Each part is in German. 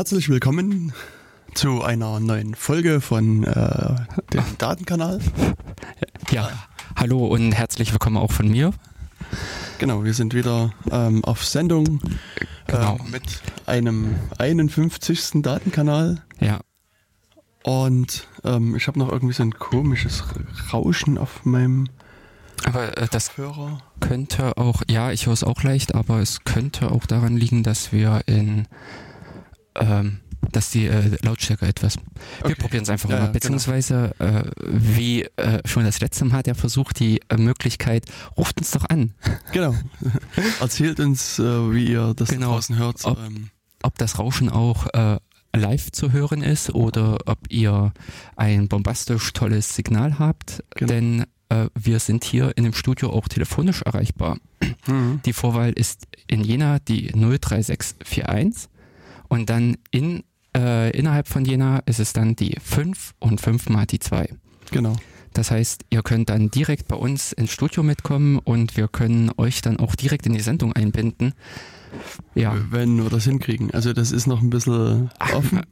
Herzlich willkommen zu einer neuen Folge von äh, dem Datenkanal. Ja, hallo und herzlich willkommen auch von mir. Genau, wir sind wieder ähm, auf Sendung Genau. äh, mit einem 51. Datenkanal. Ja, Und ähm, ich habe noch irgendwie so ein komisches Rauschen auf meinem aber äh, das Hörer. könnte auch, ja, ich höre es auch leicht, aber es könnte auch daran liegen, dass wir in, ähm, dass die äh, Lautstärke etwas. Wir Okay. probieren es einfach Ja, mal. ja, genau. Beziehungsweise, äh, wie äh, schon das letzte Mal, hat er versucht, die äh, Möglichkeit, ruft uns doch an, Genau. Erzählt uns, äh, wie ihr das Genau. draußen hört. Ob- Ähm, ob das Rauschen auch äh, live zu hören ist oder ob ihr ein bombastisch tolles Signal habt, Genau. denn äh, wir sind hier in dem Studio auch telefonisch erreichbar. mhm. Die Vorwahl ist in Jena die 03641 und dann in, äh, innerhalb von Jena ist es dann die 5 und 5 mal die 2. Genau. Das heißt, ihr könnt dann direkt bei uns ins Studio mitkommen und wir können euch dann auch direkt in die Sendung einbinden. Ja, wenn wir das hinkriegen. Also das ist noch ein bisschen offen,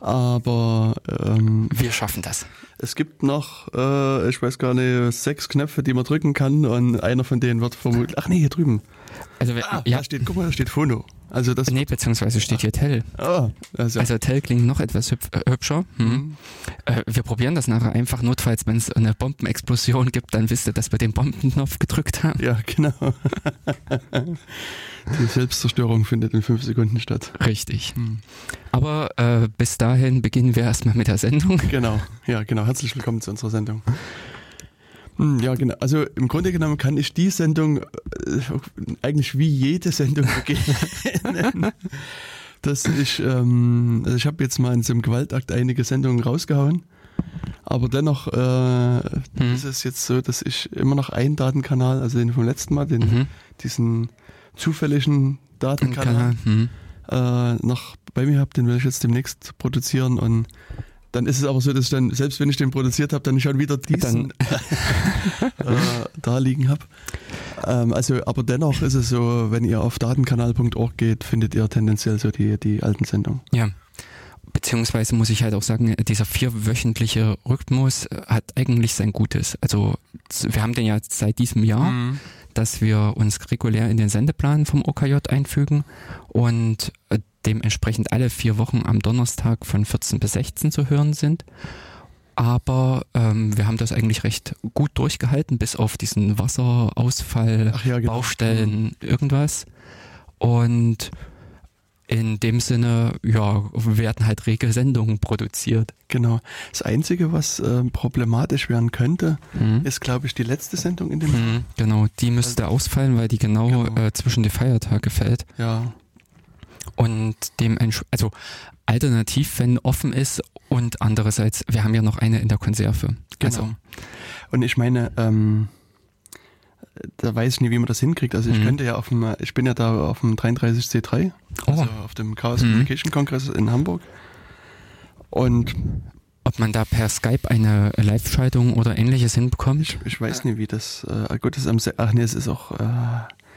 aber ähm, wir schaffen das. es gibt noch, äh, ich weiß gar nicht, sechs Knöpfe, die man drücken kann und einer von denen wird vermutlich, ach nee, hier drüben. Also, Ah, ja, da steht, guck mal, da steht Phono. Also das, nee, beziehungsweise steht hier Tell. ah, also, Also Tell klingt noch etwas hüb äh, hübscher. Hm. mhm. Äh, wir probieren das nachher einfach, notfalls, wenn es eine Bombenexplosion gibt, dann wisst ihr, dass wir den Bombenknopf gedrückt haben. ja, genau. die Selbstzerstörung findet in fünf Sekunden statt. Richtig. Hm. Aber äh, bis dahin beginnen wir erstmal mit der Sendung. Genau, ja, genau. Herzlich willkommen zu unserer Sendung. Hm, Ja, genau. Also im Grunde genommen kann ich die Sendung äh, eigentlich wie jede Sendung beginnen. dass ich, ähm, also ich habe jetzt mal in so einem Gewaltakt einige Sendungen rausgehauen, aber dennoch äh, Hm. ist es jetzt so, dass ich immer noch einen Datenkanal, also den vom letzten Mal, den, Mhm. diesen zufälligen Datenkanal, Kanal. Hm. äh, noch bei mir habe, den will ich jetzt demnächst produzieren und dann ist es aber so, dass ich dann, selbst wenn ich den produziert habe, dann schon wieder diesen äh, da liegen habe. Ähm, also, aber dennoch ist es so, wenn ihr auf datenkanal.org geht, findet ihr tendenziell so die, die alten Sendungen. Ja. Beziehungsweise muss ich halt auch sagen, dieser vierwöchentliche Rhythmus hat eigentlich sein Gutes. Also wir haben den ja seit diesem Jahr, dass wir uns regulär in den Sendeplan vom OKJ einfügen und äh, dementsprechend alle vier Wochen am Donnerstag von 14 bis 16 zu hören sind. Aber ähm, wir haben das eigentlich recht gut durchgehalten, bis auf diesen Wasserausfall, ja, genau. Baustellen, irgendwas. Und in dem Sinne, ja, werden halt rege Sendungen produziert. Genau. Das Einzige, was ähm, problematisch werden könnte, Mhm. ist, glaube ich, die letzte Sendung in dem. Mhm, genau, die müsste ausfallen, weil die genau, Genau. Äh, zwischen die Feiertage fällt. Ja, Und dem, also alternativ, wenn offen ist und andererseits, wir haben ja noch eine in der Konserve. genau. Also, Und ich meine, ähm, da weiß ich nicht, wie man das hinkriegt. Also ich Mhm. könnte ja auf dem, ich bin ja da auf dem 33C3, oh, also auf dem Chaos Mhm. Communication Kongress in Hamburg. Und ob man da per Skype eine Live-Schaltung oder ähnliches hinbekommt? ich, ich weiß nicht, wie das, äh, gut, das ist am, ach nee, es ist auch, äh,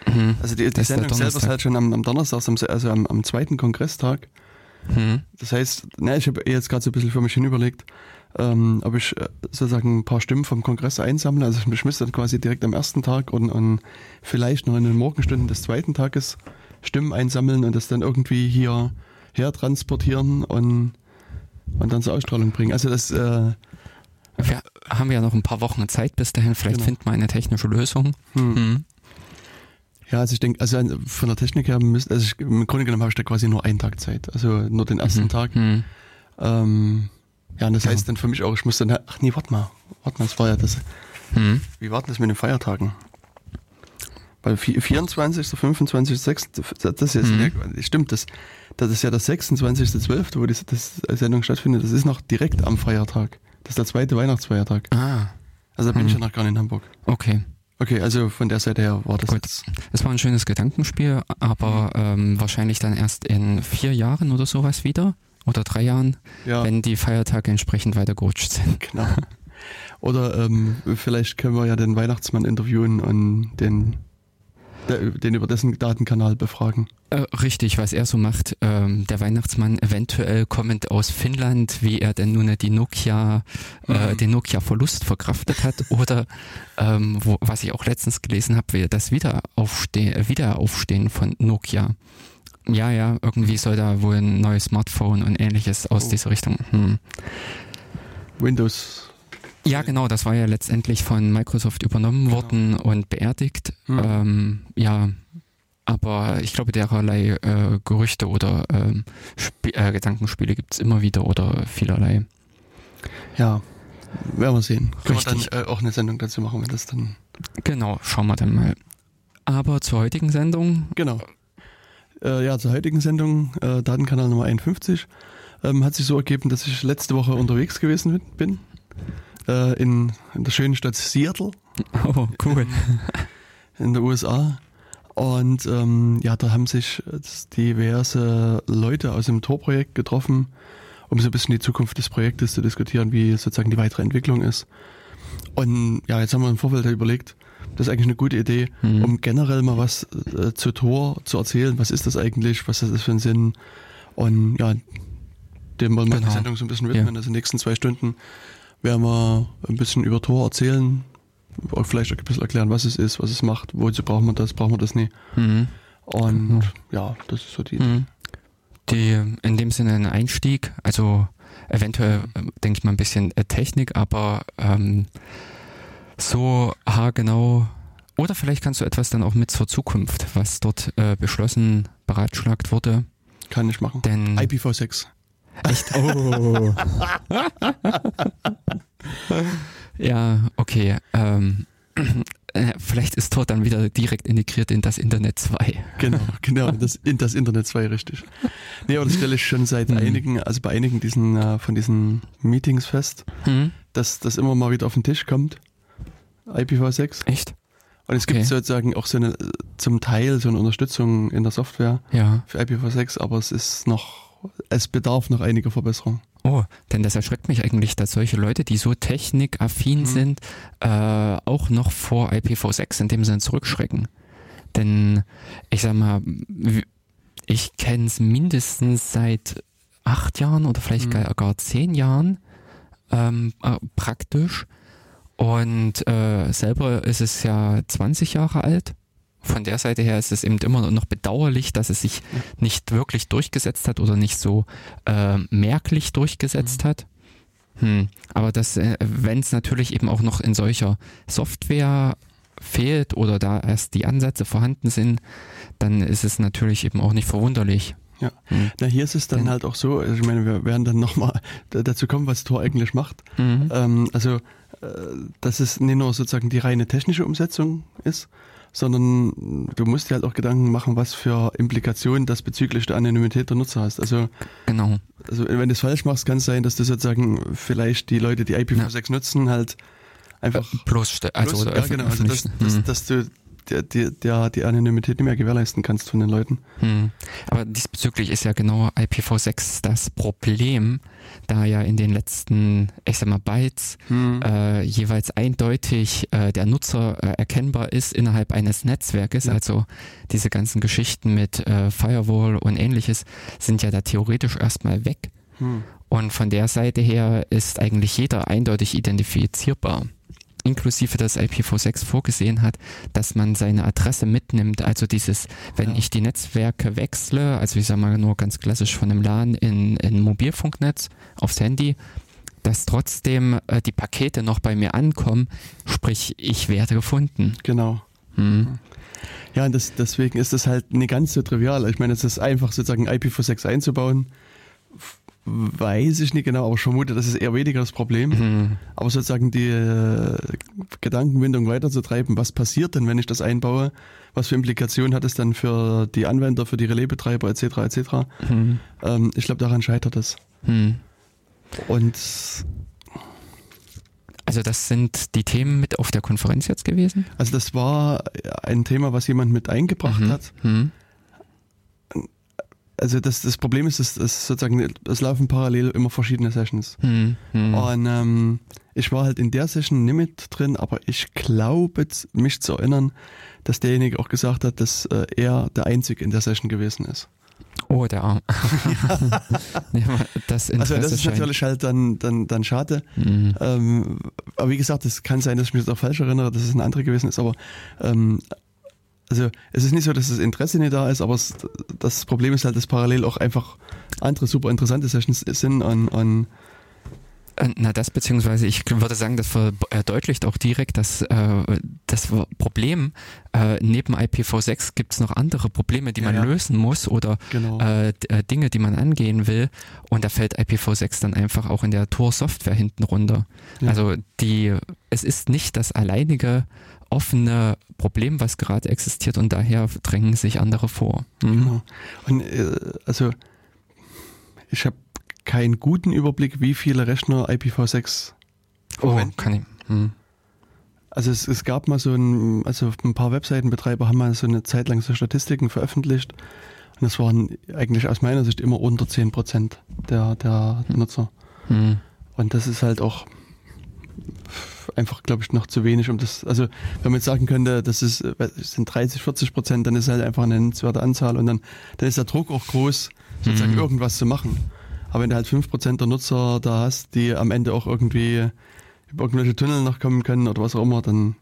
Mhm. also die, die Sendung selber ist halt schon am, am Donnerstag, am, Se- also am, am zweiten Kongresstag. Mhm. Das heißt, ne, ich habe jetzt gerade so ein bisschen für mich hin überlegt, ähm, ob ich äh, sozusagen ein paar Stimmen vom Kongress einsammle. Also ich müsste dann quasi direkt am ersten Tag und, und vielleicht noch in den Morgenstunden des zweiten Tages Stimmen einsammeln und das dann irgendwie hier her transportieren und, und dann zur Ausstrahlung bringen. Also das, äh, Wir haben ja noch ein paar Wochen Zeit bis dahin, vielleicht Genau. finden wir eine technische Lösung. hm. Mhm. Ja, also ich denke, also von der Technik her müsste, also ich, im Grunde genommen habe ich da quasi nur einen Tag Zeit. Also nur den ersten Mhm. Tag. Mhm. Ähm, ja, und das Ja. heißt dann für mich auch, ich muss dann, ach nee, warte mal, warte mal, das war ja das. Mhm. Wie war denn das mit den Feiertagen? Weil vi- 24., 25., 6., das ist Mhm. ja, stimmt, das, das ist ja der 26.12., wo die das Sendung stattfindet, das ist noch direkt am Feiertag. Das ist der zweite Weihnachtsfeiertag. Ah, Also da bin ich Mhm. ja noch gar nicht in Hamburg. okay. Okay, also von der Seite her war das Gut. jetzt. Es war ein schönes Gedankenspiel, aber ähm, wahrscheinlich dann erst in vier Jahren oder sowas wieder. Oder drei Jahren, Ja, wenn die Feiertage entsprechend weiter gerutscht sind. genau. Oder ähm, vielleicht können wir ja den Weihnachtsmann interviewen und den den über dessen Datenkanal befragen. Äh, richtig, was er so macht. Ähm, der Weihnachtsmann eventuell kommend aus Finnland, wie er denn nun die Nokia, äh, mhm. den Nokia-Verlust verkraftet hat oder ähm, wo, was ich auch letztens gelesen habe, das Wiederaufstehen, Wiederaufstehen von Nokia. Ja, ja, irgendwie soll da wohl ein neues Smartphone und ähnliches aus oh. dieser Richtung. Hm. Windows ja, genau, das war ja letztendlich von Microsoft übernommen genau. worden und beerdigt. Mhm. Ähm, ja, aber ich glaube, dererlei äh, Gerüchte oder ähm, äh, Gedankenspiele gibt es immer wieder oder vielerlei. Ja, werden wir sehen. Können Richtig. wir dann äh, auch eine Sendung dazu machen, wenn das dann. Genau, schauen wir dann mal. Aber zur heutigen Sendung. Genau. Äh, ja, zur heutigen Sendung, äh, Datenkanal Nummer 51, ähm, hat sich so ergeben, dass ich letzte Woche unterwegs gewesen bin äh, in, in der schönen Stadt Seattle. Oh, cool. In der USA. Und ähm, ja, da haben sich diverse Leute aus dem Tor-Projekt getroffen, um so ein bisschen die Zukunft des Projektes zu diskutieren, wie sozusagen die weitere Entwicklung ist. Und ja, jetzt haben wir im Vorfeld überlegt, das ist eigentlich eine gute Idee, mhm. um generell mal was äh, zu Tor zu erzählen. Was ist das eigentlich? Was ist das für ein Sinn? Und ja, dem wollen wir genau. die Sendung so ein bisschen widmen. Ja. Also in den nächsten zwei Stunden werden wir ein bisschen über Tor erzählen, auch vielleicht ein bisschen erklären, was es ist, was es macht, wozu braucht man das, braucht man das nie. Mhm. Und ja. ja, das ist so die mhm. Die in dem Sinne ein Einstieg, also eventuell äh, denke ich mal ein bisschen äh, Technik, aber ähm, so haargenau oder vielleicht kannst du etwas dann auch mit zur Zukunft, was dort äh, beschlossen, beratschlagt wurde. Kann ich machen. Denn IPv6. Echt? Oh. ja, okay. Ähm, äh, vielleicht ist Tor dann wieder direkt integriert in das Internet 2. Genau, genau, das, in das Internet 2, richtig. Nee, aber das stelle ich schon seit mhm. einigen, also bei einigen diesen, äh, von diesen Meetings fest, mhm. dass das immer mal wieder auf den Tisch kommt. IPv6. Echt? Und es gibt okay. sozusagen auch so eine, zum Teil so eine Unterstützung in der Software ja. für IPv6, aber es ist noch es bedarf noch einiger Verbesserungen. Oh, denn das erschreckt mich eigentlich, dass solche Leute, die so technikaffin mhm. sind, äh, auch noch vor IPv6 in dem Sinne zurückschrecken. Denn ich sag mal, ich kenne es mindestens seit acht Jahren oder vielleicht mhm. gar, gar zehn Jahren ähm, äh, praktisch. Und äh, selber ist es ja 20 Jahre alt von der Seite her ist es eben immer noch bedauerlich, dass es sich nicht wirklich durchgesetzt hat oder nicht so äh, merklich durchgesetzt mhm. hat. Hm. Aber das, äh, wenn es natürlich eben auch noch in solcher Software fehlt oder da erst die Ansätze vorhanden sind, dann ist es natürlich eben auch nicht verwunderlich. Ja, mhm. na hier ist es dann Denn, halt auch so, also ich meine, wir werden dann nochmal dazu kommen, was Tor eigentlich macht. Mhm. Ähm, also, äh, dass es nicht nur sozusagen die reine technische Umsetzung ist, sondern du musst dir halt auch Gedanken machen, was für Implikationen das bezüglich der Anonymität der Nutzer hast. Also, genau. also wenn du es falsch machst, kann es sein, dass du sozusagen vielleicht die Leute, die IPv6 ja. nutzen, halt einfach äh, bloßstellen. Also, bloß, ja, genau, also dass, dass, mhm. dass du der, der, der, die Anonymität nicht mehr gewährleisten kannst von den Leuten. Hm. Aber diesbezüglich ist ja genau IPv6 das Problem, da ja in den letzten, ich sag mal, Bytes hm. äh, jeweils eindeutig äh, der Nutzer äh, erkennbar ist innerhalb eines Netzwerkes. Ja. Also diese ganzen Geschichten mit äh, Firewall und ähnliches sind ja da theoretisch erstmal weg. Hm. Und von der Seite her ist eigentlich jeder eindeutig identifizierbar inklusive das IPv6 vorgesehen hat, dass man seine Adresse mitnimmt. Also dieses, wenn ja. ich die Netzwerke wechsle, also ich sage mal nur ganz klassisch von einem LAN in, in Mobilfunknetz aufs Handy, dass trotzdem äh, die Pakete noch bei mir ankommen, sprich ich werde gefunden. Genau. Hm. Ja, und das, deswegen ist das halt nicht ganz so trivial. Ich meine, es ist einfach sozusagen IPv6 einzubauen weiß ich nicht genau, aber ich vermute, das ist eher weniger das Problem. Mhm. Aber sozusagen die äh, Gedankenwindung weiterzutreiben, was passiert denn, wenn ich das einbaue? Was für Implikationen hat es dann für die Anwender, für die Relaisbetreiber etc. etc. Mhm. Ähm, ich glaube, daran scheitert es. Mhm. Und also das sind die Themen mit auf der Konferenz jetzt gewesen? Also das war ein Thema, was jemand mit eingebracht mhm. hat. Mhm also das, das Problem ist, dass, dass sozusagen es laufen parallel immer verschiedene Sessions. Hm, hm. Und ähm, ich war halt in der Session nicht mit drin, aber ich glaube, mich zu erinnern, dass derjenige auch gesagt hat, dass äh, er der Einzige in der Session gewesen ist. Oh, der Arm. ja, das Also das ist scheint- natürlich halt dann, dann, dann schade. Mhm. Ähm, aber wie gesagt, es kann sein, dass ich mich jetzt auch falsch erinnere, dass es ein anderer gewesen ist, aber ähm, also es ist nicht so, dass das Interesse nicht da ist, aber es, das Problem ist halt, dass parallel auch einfach andere super interessante Sessions sind und, und Äh, Na, das beziehungsweise ich würde sagen, das verdeutlicht auch direkt, dass äh, das Problem, äh, neben IPv6 gibt es noch andere Probleme, die Ja, man ja. lösen muss oder genau. äh, äh, Dinge, die man angehen will. Und da fällt IPv6 dann einfach auch in der Tor-Software hinten runter. Ja. Also die, es ist nicht das alleinige offene Problem, was gerade existiert und daher drängen sich andere vor. Mhm. Genau. Und äh, also ich habe keinen guten Überblick, wie viele Rechner IPv6 Oh, verwenden. kann ich. Mhm. Also es, es gab mal so ein, also ein paar Webseitenbetreiber haben mal so eine Zeit lang so Statistiken veröffentlicht und das waren eigentlich aus meiner Sicht immer unter 10 Prozent der, der Nutzer. Mhm. Und das ist halt auch einfach, glaube ich, noch zu wenig, um das, also wenn man jetzt sagen könnte, das ist, äh, sind 30, 40 Prozent, dann ist halt einfach eine nennenswerte Anzahl und dann, dann ist der Druck auch groß, sozusagen Mhm. irgendwas zu machen. Aber wenn du halt 5 Prozent der Nutzer da hast, die am Ende auch irgendwie über irgendwelche Tunnel noch kommen können oder was auch immer, dann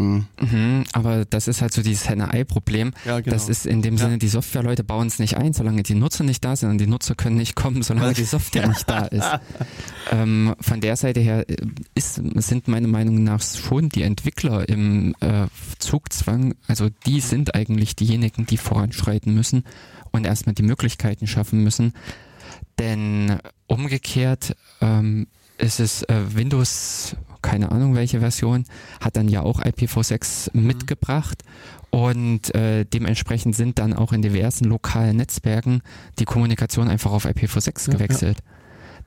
hm. Mhm, aber das ist halt so dieses Henne-Ei-Problem. Ja, genau. Das ist in dem Ja. Sinne, die Softwareleute bauen es nicht ein, solange die Nutzer nicht da sind und die Nutzer können nicht kommen, solange die Software nicht da ist. Ähm, von der Seite her äh, ist, sind meiner Meinung nach schon die Entwickler im äh, Zugzwang, also die sind eigentlich diejenigen, die voranschreiten müssen und erstmal die Möglichkeiten schaffen müssen. Denn umgekehrt ähm, ist es äh, Windows, keine Ahnung welche Version, hat dann ja auch IPv6 mitgebracht. Und äh, dementsprechend sind dann auch in diversen lokalen Netzwerken die Kommunikation einfach auf IPv6 Ja, gewechselt.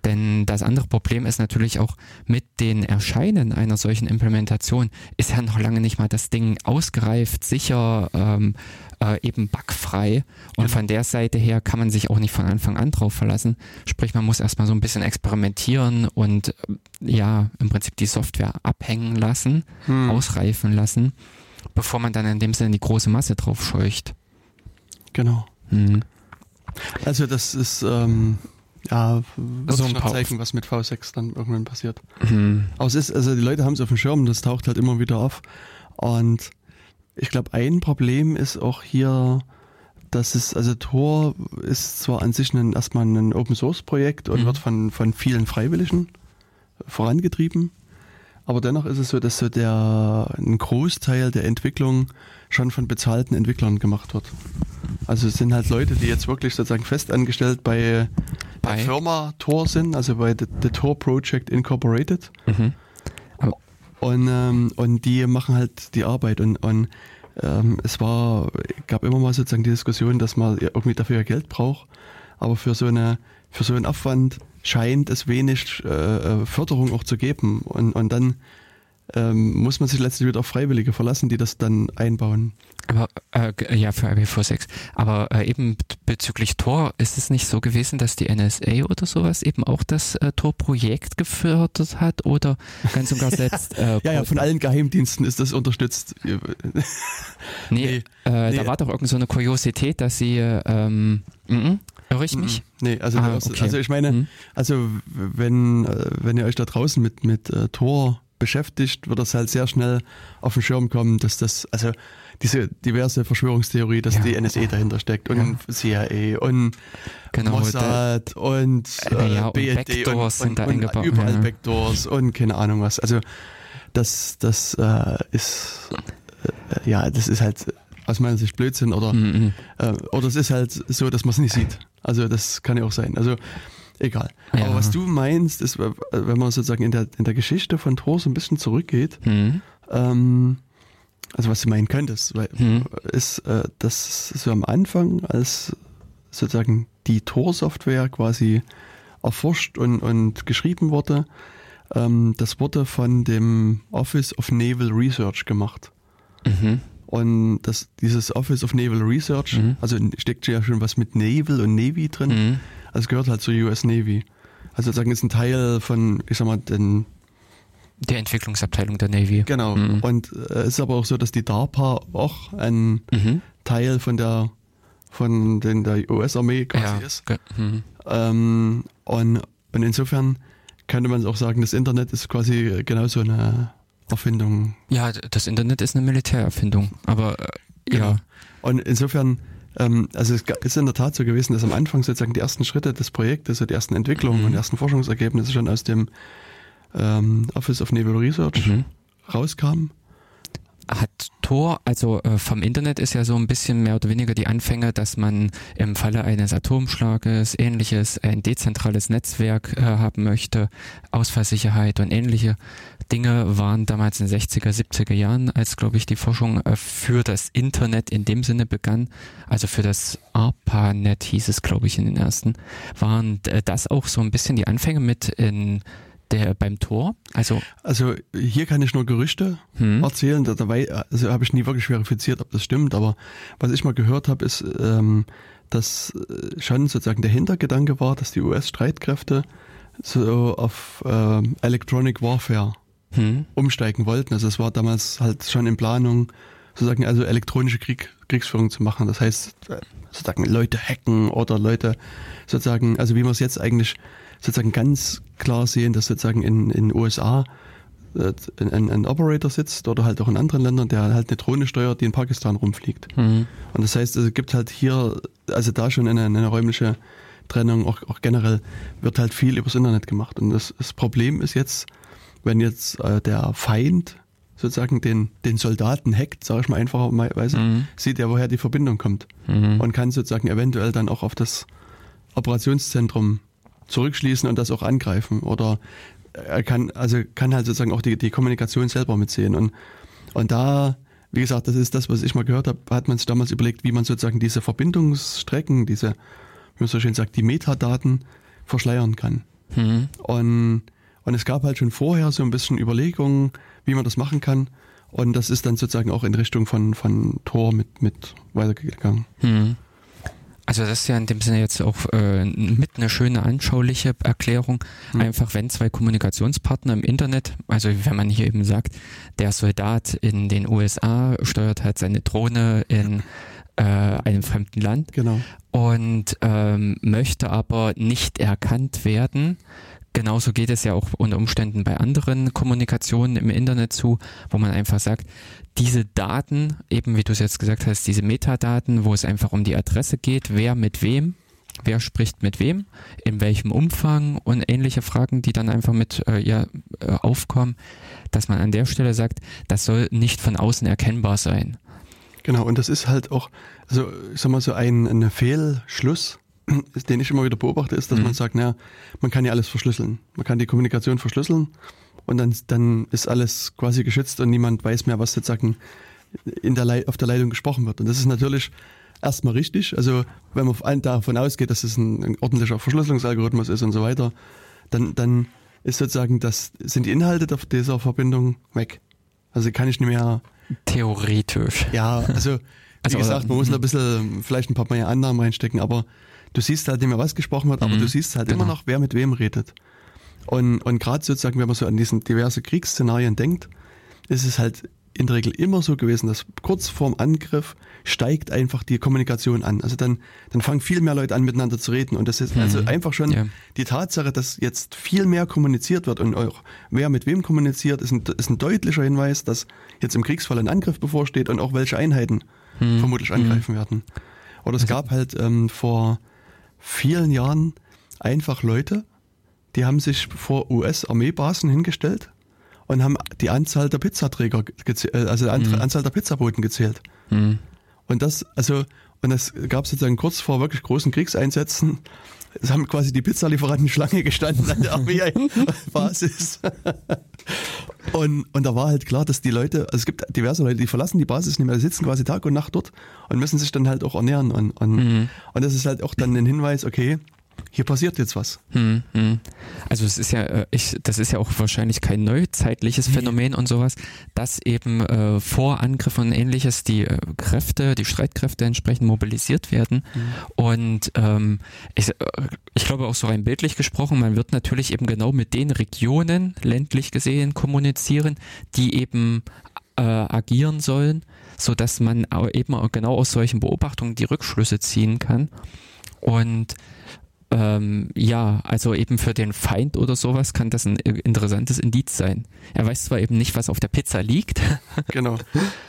Denn das andere Problem ist natürlich auch mit den Erscheinen einer solchen Implementation ist ja noch lange nicht mal das Ding ausgereift, sicher, ähm, äh, eben bugfrei. Und Genau. von der Seite her kann man sich auch nicht von Anfang an drauf verlassen. Sprich, man muss erstmal so ein bisschen experimentieren und äh, ja, im Prinzip die Software abhängen lassen, Hm. ausreifen lassen, bevor man dann in dem Sinne die große Masse drauf scheucht. Genau. Mhm. Also das ist, ähm, ja, wird So ein paar- zeigen, was mit V6 dann irgendwann passiert. Mhm. Aber es ist, also die Leute haben es auf dem Schirm, das taucht halt immer wieder auf. Und ich glaube, ein Problem ist auch hier, dass es, also Tor ist zwar an sich ein, erstmal ein Open Source Projekt und Mhm. wird von, von vielen Freiwilligen vorangetrieben. Aber dennoch ist es so, dass so der, ein Großteil der Entwicklung schon von bezahlten Entwicklern gemacht wird. Also es sind halt Leute, die jetzt wirklich sozusagen festangestellt bei, Bei? der Firma Tor sind, also bei The, The Tor Project Incorporated. Mhm. Und, ähm, und die machen halt die Arbeit und, und ähm, es war, gab immer mal sozusagen die Diskussion, dass man irgendwie dafür ja Geld braucht, aber für so eine, für so einen Aufwand scheint es wenig äh, äh, Förderung auch zu geben und, und dann ähm, muss man sich letztlich wieder auf Freiwillige verlassen, die das dann einbauen. Aber äh, ja, für IPv6. Aber äh, eben bezüglich Tor ist es nicht so gewesen, dass die NSA oder sowas eben auch das äh, Tor-Projekt gefördert hat oder ganz und gar selbst. Äh, Ja, ja, von allen Geheimdiensten ist das unterstützt. Nee, nee, äh, nee. da war doch irgend so eine Kuriosität, dass sie, äh, ähm, mhm, irre ich mich? Nee, also, Ah, das- okay. also ich meine, Mhm. Also wenn, äh, wenn ihr euch da draußen mit, mit äh, Tor beschäftigt, wird das halt sehr schnell auf den Schirm kommen, dass das, also diese diverse Verschwörungstheorie, dass Ja. die NSA dahinter steckt und CIA und Genau, Mossad und Äh, äh, ja, und BND Backdoors und, sind da und, und eingebaut, überall ja. Backdoors und keine Ahnung was. Also das, das äh, ist äh, ja, das ist halt aus meiner Sicht Blödsinn oder Mhm. äh, oder es ist halt so, dass man es nicht sieht. Also das kann ja auch sein. Also egal. Ja. Aber was du meinst, ist, wenn man sozusagen in der, in der Geschichte von Tor so ein bisschen zurückgeht, Mhm. ähm, also was du meinen könntest, weil, Mhm. ist, äh, dass so am Anfang, als sozusagen die Tor-Software quasi erforscht und, und geschrieben wurde, ähm, das wurde von dem Office of Naval Research gemacht. Mhm. Und das, dieses Office of Naval Research, Mhm. also steckt ja schon was mit Naval und Navy drin. Also es gehört halt zur US Navy. Also sozusagen ist ein Teil von, ich sag mal, den, Die Entwicklungsabteilung der Navy. genau. Mhm. Und äh, es ist aber auch so, dass die DARPA auch ein Mhm. Teil von der, von den, der US-Armee quasi Ja. ist. Mhm. Ähm, und, und insofern könnte man auch sagen, das Internet ist quasi genauso eine Erfindung. ja, das Internet ist eine Militärerfindung, aber äh, Genau. ja. Und insofern, ähm, also es ist in der Tat so gewesen, dass am Anfang sozusagen die ersten Schritte des Projektes, so die ersten Entwicklungen Mhm. und ersten Forschungsergebnisse schon aus dem ähm, Office of Naval Research Mhm. rauskamen. Hat Tor, also äh, vom Internet ist ja so ein bisschen mehr oder weniger die Anfänge, dass man im Falle eines Atomschlages, ähnliches, ein dezentrales Netzwerk äh, haben möchte, Ausfallsicherheit und ähnliche Dinge waren damals in den 60er, 70er Jahren, als glaube ich die Forschung äh, für das Internet in dem Sinne begann, also für das ARPANET hieß es glaube ich in den ersten, waren äh, das auch so ein bisschen die Anfänge mit in der beim Tor, also Also hier kann ich nur Gerüchte hm, erzählen. Da, dabei, also habe ich nie wirklich verifiziert, ob das stimmt. Aber was ich mal gehört habe, ist, ähm, dass äh, schon sozusagen der Hintergedanke war, dass die US-Streitkräfte so auf ähm, Electronic Warfare hm, umsteigen wollten. Also es war damals halt schon in Planung, sozusagen also elektronische Krieg, Kriegsführung zu machen. Das heißt, äh, sozusagen Leute hacken oder Leute sozusagen, also wie wir es jetzt eigentlich sozusagen ganz klar sehen, dass sozusagen in in USA äh, ein, ein Operator sitzt oder halt auch in anderen Ländern, der halt eine Drohne steuert, die in Pakistan rumfliegt. hm. Und das heißt, es gibt halt hier, also da schon eine, eine räumliche Trennung, auch, auch generell wird halt viel übers Internet gemacht. Und das, das Problem ist jetzt, wenn jetzt äh, der Feind sozusagen den, den Soldaten hackt, sage ich mal einfacherweise, Mhm. sieht er, woher die Verbindung kommt. Mhm. Und kann sozusagen eventuell dann auch auf das Operationszentrum zurückschließen und das auch angreifen. Oder er kann, also kann halt sozusagen auch die, die Kommunikation selber mitsehen. Und, und da, wie gesagt, das ist das, was ich mal gehört habe, hat man sich damals überlegt, wie man sozusagen diese Verbindungsstrecken, diese, wie man so schön sagt, die Metadaten verschleiern kann. Mhm. Und, und es gab halt schon vorher so ein bisschen Überlegungen, wie man das machen kann. Und das ist dann sozusagen auch in Richtung von, von Tor mit, mit weitergegangen. Hm. Also das ist ja in dem Sinne jetzt auch äh, mit eine schöne anschauliche Erklärung. Hm. Einfach wenn zwei Kommunikationspartner im Internet, also wenn man hier eben sagt, der Soldat in den USA steuert halt seine Drohne in äh, einem fremden Land Genau. und ähm, möchte aber nicht erkannt werden. Genauso geht es ja auch unter Umständen bei anderen Kommunikationen im Internet zu, wo man einfach sagt, diese Daten, eben wie du es jetzt gesagt hast, diese Metadaten, wo es einfach um die Adresse geht, wer mit wem, wer spricht mit wem, in welchem Umfang und ähnliche Fragen, die dann einfach mit äh, ja, äh, aufkommen, dass man an der Stelle sagt, das soll nicht von außen erkennbar sein. Genau, und das ist halt auch, also ich sag mal so ein, ein Fehlschluss, den ich immer wieder beobachte, ist, dass Mhm. man sagt, naja, man kann ja alles verschlüsseln. Man kann die Kommunikation verschlüsseln und dann, dann ist alles quasi geschützt und niemand weiß mehr, was sozusagen in der Lei- auf der Leitung gesprochen wird. Und das ist natürlich erstmal richtig. Also wenn man vor- davon ausgeht, dass es ein, ordentlicher Verschlüsselungsalgorithmus ist und so weiter, dann, dann ist sozusagen das, sind die Inhalte der- dieser Verbindung weg. Also kann ich nicht mehr Theoretisch. ja, also wie Also, gesagt, man muss noch ein bisschen vielleicht ein paar mehr Annahmen reinstecken, aber du siehst halt nicht mehr, was gesprochen wird, aber Mhm, du siehst halt genau. immer noch, wer mit wem redet. Und, und gerade sozusagen, wenn man so an diesen diverse Kriegsszenarien denkt, ist es halt in der Regel immer so gewesen, dass kurz vorm Angriff steigt einfach die Kommunikation an. Also dann, dann fangen viel mehr Leute an, miteinander zu reden. Und das ist also Mhm. einfach schon Ja. die Tatsache, dass jetzt viel mehr kommuniziert wird und auch wer mit wem kommuniziert, ist ein, ist ein deutlicher Hinweis, dass jetzt im Kriegsfall ein Angriff bevorsteht und auch welche Einheiten Hm. vermutlich angreifen werden. Oder es gab halt ähm, vor vielen Jahren einfach Leute, die haben sich vor US-Armeebasen hingestellt und haben die Anzahl der Pizzaträger, gezäh- äh, also die Mhm. Anzahl der Pizzaboten gezählt. Hm. Und das, also, und das gab sozusagen kurz vor wirklich großen Kriegseinsätzen. Es haben quasi die Pizzalieferanten Schlange gestanden an der Armeebasis. und, und da war halt klar, dass die Leute, also es gibt diverse Leute, die verlassen die Basis nicht mehr, die sitzen quasi Tag und Nacht dort und müssen sich dann halt auch ernähren. Und, und, Mhm. und das ist halt auch dann ein Hinweis, okay, hier passiert jetzt was. Hm, hm. Also es ist ja, äh, ich, das ist ja auch wahrscheinlich kein neuzeitliches Phänomen und sowas, dass eben äh, vor Angriffen und ähnliches die äh, Kräfte, die Streitkräfte entsprechend mobilisiert werden. Mhm. Und ähm, ich, äh, ich glaube auch so rein bildlich gesprochen, man wird natürlich eben genau mit den Regionen, ländlich gesehen, kommunizieren, die eben äh, agieren sollen, so dass man eben genau aus solchen Beobachtungen die Rückschlüsse ziehen kann. Und ähm, ja, also eben für den Feind oder sowas kann das ein interessantes Indiz sein. Er weiß zwar eben nicht, was auf der Pizza liegt. genau.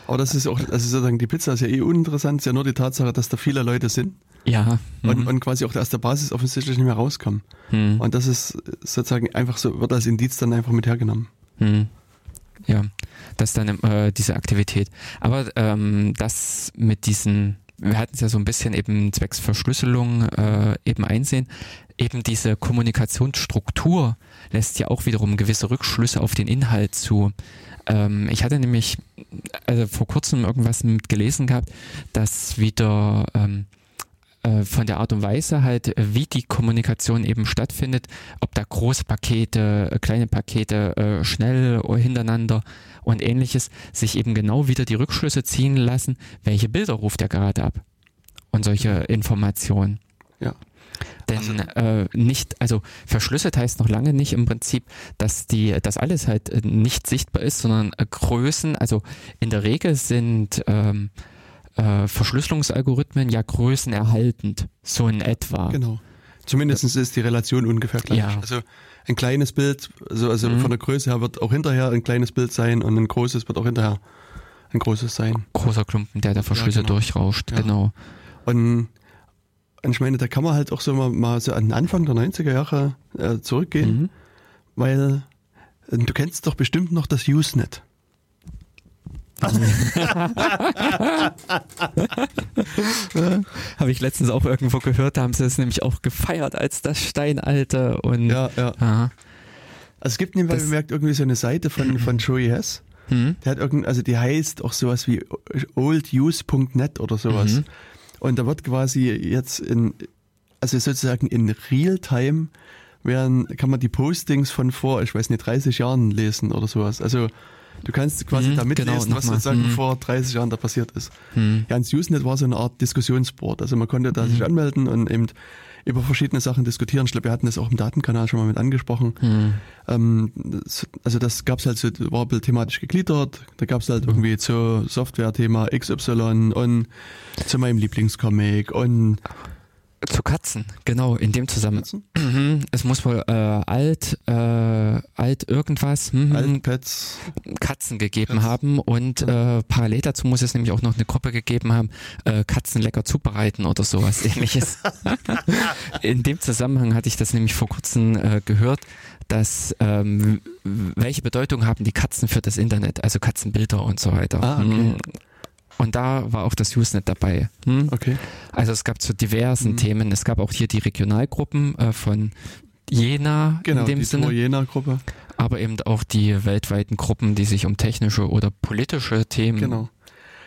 Aber das ist auch, also sozusagen die Pizza ist ja eh uninteressant, ist ja nur die Tatsache, dass da viele Leute sind. Ja. Mhm. Und, und quasi auch aus der Basis offensichtlich nicht mehr rauskommen. Mhm. Und das ist sozusagen einfach so, wird als Indiz dann einfach mit hergenommen. Mhm. Ja, das ist dann äh, diese Aktivität. Aber ähm, das mit diesen wir hatten es ja so ein bisschen eben zwecks Verschlüsselung äh, eben einsehen, eben diese Kommunikationsstruktur lässt ja auch wiederum gewisse Rückschlüsse auf den Inhalt zu. Ähm, ich hatte nämlich also vor kurzem irgendwas mit gelesen gehabt, dass wieder ähm, äh, von der Art und Weise halt, wie die Kommunikation eben stattfindet, ob da große Pakete, äh, kleine Pakete äh, schnell hintereinander und ähnliches, sich eben genau wieder die Rückschlüsse ziehen lassen, welche Bilder ruft er gerade ab und solche Informationen. Ja. Denn also, äh, nicht, also verschlüsselt heißt noch lange nicht im Prinzip, dass die, dass alles halt nicht sichtbar ist, sondern äh, Größen, also in der Regel sind ähm, äh, Verschlüsselungsalgorithmen ja größenerhaltend, so in etwa. Genau. Zumindest ist die Relation ungefähr gleich. Ja. Also ein kleines Bild, also, also mhm. von der Größe her wird auch hinterher ein kleines Bild sein und ein großes wird auch hinterher ein großes sein. Großer Klumpen, der der Verschlüsse ja, genau. durchrauscht, ja. genau. Und, und ich meine, da kann man halt auch so mal, mal so an den Anfang der 90er Jahre äh, zurückgehen, mhm. weil äh, du kennst doch bestimmt noch das Usenet. Habe ich letztens auch irgendwo gehört, da haben sie es nämlich auch gefeiert als das Steinalter und ja, ja. Aha. Also es gibt nebenbei bemerkt irgendwie so eine Seite von, von Joey Hess. Mhm. Der hat irgend, also die heißt auch sowas wie olduse.net oder sowas. Mhm. Und da wird quasi jetzt in, also sozusagen in Realtime werden, kann man die Postings von vor, ich weiß nicht, 30 Jahren lesen oder sowas. Also Du kannst quasi mhm, da mitlesen, genau, was sozusagen mhm. vor 30 Jahren da passiert ist. Mhm. Ja, ins Usenet war so eine Art Diskussionsboard. Also man konnte da sich mhm. anmelden und eben über verschiedene Sachen diskutieren. Ich glaube, wir hatten das auch im Datenkanal schon mal mit angesprochen. Mhm. Ähm, also das gab's halt so, war ein bisschen thematisch gegliedert. Da gab's halt mhm. irgendwie zu Software-Thema XY und zu meinem Lieblingscomic und zu Katzen, genau, in dem Zusammenhang. Mhm. Es muss wohl äh, alt, äh, alt irgendwas, mhm. alt Pets. Katzen gegeben Pets. haben und äh, parallel dazu muss es nämlich auch noch eine Gruppe gegeben haben, äh, Katzen lecker zubereiten oder sowas ähnliches. in dem Zusammenhang hatte ich das nämlich vor kurzem äh, gehört, dass ähm, welche Bedeutung haben die Katzen für das Internet, also Katzenbilder und so weiter. Ah, okay. Und da war auch das Usenet dabei. Hm? Okay. Also es gab zu diversen mhm. Themen. Es gab auch hier die Regionalgruppen äh, von Jena genau, in dem die Sinne. Jena-Gruppe. Aber eben auch die weltweiten Gruppen, die sich um technische oder politische Themen. Genau.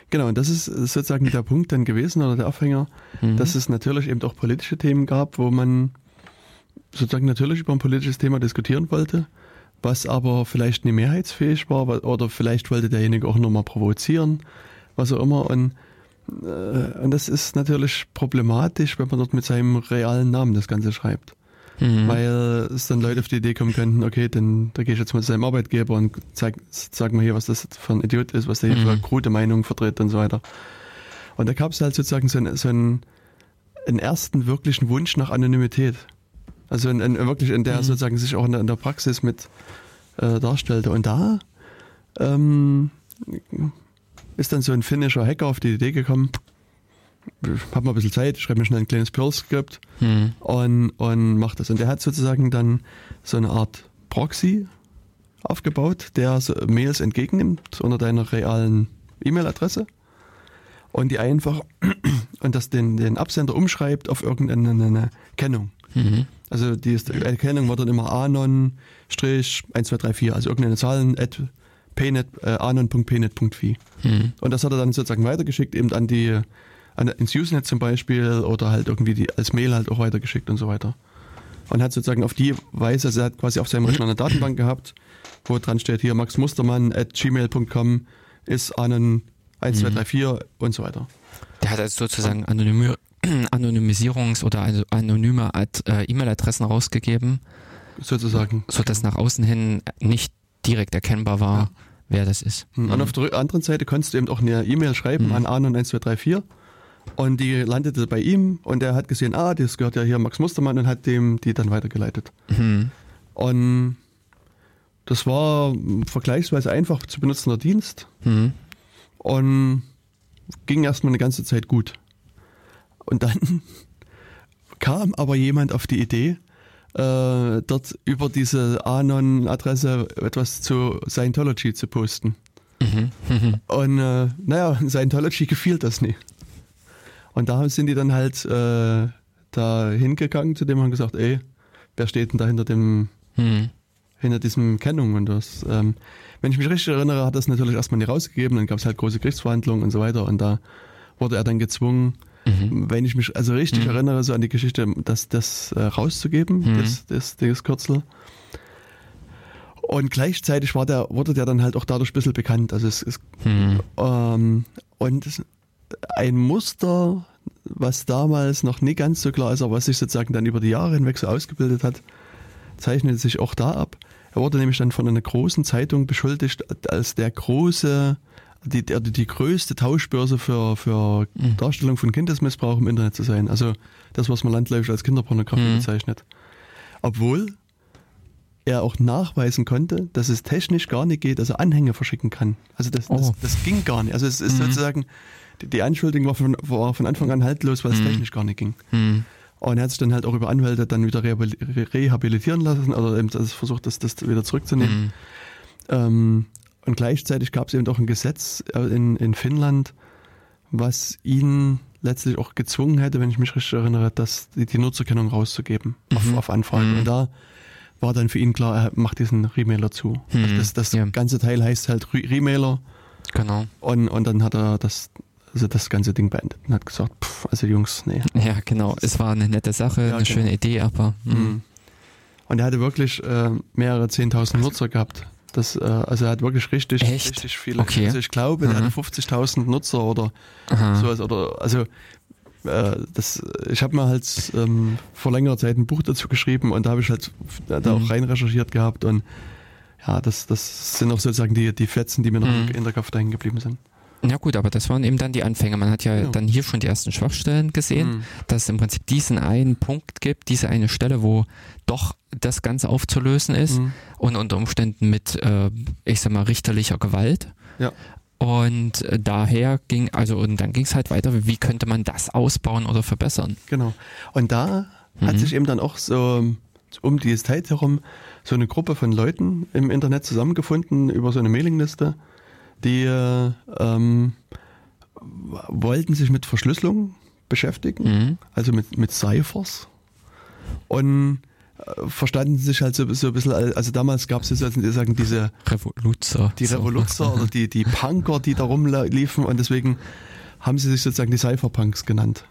Genau, und das ist sozusagen der Punkt dann gewesen oder der Aufhänger, mhm. dass es natürlich eben auch politische Themen gab, wo man sozusagen natürlich über ein politisches Thema diskutieren wollte, was aber vielleicht nicht mehrheitsfähig war oder vielleicht wollte derjenige auch nur mal provozieren was auch immer. Und, äh, und das ist natürlich problematisch, wenn man dort mit seinem realen Namen das Ganze schreibt. Mhm. Weil es dann Leute auf die Idee kommen könnten, okay, dann da gehe ich jetzt mal zu seinem Arbeitgeber und zeig, sag mal hier, was das für ein Idiot ist, was der hier mhm. für krude Meinung vertritt und so weiter. Und da gab es halt sozusagen so, ein, so einen, einen ersten wirklichen Wunsch nach Anonymität. Also in, in, wirklich in der mhm. sozusagen sich auch in der, in der Praxis mit äh, darstellte. Und da ähm, ist dann so ein finnischer Hacker auf die Idee gekommen, ich habe mal ein bisschen Zeit, schreibe mir schnell ein kleines Perl-Skript hm. und, und macht das. Und der hat sozusagen dann so eine Art Proxy aufgebaut, der so Mails entgegennimmt unter deiner realen E-Mail-Adresse und die einfach und das den, den Absender umschreibt auf irgendeine Kennung. Mhm. Also die Erkennung war dann immer anon-1234, also irgendeine Zahlen pnet, äh, anon.pnet.fi. Hm. Und das hat er dann sozusagen weitergeschickt, eben an die, an, ins Usenet zum Beispiel oder halt irgendwie die, als Mail halt auch weitergeschickt und so weiter. und hat sozusagen auf die Weise, also er hat quasi auf seinem Rechner eine Datenbank gehabt, wo dran steht hier Max Mustermann at gmail.com ist Anon 1, 2, 3, 4 und so weiter. Der hat also sozusagen Anonymi Anonymisierungs- oder also anonyme Ad äh, E-Mail-Adressen rausgegeben, Sozusagen. sodass nach außen hin nicht direkt erkennbar war, Ja. Wer das ist. Mhm. Und auf der anderen Seite konntest du eben auch eine E-Mail schreiben Mhm. an Anon 1, 2, 3, 4 und die landete bei ihm und er hat gesehen, ah, das gehört ja hier Max Mustermann und hat dem die dann weitergeleitet. Mhm. Und das war vergleichsweise einfach zu benutzender Dienst Mhm. und ging erstmal eine ganze Zeit gut. Und dann kam aber jemand auf die Idee, äh, dort über diese Anon-Adresse etwas zu Scientology zu posten. Mhm. Mhm. Und äh, naja, Scientology gefiel das nie. Und da sind die dann halt äh, da hingegangen zu dem und haben gesagt, ey, wer steht denn da hinter dem Mhm. hinter diesem Kennung und das, ähm, wenn ich mich richtig erinnere, hat das natürlich erstmal nicht rausgegeben, dann gab es halt große Gerichtsverhandlungen und so weiter und da wurde er dann gezwungen, Mhm. wenn ich mich also richtig Mhm. erinnere, so an die Geschichte, das, das äh, rauszugeben, Mhm. das, das, das Kürzel. Und gleichzeitig war der, wurde der dann halt auch dadurch ein bisschen bekannt. Also es, es Mhm. ähm, und ein Muster, was damals noch nicht ganz so klar ist, aber was sich sozusagen dann über die Jahre hinweg so ausgebildet hat, zeichnet sich auch da ab. Er wurde nämlich dann von einer großen Zeitung beschuldigt, als der große, die, die, die größte Tauschbörse für, für Mhm. Darstellung von Kindesmissbrauch im Internet zu sein. Also das, was man landläufig als Kinderpornografie Mhm. bezeichnet. Obwohl er auch nachweisen konnte, dass es technisch gar nicht geht, dass er Anhänge verschicken kann. Also das, das, Oh. das ging gar nicht. Also es ist Mhm. sozusagen, die, die Anschuldigung war von, war von Anfang an haltlos, weil es Mhm. technisch gar nicht ging. Mhm. Und er hat sich dann halt auch über Anwälte dann wieder rehabil- re- rehabilitieren lassen oder eben das versucht, das, das wieder zurückzunehmen. Mhm. Ähm, und gleichzeitig gab es eben auch ein Gesetz äh, in, in Finnland, was ihn letztlich auch gezwungen hätte, wenn ich mich richtig erinnere, dass die, die Nutzerkennung rauszugeben auf, Mhm. auf Anfrage. Mhm. Und da war dann für ihn klar, er macht diesen Remailer zu. Mhm. Also das das Ja. ganze Teil heißt halt Re- Remailer Genau. und, und dann hat er das, also das ganze Ding beendet und hat gesagt, pff, also Jungs, nee. Ja, genau. Es war eine nette Sache, Ja, eine genau. schöne Idee, aber mhm. Mhm. Und er hatte wirklich äh, mehrere Zehntausend Nutzer gehabt. Das, äh, also er hat wirklich richtig, Echt? richtig viele. Okay. Also ich glaube, er Mhm. hatte 50.000 Nutzer oder Aha. sowas. Oder, also äh, das, ich habe mal halt ähm, vor längerer Zeit ein Buch dazu geschrieben und da habe ich halt da Mhm. auch rein recherchiert gehabt und ja, das, das sind auch sozusagen die, die Fetzen, die mir noch Mhm. in der Kopf hängen geblieben sind. Ja gut, aber das waren eben dann die Anfänge. Man hat ja Genau. dann hier schon die ersten Schwachstellen gesehen, Mhm. dass es im Prinzip diesen einen Punkt gibt, diese eine Stelle, wo doch das Ganze aufzulösen ist Mhm. und unter Umständen mit, äh, ich sag mal, richterlicher Gewalt. Ja. Und daher ging, also und dann ging es halt weiter, wie könnte man das ausbauen oder verbessern? Genau. Und da hat Mhm. sich eben dann auch so um die Zeit herum so eine Gruppe von Leuten im Internet zusammengefunden über so eine Mailingliste, die äh, ähm, wollten sich mit Verschlüsselung beschäftigen, Mhm. also mit, mit Cyphers. Und äh, verstanden sich halt so, so ein bisschen, al- also damals gab es sozusagen diese Revoluzer. die. Revoluzer oder die, die Punker, die da rumliefen und deswegen haben sie sich sozusagen die Cypherpunks genannt.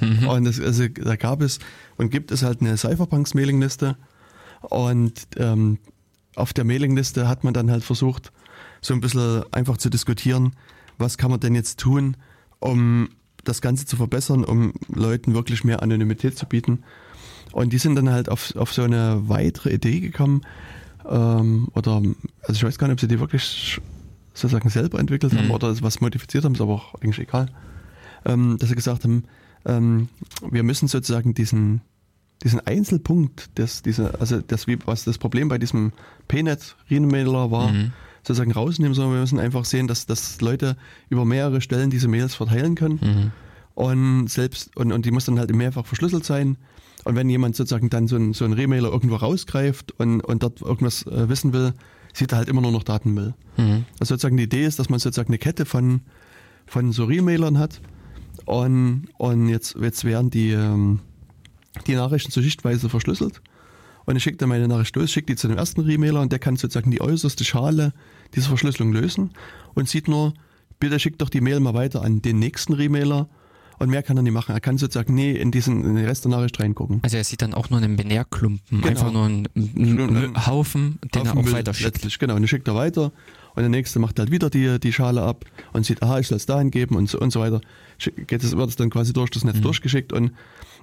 Mhm. Und das, also, da gab es und gibt es halt eine Cypherpunks-Mailingliste. Und ähm, auf der Mailingliste hat man dann halt versucht, so ein bisschen einfach zu diskutieren, was kann man denn jetzt tun, um das Ganze zu verbessern, um Leuten wirklich mehr Anonymität zu bieten. Und die sind dann halt auf, auf so eine weitere Idee gekommen, ähm, oder, also ich weiß gar nicht, ob sie die wirklich sozusagen selber entwickelt haben Mhm. oder was modifiziert haben, ist aber auch eigentlich egal, ähm, dass sie gesagt haben, ähm, wir müssen sozusagen diesen, diesen Einzelpunkt, das, diese, also das, was das Problem bei diesem PNet-Remailer war, Mhm. Sozusagen rausnehmen, sondern wir müssen einfach sehen, dass, dass Leute über mehrere Stellen diese Mails verteilen können Mhm. und selbst und, und die muss dann halt mehrfach verschlüsselt sein. Und wenn jemand sozusagen dann so ein, so ein Remailer irgendwo rausgreift und, und dort irgendwas äh, wissen will, sieht er halt immer nur noch Datenmüll. Mhm. Also sozusagen die Idee ist, dass man sozusagen eine Kette von, von so Remailern hat und, und jetzt, jetzt werden die, ähm, die Nachrichten so schichtweise verschlüsselt und ich schicke dann meine Nachricht los, schicke die zu dem ersten Remailer und der kann sozusagen die äußerste Schale dieser Verschlüsselung lösen und sieht nur, bitte schick doch die Mail mal weiter an den nächsten Remailer und mehr kann er nicht machen. Er kann sozusagen nie in diesen in den Rest der Nachricht reingucken. Also er sieht dann auch nur einen Binärklumpen, Genau. einfach nur einen, einen Haufen, den er Haufen auch Müll weiter schickt. Letztlich, genau. Und den schickt er weiter. Und der nächste macht halt wieder die, die Schale ab und sieht, aha, ich soll es dahin geben und so, und so weiter. Geht es, wird es dann quasi durch das Mhm. Netz durchgeschickt und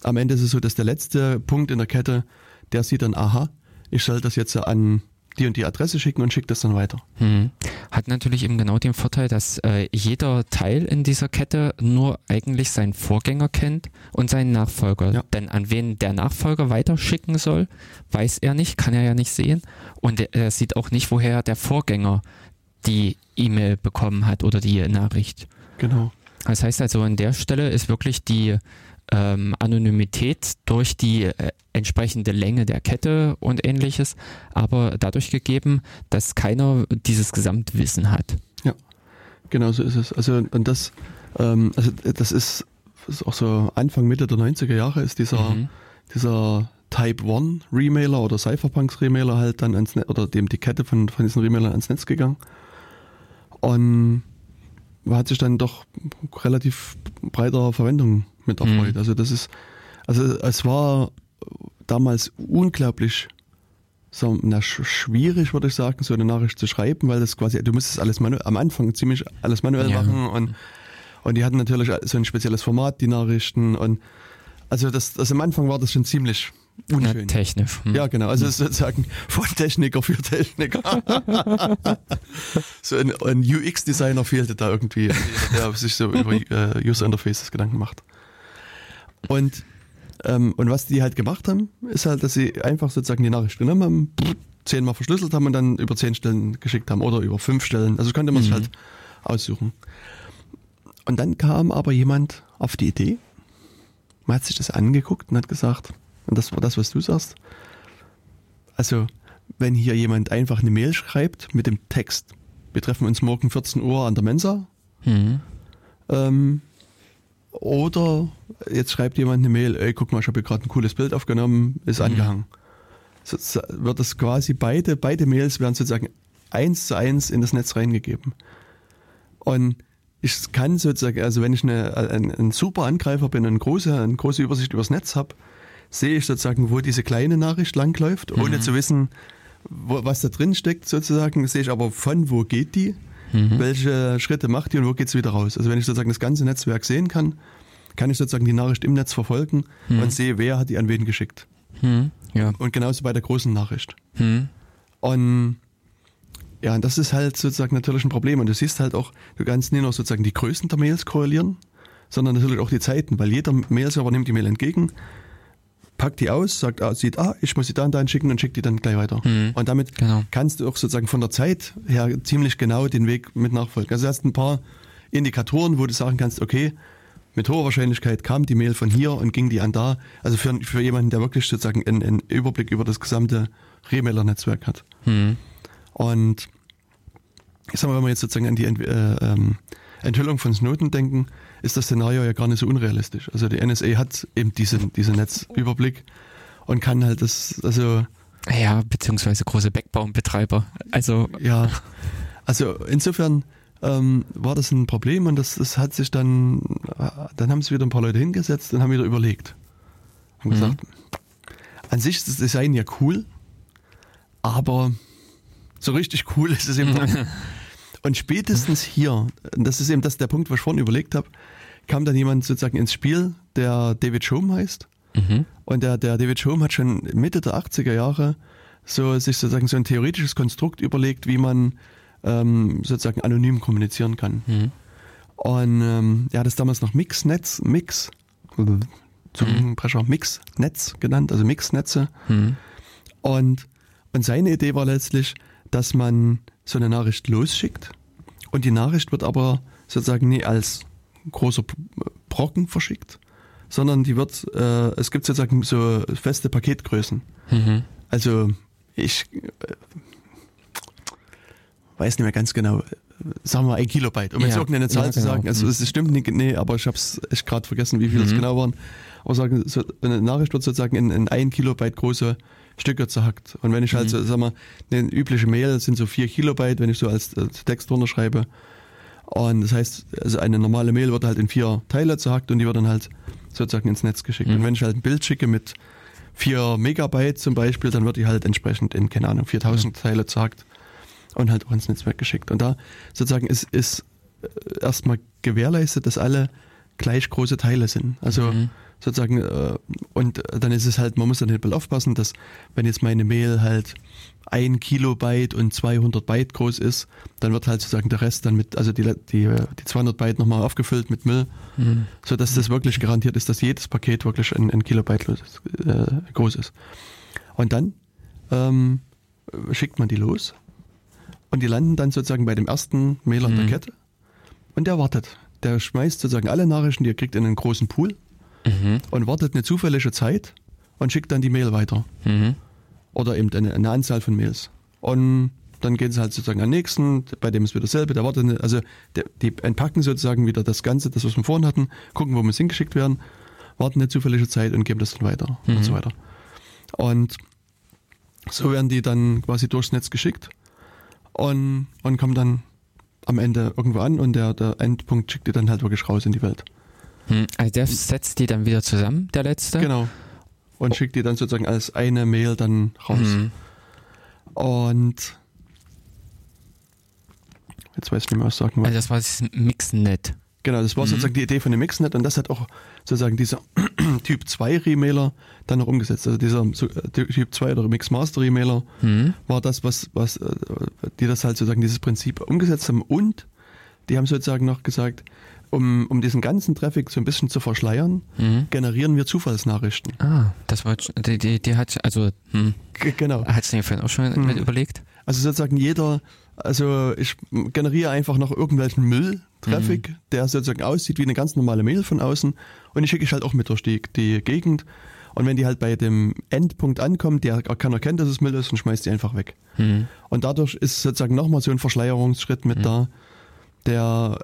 am Ende ist es so, dass der letzte Punkt in der Kette, der sieht dann, aha, ich soll das jetzt an die und die Adresse schicken und schickt das dann weiter. Hm. Hat natürlich eben genau den Vorteil, dass äh, jeder Teil in dieser Kette nur eigentlich seinen Vorgänger kennt und seinen Nachfolger. Ja. Denn an wen der Nachfolger weiterschicken soll, weiß er nicht, kann er ja nicht sehen. Und er, er sieht auch nicht, woher der Vorgänger die E-Mail bekommen hat oder die Nachricht. Genau. Das heißt also, an der Stelle ist wirklich die ähm, Anonymität durch die äh, entsprechende Länge der Kette und ähnliches, aber dadurch gegeben, dass keiner dieses Gesamtwissen hat. Genau so ist es. Also und das, ähm, also das ist, ist auch so Anfang Mitte der 90er Jahre ist dieser Mhm. dieser Type 1 Remailer oder Cypherpunks Remailer halt dann ans Netz, oder dem die Kette von, von diesen Remailern ans Netz gegangen. Und hat sich dann doch relativ breiter Verwendung mit erfreut. Mhm. Also das ist, also es war damals unglaublich so, na, sch- schwierig, würde ich sagen, so eine Nachricht zu schreiben, weil das quasi, du musstest alles manuell, am Anfang ziemlich alles manuell Ja. machen und, und die hatten natürlich so ein spezielles Format, die Nachrichten und also das, das am Anfang war das schon ziemlich unschön. Technisch. Hm. Ja, genau. Also sozusagen von Techniker für Techniker. so ein, ein UX-Designer fehlte da irgendwie, der sich so über äh, User Interfaces Gedanken macht. Und, ähm, und was die halt gemacht haben, ist halt, dass sie einfach sozusagen die Nachricht genommen haben, zehnmal verschlüsselt haben und dann über zehn Stellen geschickt haben oder über fünf Stellen. Also konnte man sich Mhm. halt aussuchen. Und dann kam aber jemand auf die Idee, man hat sich das angeguckt und hat gesagt, und das war das, was du sagst, also wenn hier jemand einfach eine Mail schreibt mit dem Text, wir treffen uns morgen 14 Uhr an der Mensa, Hm. ähm, oder jetzt schreibt jemand eine Mail, ey, guck mal, ich habe hier gerade ein cooles Bild aufgenommen, ist angehangen. So, wird das quasi beide, beide Mails werden sozusagen eins zu eins in das Netz reingegeben. Und ich kann sozusagen, also wenn ich eine, ein, ein super Angreifer bin, eine große, eine große Übersicht übers Netz habe, sehe ich sozusagen, wo diese kleine Nachricht langläuft, ohne zu wissen, wo, was da drin steckt sozusagen, sehe ich aber von wo geht die, welche Schritte macht die und wo geht's wieder raus. Also wenn ich sozusagen das ganze Netzwerk sehen kann, kann ich sozusagen die Nachricht im Netz verfolgen und sehe, wer hat die an wen geschickt. Hm. Ja. Und genauso bei der großen Nachricht. Hm. Und ja, und das ist halt sozusagen natürlich ein Problem. Und du siehst halt auch, du kannst nicht nur sozusagen die Größen der Mails korrelieren, sondern natürlich auch die Zeiten, weil jeder Mailserver nimmt die Mail entgegen, packt die aus, sagt, ah, sieht, ah, ich muss die da und dahin schicken und schickt die dann gleich weiter. Mhm. Und damit Genau. kannst du auch sozusagen von der Zeit her ziemlich genau den Weg mit nachfolgen. Also du hast ein paar Indikatoren, wo du sagen kannst, okay, mit hoher Wahrscheinlichkeit kam die Mail von hier und ging die an da. Also für, für jemanden, der wirklich sozusagen einen, einen Überblick über das gesamte Remailer-Netzwerk hat. Hm. Und ich sag mal, wenn wir jetzt sozusagen an die äh, ähm, Enthüllung von Snowden denken, ist das Szenario ja gar nicht so unrealistisch. Also die NSA hat eben diesen, diesen Netzüberblick und kann halt das, also Ja, beziehungsweise große Backbone-Betreiber. Also, ja, also insofern ähm, war das ein Problem und das, das hat sich dann, äh, dann haben sich wieder ein paar Leute hingesetzt und haben wieder überlegt. Haben Mhm. gesagt, an sich ist das Design ja cool, aber so richtig cool ist es eben nicht. Und spätestens hier, das ist eben das der Punkt, was ich vorhin überlegt habe, kam dann jemand sozusagen ins Spiel, der David Shome heißt. mhm. Und der, der David Shome hat schon Mitte der 80er Jahre so sich sozusagen so ein theoretisches Konstrukt überlegt, wie man ähm, sozusagen anonym kommunizieren kann. Mhm. Und ähm, er hat es damals noch Mixnetz, Mix, Zungenbrecher, Mixnetz genannt, also Mixnetze. Hm. Und, und seine Idee war letztlich, dass man so eine Nachricht losschickt und die Nachricht wird aber sozusagen nie als großer Brocken verschickt, sondern die wird, äh, es gibt sozusagen so feste Paketgrößen. Mhm. Also ich äh, weiß nicht mehr ganz genau, sagen wir ein Kilobyte, um jetzt Ja, irgendeine Zahl ja, zu genau. sagen. Also Mhm. es stimmt nicht, nee, aber ich habe es echt gerade vergessen, wie viel es Mhm. genau waren. Aber sagen, so, eine Nachricht wird sozusagen in, in ein Kilobyte große Stücke zerhackt. Und wenn ich halt, Mhm. so, sag mal, eine übliche Mail sind so vier Kilobyte, wenn ich so als, als Text drunter schreibe. Und das heißt, also eine normale Mail wird halt in vier Teile zerhackt und die wird dann halt sozusagen ins Netz geschickt. Mhm. Und wenn ich halt ein Bild schicke mit vier Megabyte zum Beispiel, dann wird die halt entsprechend in, keine Ahnung, 4000 Teile zerhackt und halt auch ins Netzwerk geschickt. Und da sozusagen ist, ist äh, erstmal gewährleistet, dass alle gleich große Teile sind. Also Mhm. sozusagen, äh, und dann ist es halt, man muss dann halt aufpassen, dass wenn jetzt meine Mail halt ein Kilobyte und 200 Byte groß ist, dann wird halt sozusagen der Rest dann mit, also die, die, die 200 Byte nochmal aufgefüllt mit Müll, Mhm. so dass das wirklich garantiert ist, dass jedes Paket wirklich ein, ein Kilobyte los äh, groß ist. Und dann ähm, schickt man die los und die landen dann sozusagen bei dem ersten Mailer in der Mhm. Kette und der wartet. Der schmeißt sozusagen alle Nachrichten, die er kriegt, in einen großen Pool Mhm. und wartet eine zufällige Zeit und schickt dann die Mail weiter. Mhm. Oder eben eine, eine Anzahl von Mails. Und dann gehen sie halt sozusagen an den nächsten, bei dem ist wieder dasselbe, der wartet, eine, also der, die entpacken sozusagen wieder das Ganze, das was wir vorhin hatten, gucken, wo wir es hingeschickt werden, warten eine zufällige Zeit und geben das dann weiter Mhm. und so weiter. Und so werden die dann quasi durchs Netz geschickt und, und kommen dann am Ende irgendwo an und der, der Endpunkt schickt die dann halt wirklich raus in die Welt. Mhm. Also der setzt die dann wieder zusammen, der letzte? Genau. Und schickt die dann sozusagen als eine Mail dann raus. Mhm. Und jetzt weiß ich nicht mehr, was ich sagen wollte. Also das war das Mixnet. Genau, das war mhm. sozusagen die Idee von dem Mixnet und das hat auch sozusagen dieser Typ 2 Remailer dann noch umgesetzt. Also dieser äh, Typ 2 oder Mixmaster Remailer Mhm. war das, was, was, äh, die das halt sozusagen dieses Prinzip umgesetzt haben und die haben sozusagen noch gesagt, um, um diesen ganzen Traffic so ein bisschen zu verschleiern, Mhm. generieren wir Zufallsnachrichten. Ah, das war die, die, die hat also hm, genau. hat es vorhin auch schon Mhm. mit überlegt? Also sozusagen jeder, also ich generiere einfach noch irgendwelchen Müll-Traffic, der sozusagen aussieht wie eine ganz normale Mail von außen und die schicke ich halt auch mit durch die, die Gegend. Und wenn die halt bei dem Endpunkt ankommt, der kann erkennen, dass es Müll ist und schmeißt die einfach weg. Mhm. Und dadurch ist sozusagen nochmal so ein Verschleierungsschritt mit da, der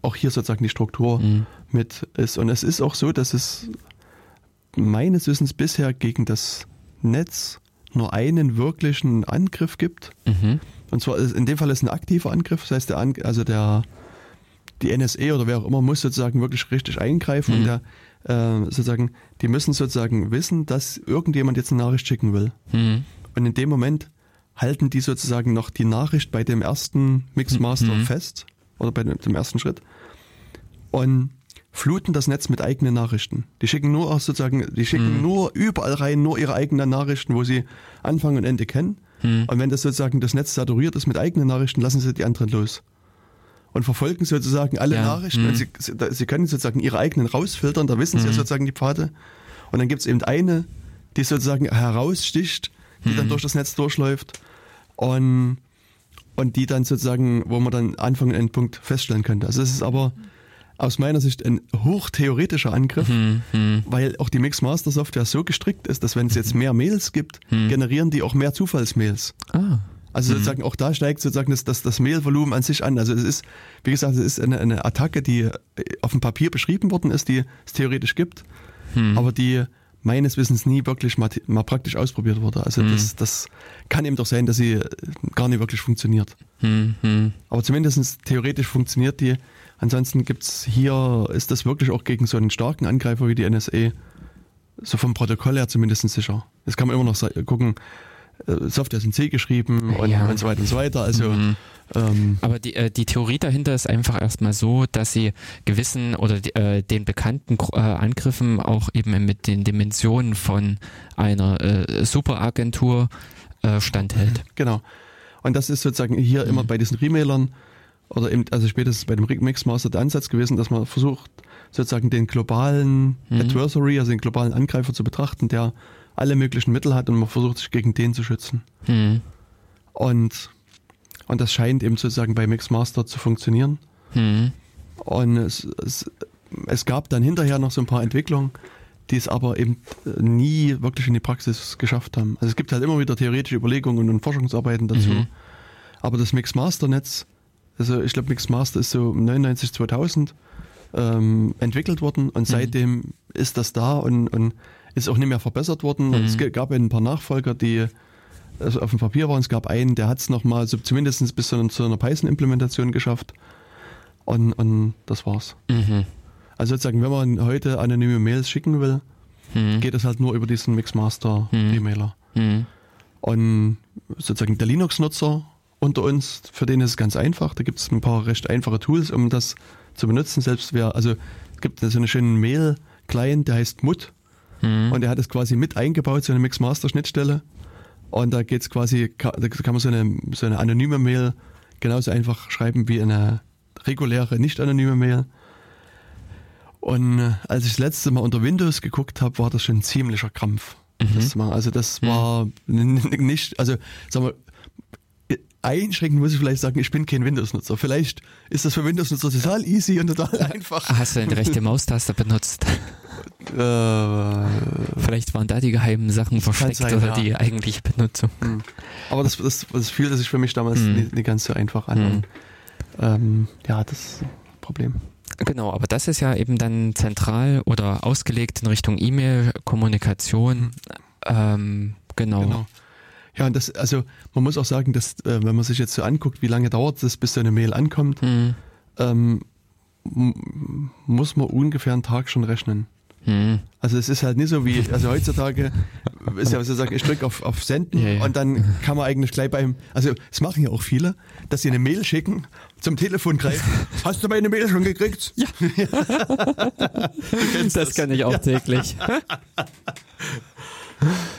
auch hier sozusagen die Struktur Mhm. mit ist. Und es ist auch so, dass es meines Wissens bisher gegen das Netz nur einen wirklichen Angriff gibt. Mhm. Und zwar ist, in dem Fall ist ein aktiver Angriff, das heißt der An also der die NSA oder wer auch immer muss sozusagen wirklich richtig eingreifen und Mhm. der äh, sozusagen die müssen sozusagen wissen, dass irgendjemand jetzt eine Nachricht schicken will. Mhm. Und in dem Moment halten die sozusagen noch die Nachricht bei dem ersten Mixmaster Mhm. fest oder bei dem, dem ersten Schritt und fluten das Netz mit eigenen Nachrichten. Die schicken nur auch sozusagen, die schicken Mhm. nur überall rein, nur ihre eigenen Nachrichten, wo sie Anfang und Ende kennen. Mhm. Und wenn das sozusagen das Netz saturiert ist mit eigenen Nachrichten, lassen sie die anderen los. Und verfolgen sozusagen alle Ja, Nachrichten. mhm. Sie, sie, können sozusagen ihre eigenen rausfiltern, da wissen sie ja Mhm. sozusagen die Pfade. Und dann gibt es eben eine, die sozusagen heraussticht, die dann Mhm. durch das Netz durchläuft und, und die dann sozusagen, wo man dann Anfang und Endpunkt feststellen könnte. Also es ist aber aus meiner Sicht ein hochtheoretischer Angriff, Mhm. Mhm. weil auch die Mixmaster Software so gestrickt ist, dass wenn es jetzt mehr Mails gibt, Mhm. generieren die auch mehr Zufallsmails. Ah. Also sozusagen auch da steigt sozusagen das, das, das Mailvolumen an sich an. Also es ist, wie gesagt, es ist eine, eine Attacke, die äh, auf dem Papier beschrieben worden ist, die es theoretisch gibt, Mhm. aber die meines Wissens nie wirklich mal, mal praktisch ausprobiert wurde. Also Mhm. das, das kann eben doch sein, dass sie äh, gar nicht wirklich funktioniert. Mhm. Mhm. Aber zumindest theoretisch funktioniert die. Ansonsten gibt's hier, ist das wirklich auch gegen so einen starken Angreifer wie die NSA, so vom Protokoll her zumindest sicher. Das kann man immer noch gucken, Software ist in C geschrieben und, Ja. und so weiter und so weiter. Also Mhm. ähm, Aber die, äh, die Theorie dahinter ist einfach erstmal so, dass sie gewissen oder die, äh, den bekannten äh, Angriffen auch eben mit den Dimensionen von einer äh, Superagentur äh, standhält. Genau. Und das ist sozusagen hier immer bei diesen Remailern oder eben, also spätestens bei dem Mixmaster der Ansatz gewesen, dass man versucht, sozusagen den globalen Mhm. Adversary, also den globalen Angreifer zu betrachten, der alle möglichen Mittel hat und man versucht sich gegen den zu schützen. Hm. Und, und das scheint eben sozusagen bei Mixmaster zu funktionieren. Hm. Und es, es, es gab dann hinterher noch so ein paar Entwicklungen, die es aber eben nie wirklich in die Praxis geschafft haben. Also es gibt halt immer wieder theoretische Überlegungen und Forschungsarbeiten dazu. Mhm. Aber das Mixmaster-Netz, also ich glaube Mixmaster ist so 99, 2000 ähm, entwickelt worden und seitdem ist das da und, und ist auch nicht mehr verbessert worden. Mhm. Es gab ein paar Nachfolger, die also auf dem Papier waren. Es gab einen, der hat es nochmal so zumindest bis zu einer, zu einer Python-Implementation geschafft. Und, und das war's. Mhm. Also sozusagen, wenn man heute anonyme Mails schicken will, Mhm. geht es halt nur über diesen Mixmaster Mhm. Mhm. Und sozusagen der Linux-Nutzer unter uns, für den ist es ganz einfach. Da gibt es ein paar recht einfache Tools, um das zu benutzen. Selbst wer, also es gibt so einen schönen Mail-Client, der heißt Mut Mhm. und der hat es quasi mit eingebaut, so eine Mixmaster-Schnittstelle. Und da geht es quasi, da kann man so eine, so eine anonyme Mail genauso einfach schreiben wie eine reguläre, nicht anonyme Mail. Und äh, als ich das letzte Mal unter Windows geguckt habe, war das schon ein ziemlicher Krampf. Das zu machen. Also das war n- n- nicht, also sagen wir, einschränkend muss ich vielleicht sagen, ich bin kein Windows-Nutzer. Vielleicht ist das für Windows-Nutzer total easy und total einfach. Hast du eine rechte Maustaste benutzt? Äh, Vielleicht waren da die geheimen Sachen versteckt sein, oder ja. die eigentliche Benutzung. aber das, das, das fühlte sich für mich damals Hm. nicht, nicht ganz so einfach an. Hm. Und, ähm, ja, das ist ein Problem. Genau, aber das ist ja eben dann zentral oder ausgelegt in Richtung E-Mail, Kommunikation. Ähm, genau. Genau. Ja, und das, also man muss auch sagen, dass äh, wenn man sich jetzt so anguckt, wie lange dauert es, bis so eine Mail ankommt, Hm. ähm, muss man ungefähr einen Tag schon rechnen. Hm. Also es ist halt nicht so wie, also heutzutage ist ja sozusagen, ich drücke auf, auf Senden Ja, ja. und dann kann man eigentlich gleich beim, also es machen ja auch viele, dass sie eine Mail schicken, zum Telefon greifen. Hast du meine Mail schon gekriegt? Ja. Das kann ich auch täglich.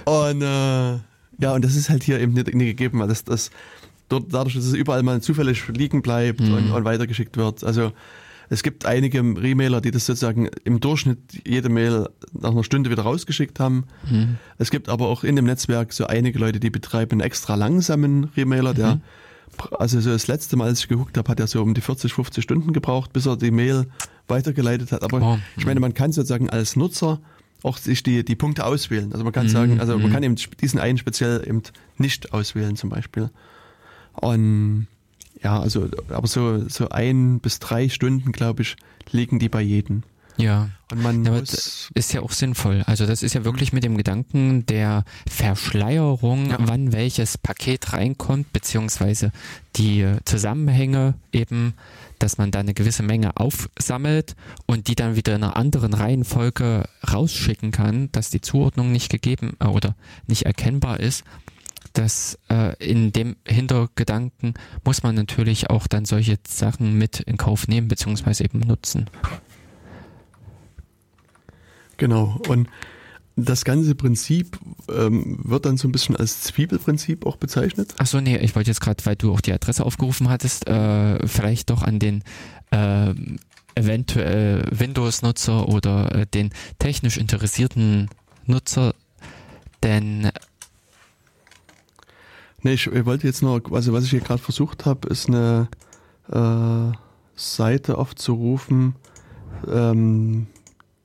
Und äh, ja, und das ist halt hier eben nicht, nicht gegeben, weil das, das dort, dadurch, dass es überall mal zufällig liegen bleibt Mhm. und, und weitergeschickt wird. Also es gibt einige Remailer, die das sozusagen im Durchschnitt jede Mail nach einer Stunde wieder rausgeschickt haben. Mhm. Es gibt aber auch in dem Netzwerk so einige Leute, die betreiben einen extra langsamen Remailer, der Mhm. also so das letzte Mal, als ich geguckt habe, hat er so um die 40, 50 Stunden gebraucht, bis er die Mail weitergeleitet hat. Aber Oh, ich meine, man kann sozusagen als Nutzer auch sich die, die Punkte auswählen. Also man kann Mhm, sagen, also man mhm. kann eben diesen einen speziell eben nicht auswählen zum Beispiel. Und ja, also, aber so, so ein bis drei Stunden, glaube ich, liegen die bei jedem. Ja. Und man Ja, Ist ja auch sinnvoll. Also das ist ja wirklich mit dem Gedanken der Verschleierung, Ja. wann welches Paket reinkommt, beziehungsweise die Zusammenhänge eben, dass man da eine gewisse Menge aufsammelt und die dann wieder in einer anderen Reihenfolge rausschicken kann, dass die Zuordnung nicht gegeben äh, oder nicht erkennbar ist. Das äh, in dem Hintergedanken muss man natürlich auch dann solche Sachen mit in Kauf nehmen, beziehungsweise eben nutzen. Genau. Und das ganze Prinzip ähm, wird dann so ein bisschen als Zwiebelprinzip auch bezeichnet. Ach so, nee, ich wollte jetzt gerade, weil du auch die Adresse aufgerufen hattest, äh, vielleicht doch an den äh, eventuell Windows-Nutzer oder äh, den technisch interessierten Nutzer, denn Nee, ich äh, wollte jetzt nur, also was ich hier gerade versucht habe, ist eine äh, Seite aufzurufen, ähm,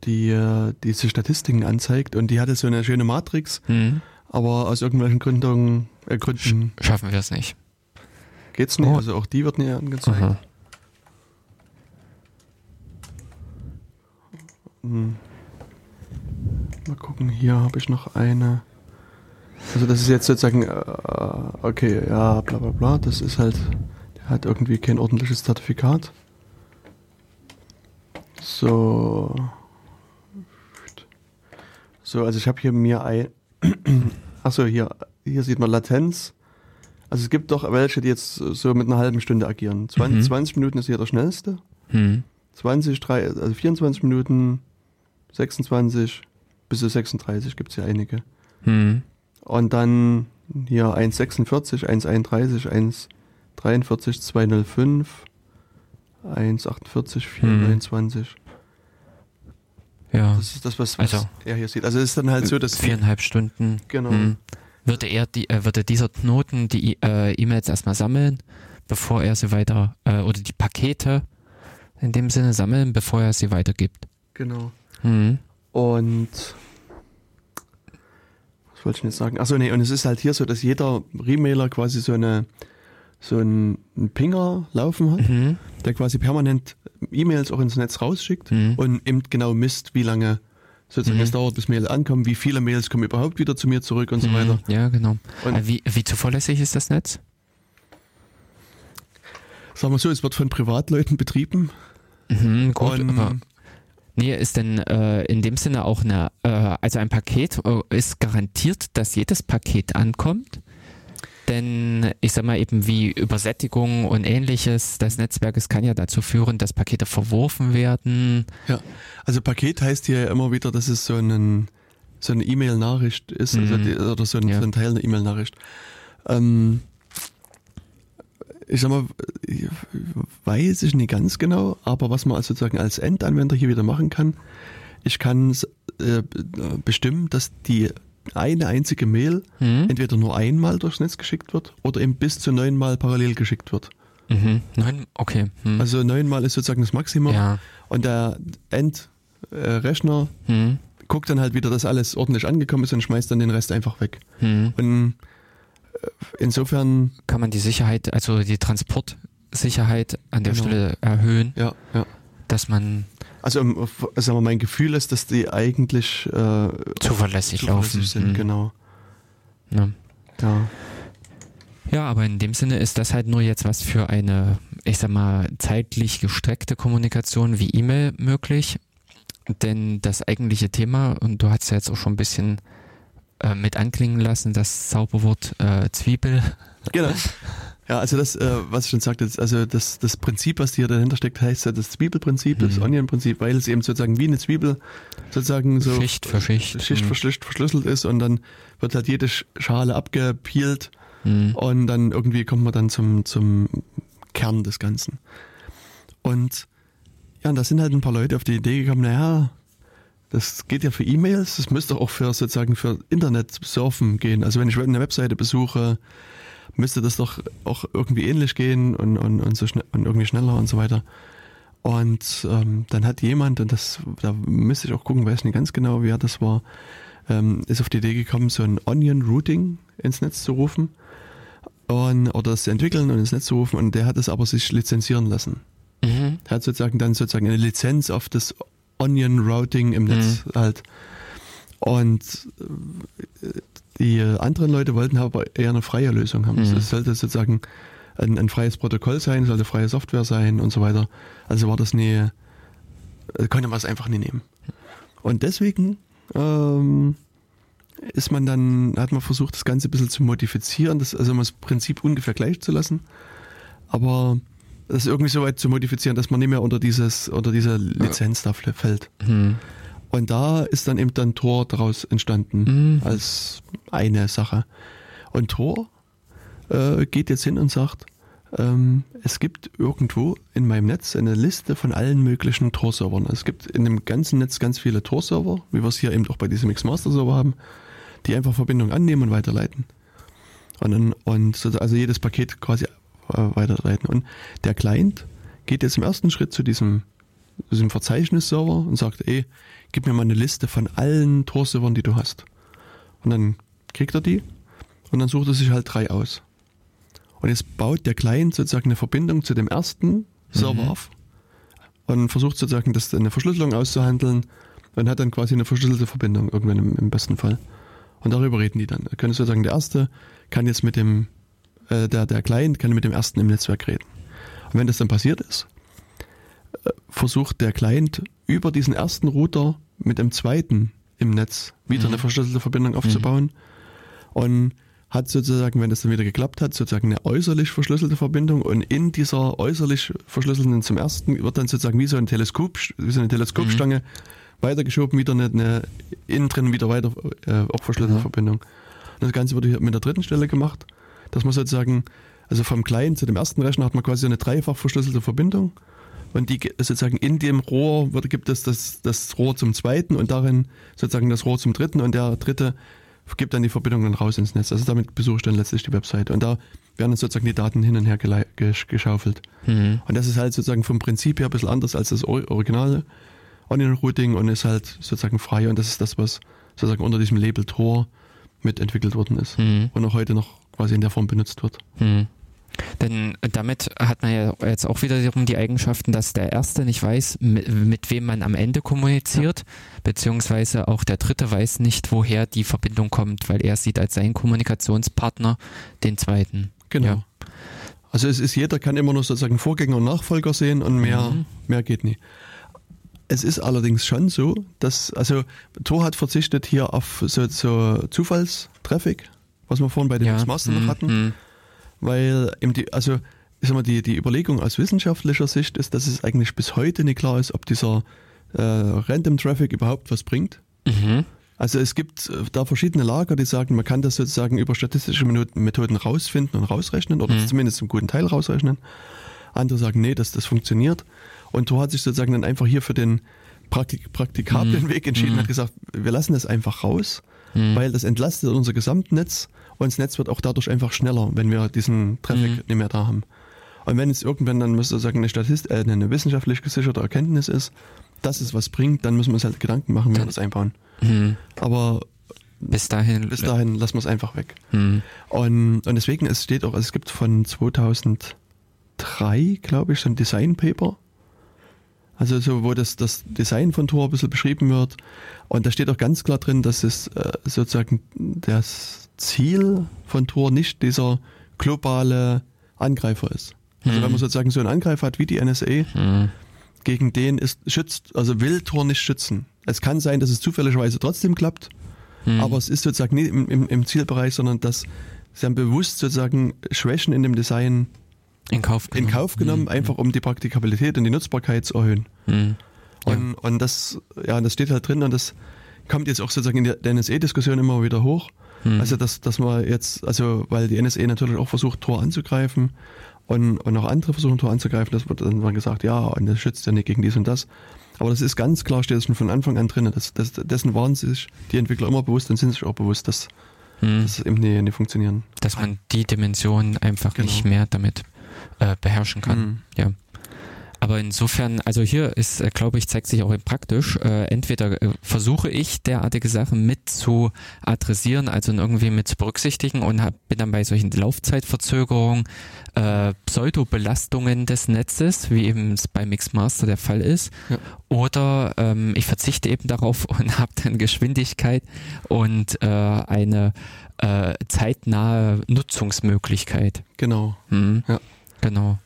die äh, diese Statistiken anzeigt und die hatte so eine schöne Matrix, hm, aber aus irgendwelchen Gründungen, äh, Gründen schaffen wir es nicht. geht's nicht. Oh. Also auch die wird nicht angezeigt. Aha. Hm. Mal gucken, hier habe ich noch eine. Also das ist jetzt sozusagen, äh, okay, ja, bla bla bla, das ist halt, der hat irgendwie kein ordentliches Zertifikat. So. So, also ich habe hier mir ein, achso, hier, hier sieht man Latenz. Also es gibt doch welche, die jetzt so mit einer halben Stunde agieren. 20, Mhm. 20 Minuten ist hier der schnellste. Hm, 20, drei, also 24 Minuten, 26 bis zu 36 gibt es ja einige. hm, Und dann hier 1,46, 1,31, 1,43, 205, 1,48, 4,29. ja, Das ist das, was, was Also- er hier sieht. Also es ist dann halt so, dass viereinhalb Stunden. Genau. Hm. Würde er die, äh, würde dieser Knoten die äh, E-Mails erstmal sammeln, bevor er sie weiter, äh, oder die Pakete in dem Sinne sammeln, bevor er sie weitergibt. Genau. Hm. Und wollte ich jetzt sagen? Achso, nee, und es ist halt hier so, dass jeder Remailer quasi so eine so einen einen Pinger laufen hat, Mhm. der quasi permanent E-Mails auch ins Netz rausschickt Mhm. und eben genau misst, wie lange sozusagen Mhm. es dauert, bis Mails ankommen, wie viele Mails kommen überhaupt wieder zu mir zurück und so weiter. Mhm. Ja, genau. Und- wie, wie zuverlässig ist das Netz? sagen wir so, es wird von Privatleuten betrieben. Mhm, gut, aber Nee, ist denn äh, in dem Sinne auch eine, äh, also ein Paket äh, ist garantiert, dass jedes Paket ankommt? Denn ich sag mal eben wie Übersättigung und ähnliches des Netzwerkes kann ja dazu führen, dass Pakete verworfen werden. Ja, also Paket heißt hier ja immer wieder, dass es so, einen, so eine E-Mail-Nachricht ist also Mhm. die, oder so ein, Ja. so ein Teil einer E-Mail-Nachricht. Ähm, ich sag mal, ich weiß ich nicht ganz genau, aber was man also sozusagen als Endanwender hier wieder machen kann, ich kann äh, bestimmen, dass die eine einzige Mail Mhm. entweder nur einmal durchs Netz geschickt wird oder eben bis zu neunmal parallel geschickt wird. Mhm. Nein, okay. Hm. Also neunmal ist sozusagen das Maximum ja. und der Endrechner Hm. guckt dann halt wieder, dass alles ordentlich angekommen ist und schmeißt dann den Rest einfach weg. Hm. Und insofern, Kann man die Sicherheit, also die Transportsicherheit an der Genau. Stelle erhöhen, ja, ja. dass man Also ähm, sagen wir, mein Gefühl ist, dass die eigentlich äh, zuverlässig, laufen zuverlässig sind, Hm. genau. Ja. Ja. Ja, aber in dem Sinne ist das halt nur jetzt was für eine, ich sag mal, zeitlich gestreckte Kommunikation wie E-Mail möglich. Denn das eigentliche Thema, und du hast ja jetzt auch schon ein bisschen äh, mit anklingen lassen, das Zauberwort äh, Zwiebel. Genau. Ja, also das, äh, was ich schon sagte, das- also das, das Prinzip, was hier dahinter steckt, heißt ja das Zwiebelprinzip, das Mhm. Onion-Prinzip, weil es eben sozusagen wie eine Zwiebel sozusagen so Schicht für Schicht. Schicht Mhm. für Schicht verschlüsselt ist und dann wird halt jede Sch- Schale abgepielt Mhm. und dann irgendwie kommt man dann zum, zum Kern des Ganzen. Und ja, und da sind halt ein paar Leute auf die Idee gekommen, naja, das geht ja für E-Mails, das müsste auch für sozusagen für Internet-Surfen gehen. Also wenn ich eine Webseite besuche, müsste das doch auch irgendwie ähnlich gehen und, und, und, so schnell, und irgendwie schneller und so weiter. Und ähm, dann hat jemand, und das, da müsste ich auch gucken, weiß nicht ganz genau, wer das war, ähm, ist auf die Idee gekommen, so ein Onion Routing ins Netz zu rufen und, oder das zu entwickeln und ins Netz zu rufen und der hat es aber sich lizenzieren lassen. Mhm. Er hat sozusagen dann sozusagen eine Lizenz auf das Onion Routing im Netz halt. Und äh, die anderen Leute wollten aber eher eine freie Lösung haben. Mhm. Es sollte sozusagen ein, ein freies Protokoll sein, sollte freie Software sein und so weiter. Also war das nie, äh, konnte man es einfach nie nehmen. Und deswegen ähm, ist man dann, hat man versucht, das Ganze ein bisschen zu modifizieren, das, also um das Prinzip ungefähr gleich zu lassen, aber das irgendwie so weit zu modifizieren, dass man nicht mehr unter dieses, unter diese Lizenz da fällt. Mhm. Und da ist dann eben dann Tor daraus entstanden Mhm. als eine Sache. Und Tor äh, geht jetzt hin und sagt, ähm, es gibt irgendwo in meinem Netz eine Liste von allen möglichen Tor-Servern. Es gibt in dem ganzen Netz ganz viele Tor-Server, wie wir es hier eben auch bei diesem X-Master-Server haben, die einfach Verbindung annehmen und weiterleiten. Und, dann, und so, also jedes Paket quasi weiterleiten. Und der Client geht jetzt im ersten Schritt zu diesem, diesem Verzeichnisserver und sagt, ey, gib mir mal eine Liste von allen Tor-Servern, die du hast. Und dann kriegt er die und dann sucht er sich halt drei aus. Und jetzt baut der Client sozusagen eine Verbindung zu dem ersten Server Mhm. auf und versucht sozusagen das eine Verschlüsselung auszuhandeln und hat dann quasi eine verschlüsselte Verbindung irgendwann im, im besten Fall. Und darüber reden die dann. Da können sozusagen der erste kann jetzt mit dem äh, der der Client kann mit dem ersten im Netzwerk reden. Und wenn das dann passiert ist, äh, versucht der Client über diesen ersten Router mit dem zweiten im Netz wieder Mhm. eine verschlüsselte Verbindung aufzubauen und hat sozusagen, wenn das dann wieder geklappt hat, sozusagen eine äußerlich verschlüsselte Verbindung und in dieser äußerlich verschlüsselten zum ersten wird dann sozusagen wie so ein Teleskop, wie so eine Teleskopstange weitergeschoben, wieder eine, eine innen drin wieder weiter äh, auch verschlüsselte Mhm. Verbindung. Und das Ganze wurde hier mit der dritten Stelle gemacht, dass man sozusagen, also vom Client zu dem ersten Rechner hat man quasi so eine dreifach verschlüsselte Verbindung und die ge- sozusagen in dem Rohr wird, gibt es das, das Rohr zum zweiten und darin sozusagen das Rohr zum dritten und der dritte gibt dann die Verbindung dann raus ins Netz. Also damit besuche ich dann letztlich die Webseite und da werden dann sozusagen die Daten hin und her gesch- geschaufelt. Mhm. Und das ist halt sozusagen vom Prinzip her ein bisschen anders als das Or- originale Onion Routing und ist halt sozusagen frei und das ist das, was sozusagen unter diesem Label Tor mitentwickelt worden ist Mhm. und auch heute noch quasi in der Form benutzt wird. Hm. Denn damit hat man ja jetzt auch wiederum die Eigenschaften, dass der Erste nicht weiß, mit, mit wem man am Ende kommuniziert, beziehungsweise auch der Dritte weiß nicht, woher die Verbindung kommt, weil er sieht als seinen Kommunikationspartner den Zweiten. Genau. Ja. Also es ist jeder kann immer nur sozusagen Vorgänger und Nachfolger sehen und mehr, Mhm. mehr geht nie. Es ist allerdings schon so, dass, also Tor hat verzichtet hier auf so, so Zufallstraffic, was wir vorhin bei den Master noch mhm, hatten, mhm. weil eben die, also ich sag mal, die, die Überlegung aus wissenschaftlicher Sicht ist, dass es eigentlich bis heute nicht klar ist, ob dieser äh, Random Traffic überhaupt was bringt. Mhm. Also es gibt äh, da verschiedene Lager, die sagen, man kann das sozusagen über statistische Methoden rausfinden und rausrechnen oder Mhm. zumindest zum guten Teil rausrechnen. Andere sagen, nee, dass das funktioniert. Und Tor hat sich sozusagen dann einfach hier für den Praktik praktikablen Mhm. Weg entschieden, Mhm. hat gesagt, wir lassen das einfach raus, Mhm. weil das entlastet unser Gesamtnetz und das Netz wird auch dadurch einfach schneller, wenn wir diesen Traffic Mhm. nicht mehr da haben. Und wenn es irgendwann dann muss sozusagen eine Statist äh, eine wissenschaftlich gesicherte Erkenntnis ist, dass es was bringt, dann müssen wir uns halt Gedanken machen, wie wir das einbauen. Mhm. Aber Bis dahin. bis dahin lassen wir es einfach weg. Mhm. Und, und deswegen, es steht auch, also es gibt von 2003, glaube ich, so ein Design Paper. Also so, wo das, das Design von Tor ein bisschen beschrieben wird. Und da steht auch ganz klar drin, dass es äh, sozusagen das Ziel von Tor nicht dieser globale Angreifer ist. Also Mhm. wenn man sozusagen so einen Angreifer hat wie die NSA, Mhm. gegen den ist schützt, also will Tor nicht schützen. Es kann sein, dass es zufälligerweise trotzdem klappt, Mhm. aber es ist sozusagen nicht im, im, im Zielbereich, sondern dass sie haben bewusst sozusagen Schwächen in dem Design in Kauf in genommen. Kauf genommen, Mhm. einfach um die Praktikabilität und die Nutzbarkeit zu erhöhen. Mhm. Ja. Und, und das, ja, das steht halt drin und das kommt jetzt auch sozusagen in der, NSA-Diskussion immer wieder hoch. Mhm. Also, dass, dass man jetzt, also, weil die NSA natürlich auch versucht, Tor anzugreifen und, und auch andere versuchen, Tor anzugreifen, das wird dann gesagt, ja, und das schützt ja nicht gegen dies und das. Aber das ist ganz klar, steht das schon von Anfang an drin. Das, das, dessen waren sich die Entwickler immer bewusst und sind sich auch bewusst, dass Mhm. das eben nicht, nicht funktionieren. dass man die Dimension einfach Genau. nicht mehr damit äh, beherrschen kann. Mhm. Ja. Aber insofern, also hier ist, äh, glaube ich, zeigt sich auch praktisch, äh, entweder äh, versuche ich derartige Sachen mit zu adressieren, also irgendwie mit zu berücksichtigen und hab, bin dann bei solchen Laufzeitverzögerungen, äh, Pseudo-Belastungen des Netzes, wie eben es bei Mixmaster der Fall ist, Ja. oder ähm, ich verzichte eben darauf und habe dann Geschwindigkeit und äh, eine äh, zeitnahe Nutzungsmöglichkeit. Genau. Mhm. Ja. Genau.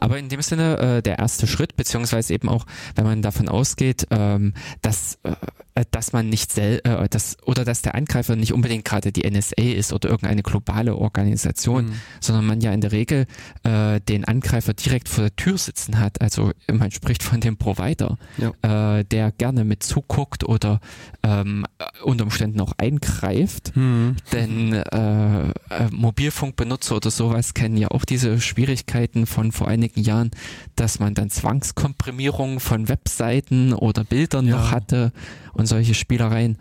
Aber in dem Sinne äh, der erste Schritt, beziehungsweise eben auch, wenn man davon ausgeht, ähm, dass, äh, dass man nicht sel äh, dass, oder dass der Angreifer nicht unbedingt gerade die NSA ist oder irgendeine globale Organisation, Mhm. sondern man ja in der Regel äh, den Angreifer direkt vor der Tür sitzen hat. Also man spricht von dem Provider, äh, der gerne mit zuguckt oder ähm, unter Umständen auch eingreift. Mhm. Denn äh, äh, Mobilfunkbenutzer oder sowas kennen ja auch diese Schwierigkeiten von vor einigen Jahren, dass man dann Zwangskomprimierung von Webseiten oder Bildern Ja. noch hatte und solche Spielereien,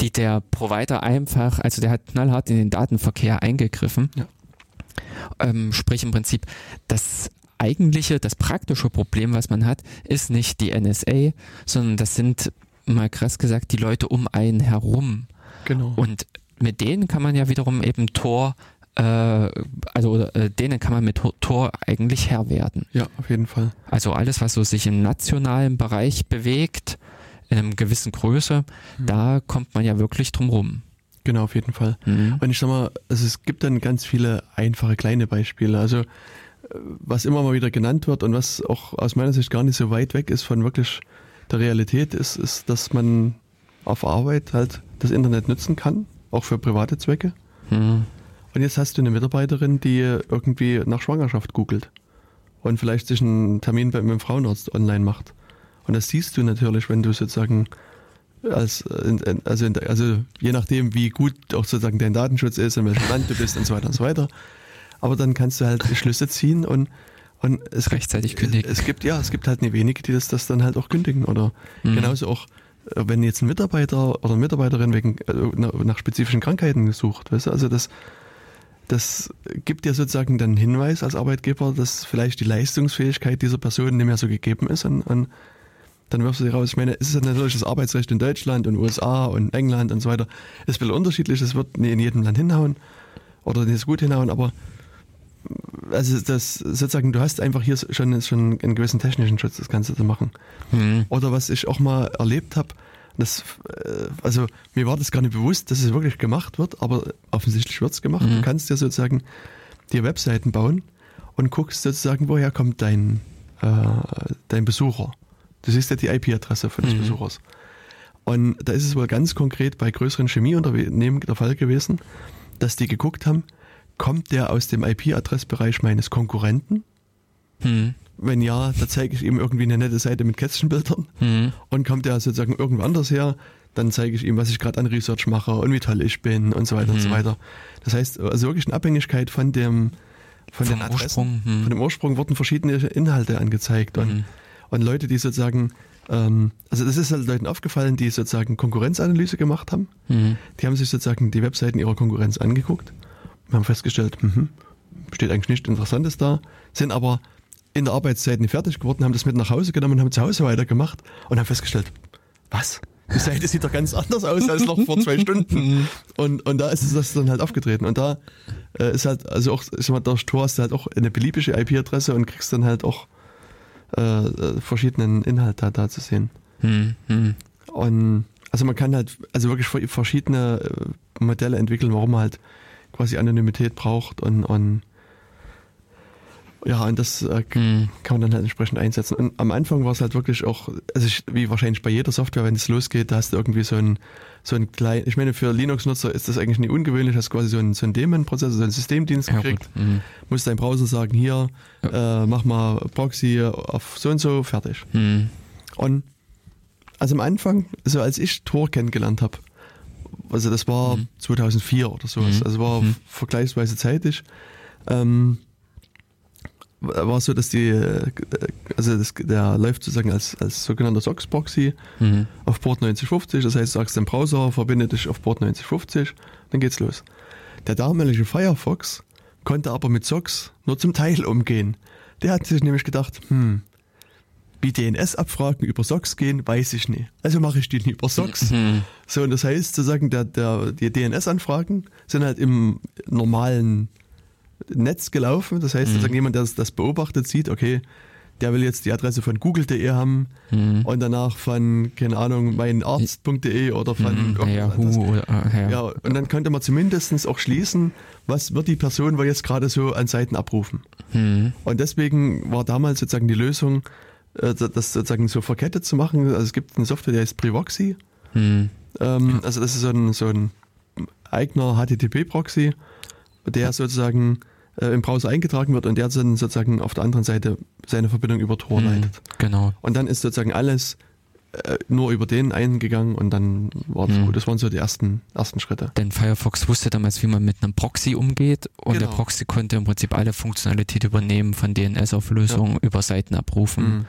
die der Provider einfach, also der hat knallhart in den Datenverkehr eingegriffen. Ja. Ähm, sprich im Prinzip, das eigentliche, das praktische Problem, was man hat, ist nicht die NSA, sondern das sind mal krass gesagt die Leute um einen herum. Genau. Und mit denen kann man ja wiederum eben Tor, also oder, äh, denen kann man mit Tor- eigentlich Herr werden. ja, auf jeden Fall. Also alles, was so sich im nationalen Bereich bewegt, in einem gewissen Größe, Mhm. da kommt man ja wirklich drum rum. Genau, auf jeden Fall. Mhm. Und ich sag mal, also es gibt dann ganz viele einfache kleine Beispiele. Also äh, was immer mal wieder genannt wird und was auch aus meiner Sicht gar nicht so weit weg ist von wirklich der Realität, ist, ist, dass man auf Arbeit halt das Internet nutzen kann, auch für private Zwecke. Mhm. Und jetzt hast du eine Mitarbeiterin, die irgendwie nach Schwangerschaft googelt und vielleicht sich einen Termin beim, beim Frauenarzt online macht. Und das siehst du natürlich, wenn du sozusagen als, äh, also, also je nachdem, wie gut auch sozusagen dein Datenschutz ist, in welchem Land du bist und so weiter und so weiter. Aber dann kannst du halt Schlüsse ziehen und, und es gibt- Rechtzeitig kündigen. Es gibt, ja, es gibt halt nicht wenige, die das, das dann halt auch kündigen oder Mhm. genauso auch, äh, wenn jetzt ein Mitarbeiter oder eine Mitarbeiterin wegen, äh, nach, nach spezifischen Krankheiten gesucht, weißt du, also das, das gibt dir sozusagen dann einen Hinweis als Arbeitgeber, dass vielleicht die Leistungsfähigkeit dieser Person nicht mehr so gegeben ist und, und dann wirfst du sie raus. Ich meine, es ist natürlich das Arbeitsrecht in Deutschland und USA und England und so weiter. Es ist ein bisschen unterschiedlich, es wird nicht in jedem Land hinhauen oder nicht so gut hinhauen, aber also das sozusagen, du hast einfach hier schon, schon einen gewissen technischen Schutz, das du da machen. Mhm. Oder was ich auch mal erlebt habe, das, äh, also mir war das gar nicht bewusst, dass es wirklich gemacht wird, aber offensichtlich wird es gemacht. Mhm. Du kannst dir sozusagen die Webseiten bauen und guckst sozusagen, woher kommt dein, äh, dein Besucher. Du siehst ja die IP-Adresse von des Mhm. Besuchers. Und da ist es wohl ganz konkret bei größeren Chemieunternehmen der Fall gewesen, dass die geguckt haben, kommt der aus dem IP-Adressbereich meines Konkurrenten? Hm. Wenn ja, da zeige ich ihm irgendwie eine nette Seite mit Kätzchenbildern. Hm. Und kommt der sozusagen irgendwo anders her, dann zeige ich ihm, was ich gerade an Research mache und wie toll ich bin und so weiter und so Mhm. weiter. Das heißt, also wirklich in Abhängigkeit von dem von Vom den Adressen, Ursprung, hm. von dem Ursprung wurden verschiedene Inhalte angezeigt und, Mhm. und Leute, die sozusagen, ähm, also das ist halt Leuten aufgefallen, die sozusagen Konkurrenzanalyse gemacht haben. Hm. Die haben sich sozusagen die Webseiten ihrer Konkurrenz angeguckt und haben festgestellt, mhm, steht eigentlich nichts Interessantes da, sind aber in der Arbeitszeit nicht fertig geworden, haben das mit nach Hause genommen und haben zu Hause weitergemacht und haben festgestellt, was? Die Seite sieht doch ganz anders aus als noch vor zwei Stunden. Und, und da ist es das dann halt aufgetreten. Und da äh, ist halt, also auch, ich sag mal, durch Tor hast du halt auch eine beliebige IP-Adresse und kriegst dann halt auch äh, äh, verschiedenen Inhalt da, da zu sehen. Hm. Hm. Und also man kann halt also wirklich ver- verschiedene äh, Modelle entwickeln, warum man halt quasi Anonymität braucht und, und ja, und das äh, k- Hm. kann man dann halt entsprechend einsetzen. Und am Anfang war es halt wirklich auch, also ich, wie wahrscheinlich bei jeder Software, wenn es losgeht, da hast du irgendwie so ein, so ein klein, ich meine, für Linux-Nutzer ist das eigentlich nicht ungewöhnlich, hast quasi so einen, so einen Daemon-Prozessor, so einen Systemdienst Ja, gekriegt, gut. Hm. musst dein Browser sagen, hier, äh, mach mal Proxy auf so und so, fertig. Hm. Und also am Anfang, so als ich Tor kennengelernt habe, also das war Mhm. 2004 oder sowas, Mhm. also war Mhm. vergleichsweise zeitig, ähm, war es so, dass die, äh, also das, der läuft sozusagen als, als sogenannter SOX-Proxy Hm. auf Port 9050, das heißt, du sagst dem Browser, verbinde dich auf Port 9050, dann geht's los. Der damalige Firefox konnte aber mit SOX nur zum Teil umgehen. Der hat sich nämlich gedacht, hm, wie DNS-Abfragen über SOX gehen, weiß ich nicht. Also mache ich die nicht über SOX. Hm. So, und das heißt, sozusagen, der, der, die DNS-Anfragen sind halt im normalen Netz gelaufen. Das heißt, Mhm. jemand, der das, das beobachtet, sieht, okay, der will jetzt die Adresse von google.de haben Hm. und danach von, keine Ahnung, meinarzt.de oder von Hm. irgendwas anderes. oder äh, ja. Ja, und dann könnte man zumindest auch schließen, was wird die Person wohl jetzt gerade so an Seiten abrufen. Hm. Und deswegen war damals sozusagen die Lösung, äh, das sozusagen so verkettet zu machen. Also es gibt eine Software, die heißt Privoxy. Hm. Ähm, also das ist so ein, so ein eigener HTTP-Proxy, der sozusagen äh, im Browser eingetragen wird und der dann sozusagen auf der anderen Seite seine Verbindung über Tor Hm. leitet. Genau. Und dann ist sozusagen alles äh, nur über den eingegangen und dann war das Hm. gut. Das waren so die ersten, ersten Schritte. Denn Firefox wusste damals, wie man mit einem Proxy umgeht und der Genau. Proxy konnte im Prinzip alle Funktionalität übernehmen von DNS-Auflösung über Seiten abrufen.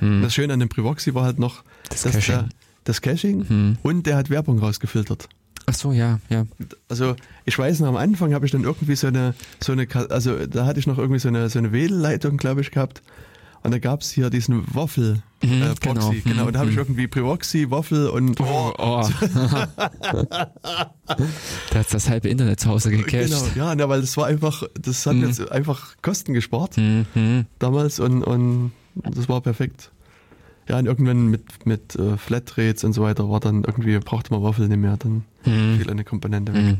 Mhm. Hm. Das Schöne an dem Privoxy war halt noch Das dass Caching. Der, das Caching Hm. und der hat Werbung rausgefiltert. Ach so, ja, ja. Also ich weiß noch, am Anfang habe ich dann irgendwie so eine, so eine, also da hatte ich noch irgendwie so eine, so eine Wählleitung, glaube ich, gehabt. Und da gab es hier diesen Waffel Mhm, äh, Proxy, genau. Mhm, Und da habe ich mhm. irgendwie Privoxy, Waffel und Oh, oh. da hat das halbe Internet zu Hause gecached. genau, ja, na, weil das war einfach, das hat Mhm. jetzt einfach Kosten gespart Mhm. damals und, und das war perfekt. Ja, und irgendwann mit, mit äh, Flatrates und so weiter war dann irgendwie, brauchte man Waffel nicht mehr, dann Mhm. fiel eine Komponente weg. Mhm.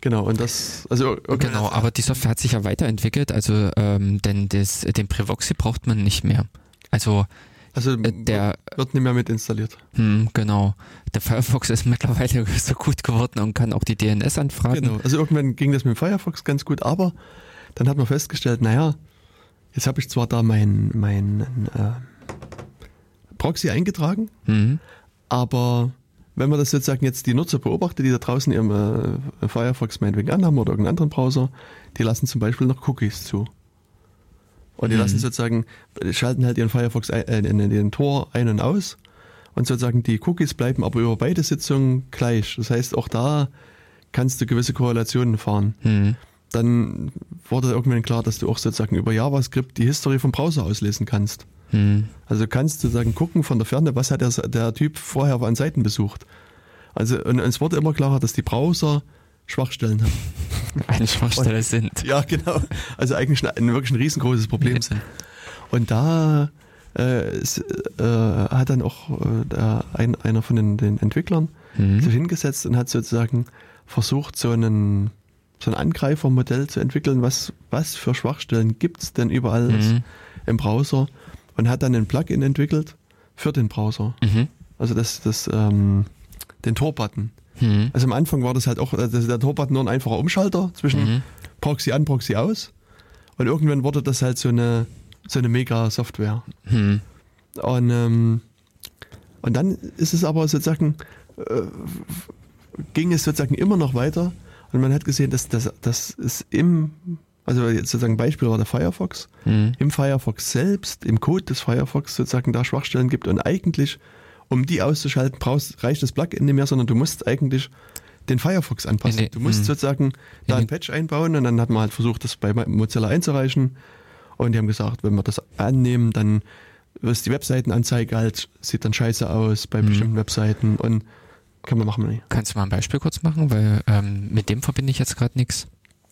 Genau, und das, also irgendwann Genau, aber die Software hat sich ja weiterentwickelt, also ähm, denn das, den Privoxy braucht man nicht mehr. Also also äh, der, wird nicht mehr mit installiert. hm, genau, der Firefox ist mittlerweile so gut geworden und kann auch die DNS anfragen. Genau. Also irgendwann ging das mit dem Firefox ganz gut, aber dann hat man festgestellt, naja, jetzt habe ich zwar da mein, mein äh, Proxy eingetragen, Mhm. aber wenn man das sozusagen jetzt die Nutzer beobachtet, die da draußen ihren äh, Firefox meinetwegen anhaben oder irgendeinen anderen Browser, die lassen zum Beispiel noch Cookies zu. Und die Mhm. lassen sozusagen, die schalten halt ihren Firefox ein, äh, den Tor ein und aus und sozusagen die Cookies bleiben aber über beide Sitzungen gleich. Das heißt, auch da kannst du gewisse Korrelationen fahren. Mhm. Dann wurde irgendwann klar, dass du auch sozusagen über JavaScript die History vom Browser auslesen kannst. Mhm. Also du kannst sozusagen gucken von der Ferne, was hat der, der Typ vorher an Seiten besucht. Also und es wurde immer klarer, dass die Browser Schwachstellen haben. Eine Schwachstelle sind. Ja, genau. Also eigentlich ein, wirklich ein riesengroßes Problem sind. Und da äh, äh, hat dann auch äh, ein, einer von den, den Entwicklern sich Mhm. hingesetzt und hat sozusagen versucht, so einen, so ein Angreifermodell zu entwickeln, was, was für Schwachstellen gibt's denn überall Mhm. im Browser und hat dann ein Plugin entwickelt für den Browser. Mhm. Also das, das, ähm, den Tor-Button. Mhm. Also am Anfang war das halt auch, also der Tor-Button nur ein einfacher Umschalter zwischen Mhm. Proxy an, Proxy aus. Und irgendwann wurde das halt so eine, so eine Mega-Software. Mhm. Und, ähm, und dann ist es aber sozusagen, äh, ging es sozusagen immer noch weiter. Und man hat gesehen, dass das, das ist im, also jetzt sozusagen Beispiel war der Firefox, Mhm. im Firefox selbst, im Code des Firefox sozusagen da Schwachstellen gibt. Und eigentlich, um die auszuschalten, brauchst, reicht das Plugin nicht mehr, sondern du musst eigentlich den Firefox anpassen. Den- du musst mhm. sozusagen da In ein Patch einbauen und dann hat man halt versucht, das bei Mozilla einzureichen. Und die haben gesagt, wenn wir das annehmen, dann ist die Webseitenanzeige halt, sieht dann scheiße aus bei Mhm. bestimmten Webseiten und kann man machen. Kannst du mal ein Beispiel kurz machen, weil ähm, mit dem verbinde ich jetzt gerade nichts.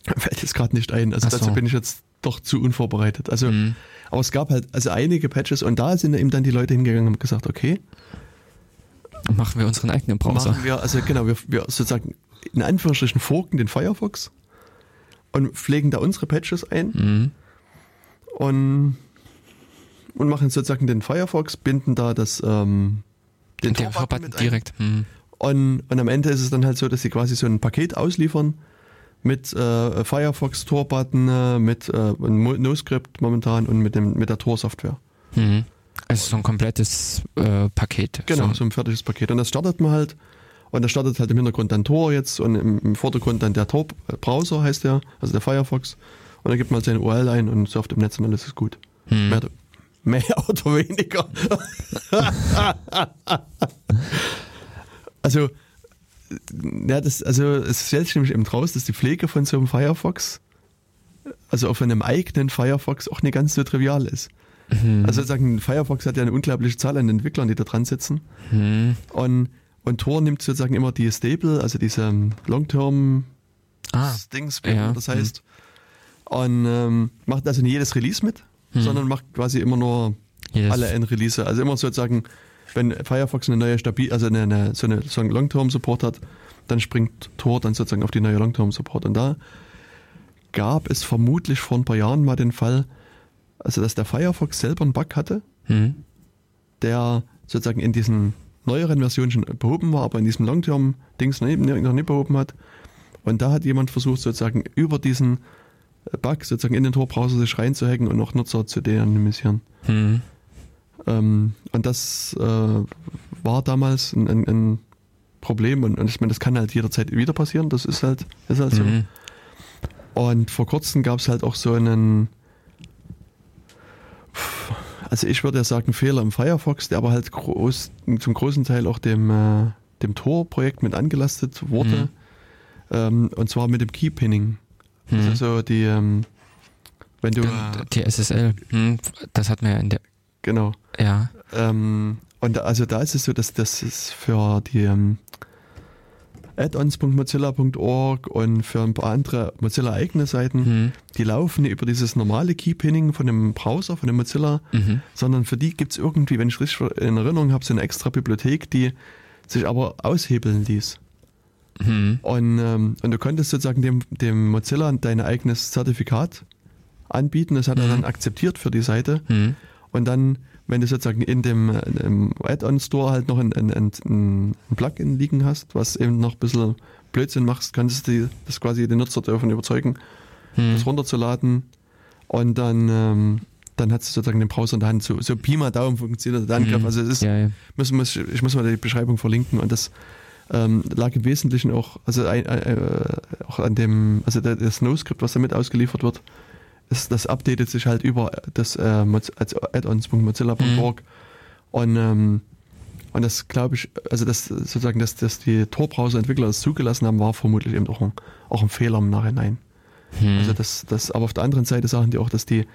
Fällt jetzt gerade nicht ein. Also so. dazu bin ich jetzt doch zu unvorbereitet. Also, Mhm. aber es gab halt also einige Patches und da sind eben dann die Leute hingegangen und haben gesagt, okay, Machen wir unseren eigenen Browser. machen wir, also genau, wir, wir sozusagen in Anführungsstrichen forken den Firefox und pflegen da unsere Patches ein Mhm. und, und machen sozusagen den Firefox, binden da das ähm, den, Den, Tor-Button direkt. Mhm. Und, und am Ende ist es dann halt so, dass sie quasi so ein Paket ausliefern mit äh, Firefox Tor-Button, äh, mit äh, NoScript momentan und mit dem mit der Tor-Software. Mhm. Also so ein komplettes äh, Paket. Genau, So, so ein fertiges Paket. Und das startet man halt. Und das startet halt im Hintergrund dann Tor jetzt und im, im Vordergrund dann der Tor-Browser heißt der, also der Firefox. Und dann gibt man halt seine URL ein und surft im Netz und alles ist gut. mhm. Mehr, mehr oder weniger. also, ja, das, also es stellt sich nämlich eben raus, dass die Pflege von so einem Firefox, also auf einem eigenen Firefox, auch nicht ganz so trivial ist. Mhm. Also sozusagen, Firefox hat ja eine unglaubliche Zahl an Entwicklern, die da dran sitzen. Mhm. Und, und Tor nimmt sozusagen immer die Stable, also diese ähm, Long-Term Ah, Dings, ja, das heißt. Und ähm, macht also nicht jedes Release mit, Mhm. sondern macht quasi immer nur jedes, alle N-Release. Also immer sozusagen, wenn Firefox eine neue stabil, also eine, eine, so eine so einen Long-Term-Support hat, dann springt Tor dann sozusagen auf die neue Long-Term-Support. Und da gab es vermutlich vor ein paar Jahren mal den Fall, also dass der Firefox selber einen Bug hatte, Mhm. der sozusagen in diesen neueren Versionen schon behoben war, aber in diesem Long-Term-Dings noch nicht- noch nicht behoben hat. Und da hat jemand versucht, sozusagen über diesen Bug sozusagen in den Tor-Browser sich reinzuhacken und auch Nutzer zu deanonymisieren. Mhm. Ähm, und das äh, war damals ein, ein, ein Problem und, und ich meine, das kann halt jederzeit wieder passieren, das ist halt, ist halt so. Mhm. Und vor kurzem gab es halt auch so einen, also ich würde ja sagen, Fehler im Firefox, der aber halt groß, zum großen Teil auch dem, äh, dem Tor-Projekt mit angelastet wurde. Ähm, und zwar mit dem Keypinning. Mhm. Also so die, ähm, wenn du, Die SSL, mhm. das hat man ja in der, genau. Ja. Ähm, und also da ist es so, dass das ist für die ähm, addons.mozilla.org und für ein paar andere Mozilla eigene Seiten, Mhm. die laufen über dieses normale Keypinning von dem Browser, von dem Mozilla, Mhm. sondern für die gibt es irgendwie, wenn ich richtig in Erinnerung habe, so eine extra Bibliothek, die sich aber aushebeln ließ. Mhm. Und, ähm, und du konntest sozusagen dem, dem Mozilla dein eigenes Zertifikat anbieten, das hat er Mhm. dann akzeptiert für die Seite. Mhm. Und dann, wenn du sozusagen in dem, äh, im Add-on-Store halt noch ein, ein, ein, Plugin liegen hast, was eben noch ein bisschen Blödsinn machst, kannst du die, das quasi den Nutzer davon überzeugen, Mhm. das runterzuladen. Und dann, ähm, dann hat es sozusagen den Browser in der Hand. So, so Pi mal Daumen funktioniert der Angriff. Mhm. Also es ist, ja, ja. muss, muss, ich muss mal die Beschreibung verlinken und das ähm, lag im Wesentlichen auch, also ein, äh, auch an dem, also das NoScript, was damit ausgeliefert wird, ist, das updatet sich halt über das äh, als addons.mozilla.org und ähm, und das glaube ich, also das sozusagen, dass, dass die Tor-Browser-Entwickler das zugelassen haben, war vermutlich eben auch ein, auch ein Fehler im Nachhinein. Mhm. Also das, das, aber auf der anderen Seite sagen die auch, dass die,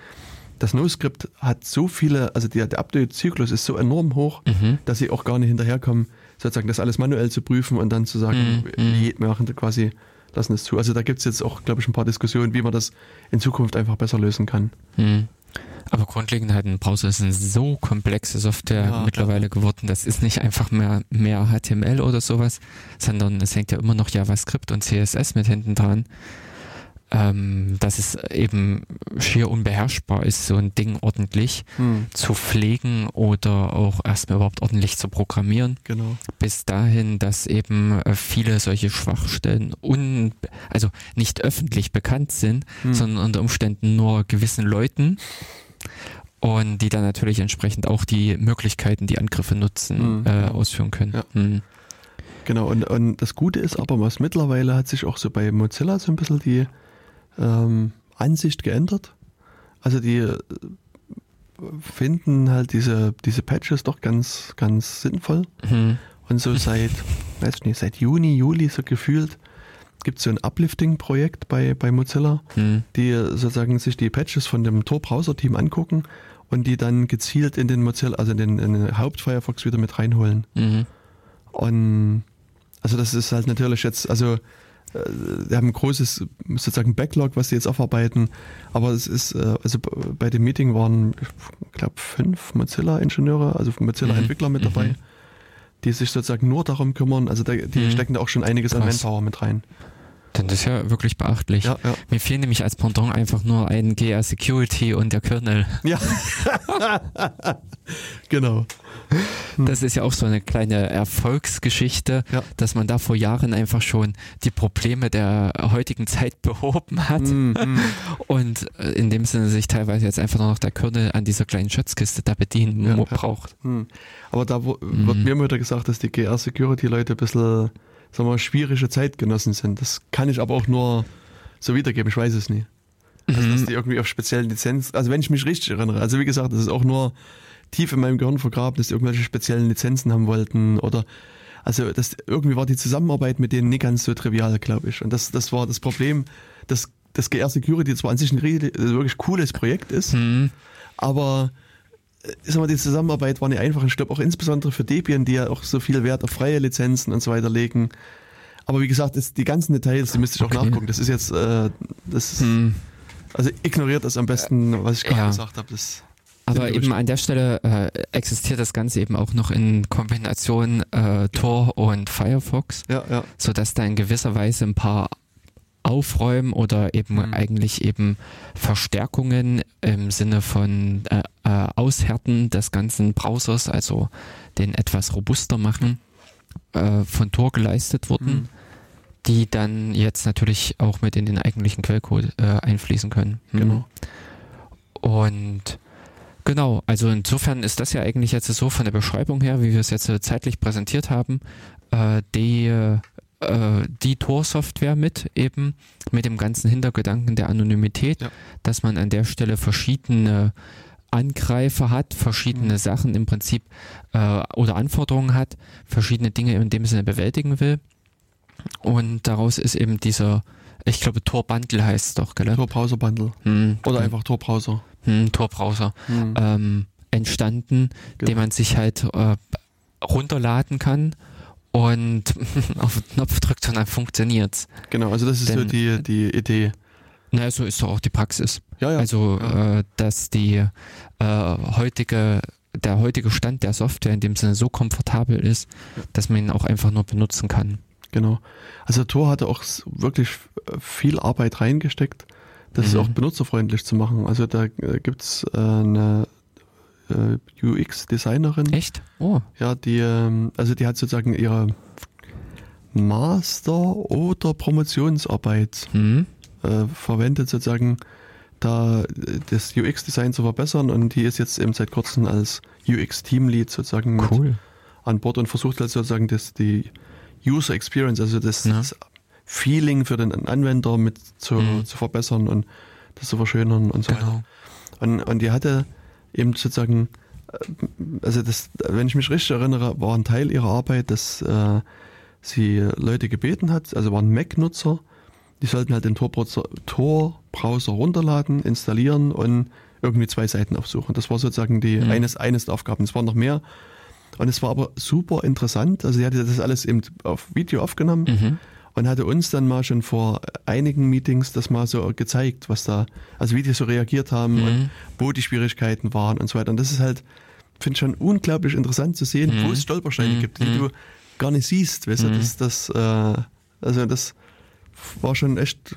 das NoScript hat so viele, also die, der Update-Zyklus ist so enorm hoch, Mhm. dass sie auch gar nicht hinterherkommen, sozusagen das alles manuell zu prüfen und dann zu sagen, Mhm, mhm. wir machen da quasi, lassen es zu. Also da gibt es jetzt auch, glaube ich, ein paar Diskussionen, wie man das in Zukunft einfach besser lösen kann. Mhm. Aber grundlegend halt ein Browser ist eine so komplexe Software Ja, mittlerweile geworden. Das ist nicht einfach mehr, mehr HTML oder sowas, sondern es hängt ja immer noch JavaScript und CSS mit hinten dran. Ähm, dass es eben schier unbeherrschbar ist, so ein Ding ordentlich Hm, zu pflegen oder auch erstmal überhaupt ordentlich zu programmieren. genau. Bis dahin, dass eben äh, viele solche Schwachstellen un, also nicht öffentlich bekannt sind, Hm. sondern unter Umständen nur gewissen Leuten und die dann natürlich entsprechend auch die Möglichkeiten, die Angriffe nutzen, Mhm. äh, ausführen können. Ja. Mhm. Genau, und, und das Gute ist aber, was mittlerweile hat sich auch so bei Mozilla so ein bisschen die ähm, Ansicht geändert. Also die äh, finden halt diese, diese Patches doch ganz, ganz sinnvoll. Mhm. Und so seit, weiß ich nicht, seit Juni, Juli so gefühlt gibt es so ein Uplifting-Projekt bei, bei Mozilla, Mhm. die sozusagen sich die Patches von dem Tor-Browser-Team angucken und die dann gezielt in den Mozilla, also in den, in den Haupt-Firefox wieder mit reinholen. Mhm. Und also das ist halt natürlich jetzt, also äh, wir haben ein großes sozusagen Backlog, was sie jetzt aufarbeiten, aber es ist, äh, also bei dem Meeting waren, ich glaube, fünf Mozilla-Ingenieure, also Mozilla-Entwickler mit Mhm. dabei, die sich sozusagen nur darum kümmern, also da, die Mhm. stecken da auch schon einiges an Krass. Manpower mit rein. Dann ist ja wirklich beachtlich. Ja, ja. Mir fehlen nämlich als Pendant einfach nur ein GR Security und der Kernel. Ja. genau. Das ist ja auch so eine kleine Erfolgsgeschichte, Ja. dass man da vor Jahren einfach schon die Probleme der heutigen Zeit behoben hat Mm, mm. und äh, in dem Sinne sich teilweise jetzt einfach nur noch der Kernel an dieser kleinen Schatzkiste da bedienen braucht. Hm. Aber da wo, wird Mhm. mir immer wieder gesagt, dass die GR-Security-Leute ein bisschen, sagen wir schwierige Zeitgenossen sind. Das kann ich aber auch nur so wiedergeben, ich weiß es nie. Also, dass Mhm. die irgendwie auf speziellen Lizenzen, also wenn ich mich richtig erinnere, also wie gesagt, das ist auch nur tief in meinem Gehirn vergraben, dass die irgendwelche speziellen Lizenzen haben wollten oder also das irgendwie war die Zusammenarbeit mit denen nicht ganz so trivial, glaube ich. Und das, das war das Problem, dass das GR Security zwar an sich ein ri- wirklich cooles Projekt ist, Mhm. aber sag mal, die Zusammenarbeit war nicht einfach. Ich glaube auch insbesondere für Debian, die ja auch so viel Wert auf freie Lizenzen und so weiter legen. Aber wie gesagt, die ganzen Details, die müsste ich auch Okay. nachgucken. Das ist jetzt, äh, das ist, Mhm. also ignoriert das am besten, was ich gerade Ja. gesagt habe. Aber eben an der Stelle äh, existiert das Ganze eben auch noch in Kombination äh, Tor und Firefox, ja, ja, so dass da in gewisser Weise ein paar Aufräumen oder eben Mhm. eigentlich eben Verstärkungen im Sinne von äh, äh, Aushärten des ganzen Browsers, also den etwas robuster machen, äh, von Tor geleistet wurden, Mhm. die dann jetzt natürlich auch mit in den eigentlichen Quellcode äh, einfließen können. Mhm. genau. Und genau, also insofern ist das ja eigentlich jetzt so von der Beschreibung her, wie wir es jetzt äh, zeitlich präsentiert haben, äh, die, äh, die Tor-Software mit eben mit dem ganzen Hintergedanken der Anonymität, Ja. dass man an der Stelle verschiedene Angreifer hat, verschiedene Mhm. Sachen im Prinzip äh, oder Anforderungen hat, verschiedene Dinge in dem Sinne bewältigen will. Und daraus ist eben dieser, ich glaube, Tor-Bundle heißt es doch, gell? Tor Browser Bundle. Hm, Oder hm, einfach Tor Browser. hm, Tor-Browser Hm. ähm, entstanden, Genau. den man sich halt äh, runterladen kann und auf den Knopf drückt und dann funktioniert's. Genau, also das ist so Denn- die, die Idee. Na, so ist doch auch die Praxis. Ja, ja. Also, ja. äh, dass die äh, heutige, der heutige Stand der Software in dem Sinne so komfortabel ist, dass man ihn auch einfach nur benutzen kann. Genau. Also Tor hatte auch wirklich viel Arbeit reingesteckt, das Mhm. auch benutzerfreundlich zu machen. Also da äh, gibt's äh, eine äh, UX-Designerin, Echt? Oh. ja, die, ähm, also die hat sozusagen ihre Master- oder Promotionsarbeit Hm. äh, verwendet, sozusagen da äh, das UX-Design zu verbessern und die ist jetzt eben seit kurzem als UX-Teamlead sozusagen Cool. an Bord und versucht halt sozusagen das, die User Experience, also das, Ja. das Feeling für den Anwender mit zu, Mhm. zu verbessern und das zu verschönern und so weiter. Genau. Und, und die hatte eben sozusagen, äh, also das, wenn ich mich richtig erinnere, war ein Teil ihrer Arbeit, dass äh, sie Leute gebeten hat, also waren Mac-Nutzer, die sollten halt den Tor-Browser runterladen, installieren und irgendwie zwei Seiten aufsuchen. Das war sozusagen die Mhm. eines, eines der Aufgaben. Es waren noch mehr. Und es war aber super interessant. Also sie hatte das alles eben auf Video aufgenommen Mhm. Und hatte uns dann mal schon vor einigen Meetings das mal so gezeigt, was da, also wie die so reagiert haben und Mhm. wo die Schwierigkeiten waren und so weiter. Und das ist halt, finde ich schon unglaublich interessant zu sehen, Mhm. wo es Stolpersteine Mhm. gibt, die Mhm. du gar nicht siehst. Weißt du, Mhm. das, das, äh, also das war schon echt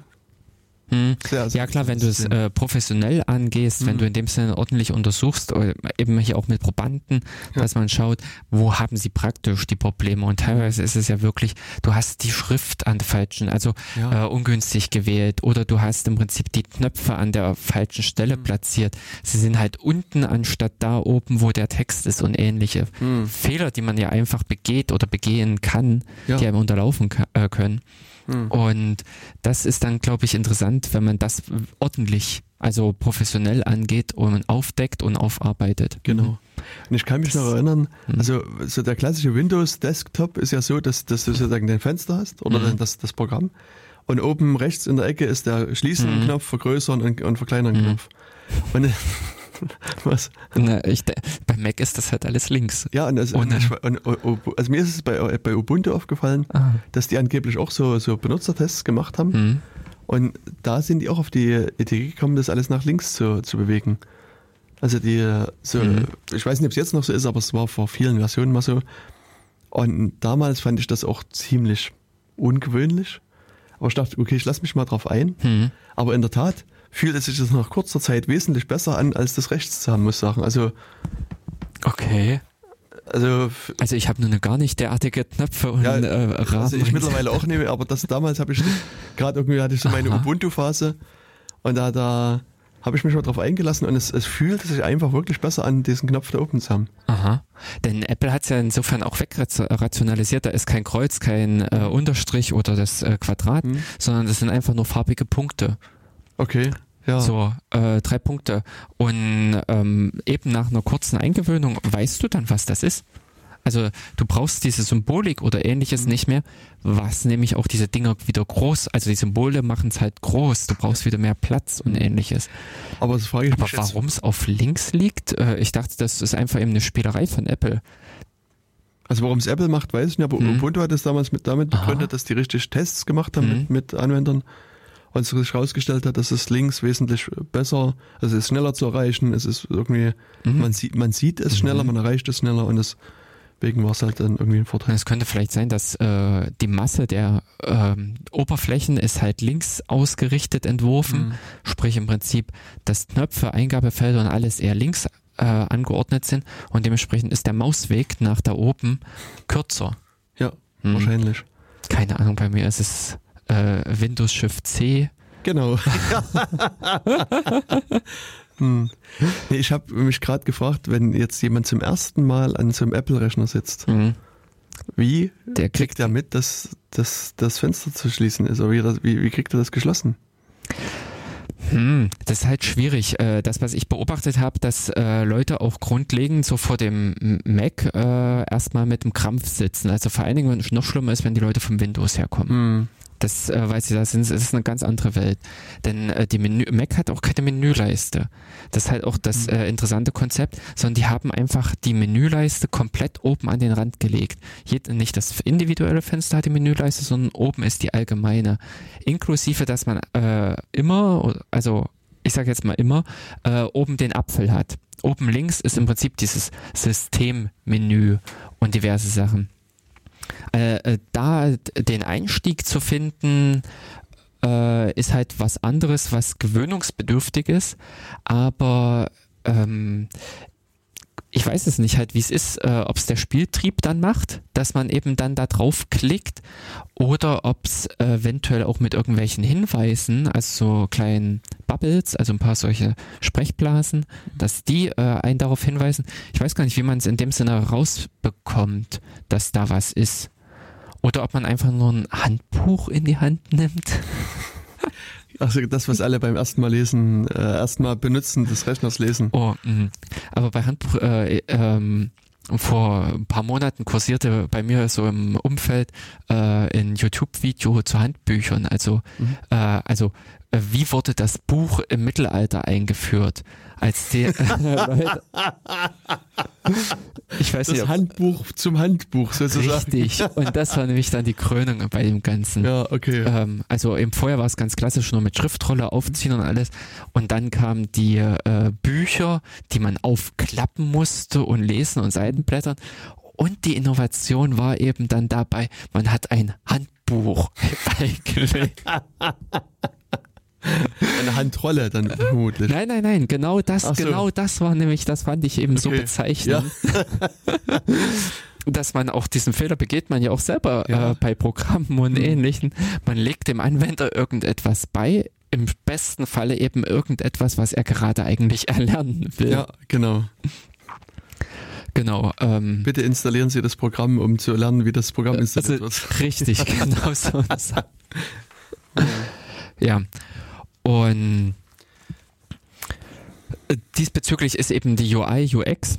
Hm. Ja klar, wenn du es äh, professionell angehst, mhm. wenn du in dem Sinne ordentlich untersuchst, äh, eben hier auch mit Probanden, ja. dass man schaut, wo haben sie praktisch die Probleme und teilweise ist es ja wirklich, du hast die Schrift an der falschen, also ja. äh, ungünstig gewählt oder du hast im Prinzip die Knöpfe an der falschen Stelle mhm. platziert. Sie sind halt unten anstatt da oben, wo der Text ist und ähnliche mhm. Fehler, die man ja einfach begeht oder begehen kann, ja. die einem unterlaufen äh, können. Mhm. Und das ist dann, glaube ich, interessant, wenn man das ordentlich, also professionell angeht und aufdeckt und aufarbeitet. Genau. Und ich kann mich das, noch erinnern, hm. also so der klassische Windows Desktop ist ja so, dass, dass du sozusagen dein Fenster hast oder mhm. das, das Programm. Und oben rechts in der Ecke ist der Schließen-Knopf, mhm. Vergrößern und, und Verkleinern-Knopf. Mhm. Und Was? Na, ich, bei Mac ist das halt alles links. Ja, und, also, und, und, also mir ist es bei, bei Ubuntu aufgefallen, ah. dass die angeblich auch so, so Benutzertests gemacht haben. Mhm. Und da sind die auch auf die Idee gekommen, das alles nach links zu, zu bewegen. Also die, so, mhm. ich weiß nicht, ob es jetzt noch so ist, aber es war vor vielen Versionen mal so. Und damals fand ich das auch ziemlich ungewöhnlich. Aber ich dachte, okay, ich lasse mich mal drauf ein. Mhm. Aber in der Tat, fühlte sich das nach kurzer Zeit wesentlich besser an, als das rechts zu haben, muss ich sagen. Also. Okay. Also, also ich habe nur gar nicht derartige Knöpfe und ja, äh, Rahmen. Also ich mittlerweile auch nehme, aber das damals habe ich gerade irgendwie hatte ich so meine Ubuntu-Phase und da, da habe ich mich mal drauf eingelassen und es, es fühlte sich einfach wirklich besser an, diesen Knopf da oben zu haben. Aha. Denn Apple hat es ja insofern auch wegrationalisiert. Da ist kein Kreuz, kein äh, Unterstrich oder das äh, Quadrat, hm. sondern das sind einfach nur farbige Punkte. Okay. Ja. So, äh, drei Punkte. Und ähm, eben nach einer kurzen Eingewöhnung weißt du dann, was das ist. Also du brauchst diese Symbolik oder ähnliches mhm. nicht mehr, was nämlich auch diese Dinger wieder groß, also die Symbole machen es halt groß, du brauchst wieder mehr Platz und mhm. ähnliches. Aber, das frage ich aber warum es auf links liegt, äh, ich dachte, das ist einfach eben eine Spielerei von Apple. Also warum es Apple macht, weiß ich nicht, aber mhm. Ubuntu hat es damals mit damit begründet, dass die richtig Tests gemacht haben mhm. mit, mit Anwendern und sich herausgestellt hat, dass es links wesentlich besser, also es ist schneller zu erreichen, es ist irgendwie, mhm. man sieht, man sieht es schneller, mhm. man erreicht es schneller und es Deswegen war es halt dann irgendwie ein Vorteil. Es könnte vielleicht sein, dass äh, die Masse der ähm, Oberflächen ist halt links ausgerichtet entworfen, mhm. sprich im Prinzip, dass Knöpfe, Eingabefelder und alles eher links äh, angeordnet sind und dementsprechend ist der Mausweg nach da oben kürzer. Ja, mhm. wahrscheinlich. Keine Ahnung, bei mir ist es äh, Windows Shift C. Genau. hm. nee, ich habe mich gerade gefragt, wenn jetzt jemand zum ersten Mal an so einem Apple-Rechner sitzt, mhm. wie Der kriegt er mit, dass, dass das Fenster zu schließen ist? Oder wie, wie, wie kriegt er das geschlossen? Hm, das ist halt schwierig. Äh, das, was ich beobachtet habe, dass äh, Leute auch grundlegend so vor dem Mac äh, erstmal mit dem Krampf sitzen. Also vor allen Dingen, wenn es noch schlimmer ist, wenn die Leute vom Windows herkommen. Hm. Das äh, weiß ich, das ist, eine ganz andere Welt. Denn äh, die Menü, Mac hat auch keine Menüleiste. Das ist halt auch das mhm. äh, interessante Konzept, sondern die haben einfach die Menüleiste komplett oben an den Rand gelegt. Jed nicht das individuelle Fenster hat die Menüleiste, sondern oben ist die allgemeine. Inklusive, dass man äh, immer, also ich sage jetzt mal immer, äh, oben den Apfel hat. Oben links ist im Prinzip dieses Systemmenü und diverse Sachen. Äh, äh, da den Einstieg zu finden, äh, ist halt was anderes, was gewöhnungsbedürftig ist, aber ähm, ich weiß es nicht halt, wie es ist, äh, ob es der Spieltrieb dann macht, dass man eben dann da drauf klickt oder ob es eventuell auch mit irgendwelchen Hinweisen, also so kleinen Bubbles, also ein paar solche Sprechblasen, dass die äh, einen darauf hinweisen. Ich weiß gar nicht, wie man es in dem Sinne rausbekommt, dass da was ist. Oder ob man einfach nur ein Handbuch in die Hand nimmt. Also das, was alle beim ersten Mal lesen, äh, erstmal benutzen des Rechners lesen. Oh, mh. aber bei Handbuch, äh, ähm, vor ein paar Monaten kursierte bei mir so im Umfeld äh, ein YouTube-Video zu Handbüchern. Also, mhm. äh, also wie wurde das Buch im Mittelalter eingeführt? Als die Leute, ich weiß das nicht, Handbuch zum Handbuch sozusagen. Richtig. Und das war nämlich dann die Krönung bei dem Ganzen. Ja, okay. Ähm, also im Vorher war es ganz klassisch, nur mit Schriftrolle aufziehen und alles. Und dann kamen die äh, Bücher, die man aufklappen musste und lesen und Seitenblättern. Und die Innovation war eben dann dabei, man hat ein Handbuch beigelegt. Eine Handrolle dann vermutlich. Nein, nein, nein, genau das, so. genau das war nämlich, das fand ich eben so Okay. bezeichnend. dass man auch diesen Fehler begeht man ja auch selber Ja. äh, bei Programmen und Mhm. ähnlichen. Man legt dem Anwender irgendetwas bei, im besten Falle eben irgendetwas, was er gerade eigentlich erlernen will. Ja, genau. Genau. Ähm, Bitte installieren Sie das Programm, um zu lernen, wie das Programm installiert also, wird. richtig, genau so. Ja. Und diesbezüglich ist eben die UI, UX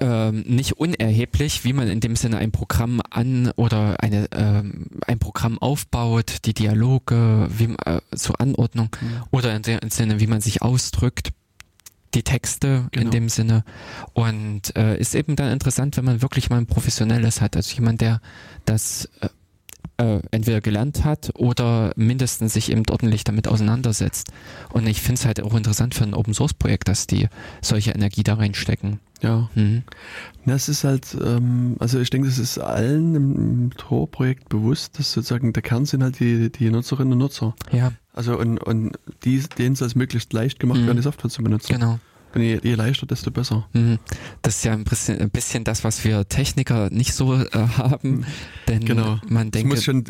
ähm, nicht unerheblich, wie man in dem Sinne ein Programm an oder eine, ähm, ein Programm aufbaut, die Dialoge, wie, äh, zur Anordnung Mhm. oder in dem Sinne, wie man sich ausdrückt, die Texte in Genau. dem Sinne. Und äh, ist eben dann interessant, wenn man wirklich mal ein professionelles hat, also jemand, der das äh, äh, entweder gelernt hat oder mindestens sich eben ordentlich damit auseinandersetzt. Und ich finde es halt auch interessant für ein Open Source Projekt, dass die solche Energie da reinstecken. Ja. Mhm. Das ist halt, ähm, also ich denke, das ist allen im, Tor-Projekt bewusst, dass sozusagen der Kern sind halt die, die Nutzerinnen und Nutzer. Ja, Also und, und die, denen soll es möglichst leicht gemacht Mhm. werden, die Software zu benutzen. genau. Und je, je leichter, desto besser. Mhm. Das ist ja ein bisschen, ein bisschen das, was wir Techniker nicht so äh, haben, denn Genau. man Es denkt, muss schon,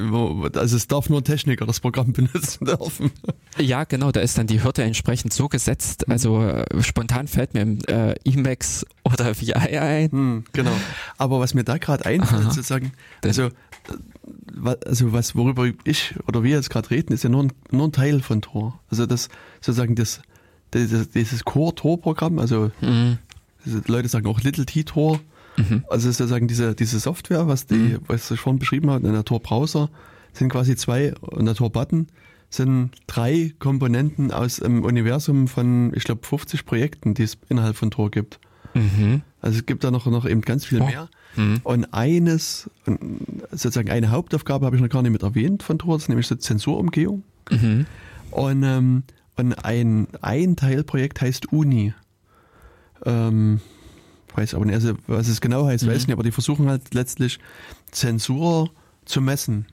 also es darf nur ein Techniker das Programm benutzen dürfen. ja genau, da ist dann die Hürde entsprechend so gesetzt. Also äh, spontan fällt mir äh, Emacs oder VI ein. Hm, genau. Aber was mir da gerade einfällt, Aha. sozusagen, also, äh, also was, worüber ich oder wir jetzt gerade reden, ist ja nur ein, nur ein Teil von Tor. Also das sozusagen das, dieses, dieses Core-Tor-Programm, also Mhm. Leute sagen auch Little T-Tor, Mhm. also sozusagen diese, diese Software, was die, Mhm. was ich vorhin beschrieben habe, in der Tor-Browser, sind quasi zwei, und der Tor-Button sind drei Komponenten aus dem Universum von, ich glaube, 50 Projekten, die es innerhalb von Tor gibt. Mhm. Also es gibt da noch, noch eben ganz viel Oh. mehr. Mhm. Und eines, sozusagen eine Hauptaufgabe habe ich noch gar nicht mit erwähnt von Tor, das ist nämlich so Zensurumgehung. Mhm. Und, ähm, und ein, ein Teilprojekt heißt Uni. Ähm, weiß aber nicht, also was es genau heißt, weiß Mhm. ich nicht, aber die versuchen halt letztlich Zensur zu messen.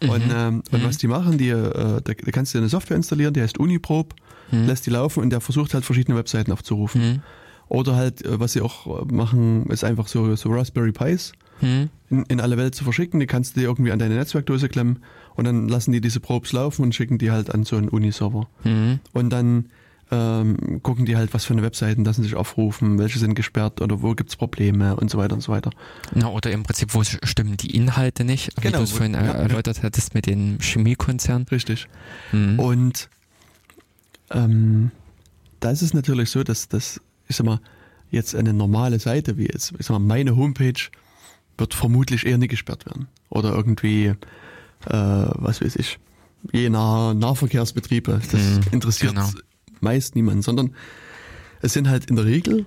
Und, Mhm. ähm, und Mhm. was die machen, die, äh, da, da kannst du eine Software installieren, die heißt Uniprobe, Mhm. lässt die laufen und der versucht halt verschiedene Webseiten aufzurufen. Mhm. Oder halt, äh, was sie auch äh, machen, ist einfach so, so Raspberry Pis in, in alle Welt zu verschicken. Die kannst du dir irgendwie an deine Netzwerkdose klemmen und dann lassen die diese Probes laufen und schicken die halt an so einen Uniserver. Mhm. Und dann ähm, gucken die halt, was für eine Webseiten lassen sich aufrufen, welche sind gesperrt oder wo gibt's Probleme und so weiter und so weiter. Na, oder im Prinzip, wo stimmen die Inhalte nicht, wie Genau, du es vorhin ja, ja. erläutert hattest mit den Chemiekonzernen. Richtig. Mhm. Und ähm, da ist es natürlich so, dass das, ich sag mal, jetzt eine normale Seite wie jetzt, ich sag mal, meine Homepage wird vermutlich eher nicht gesperrt werden. Oder irgendwie, äh, was weiß ich, je nach Nahverkehrsbetriebe. Das Mhm, interessiert genau. meist niemanden, sondern es sind halt in der Regel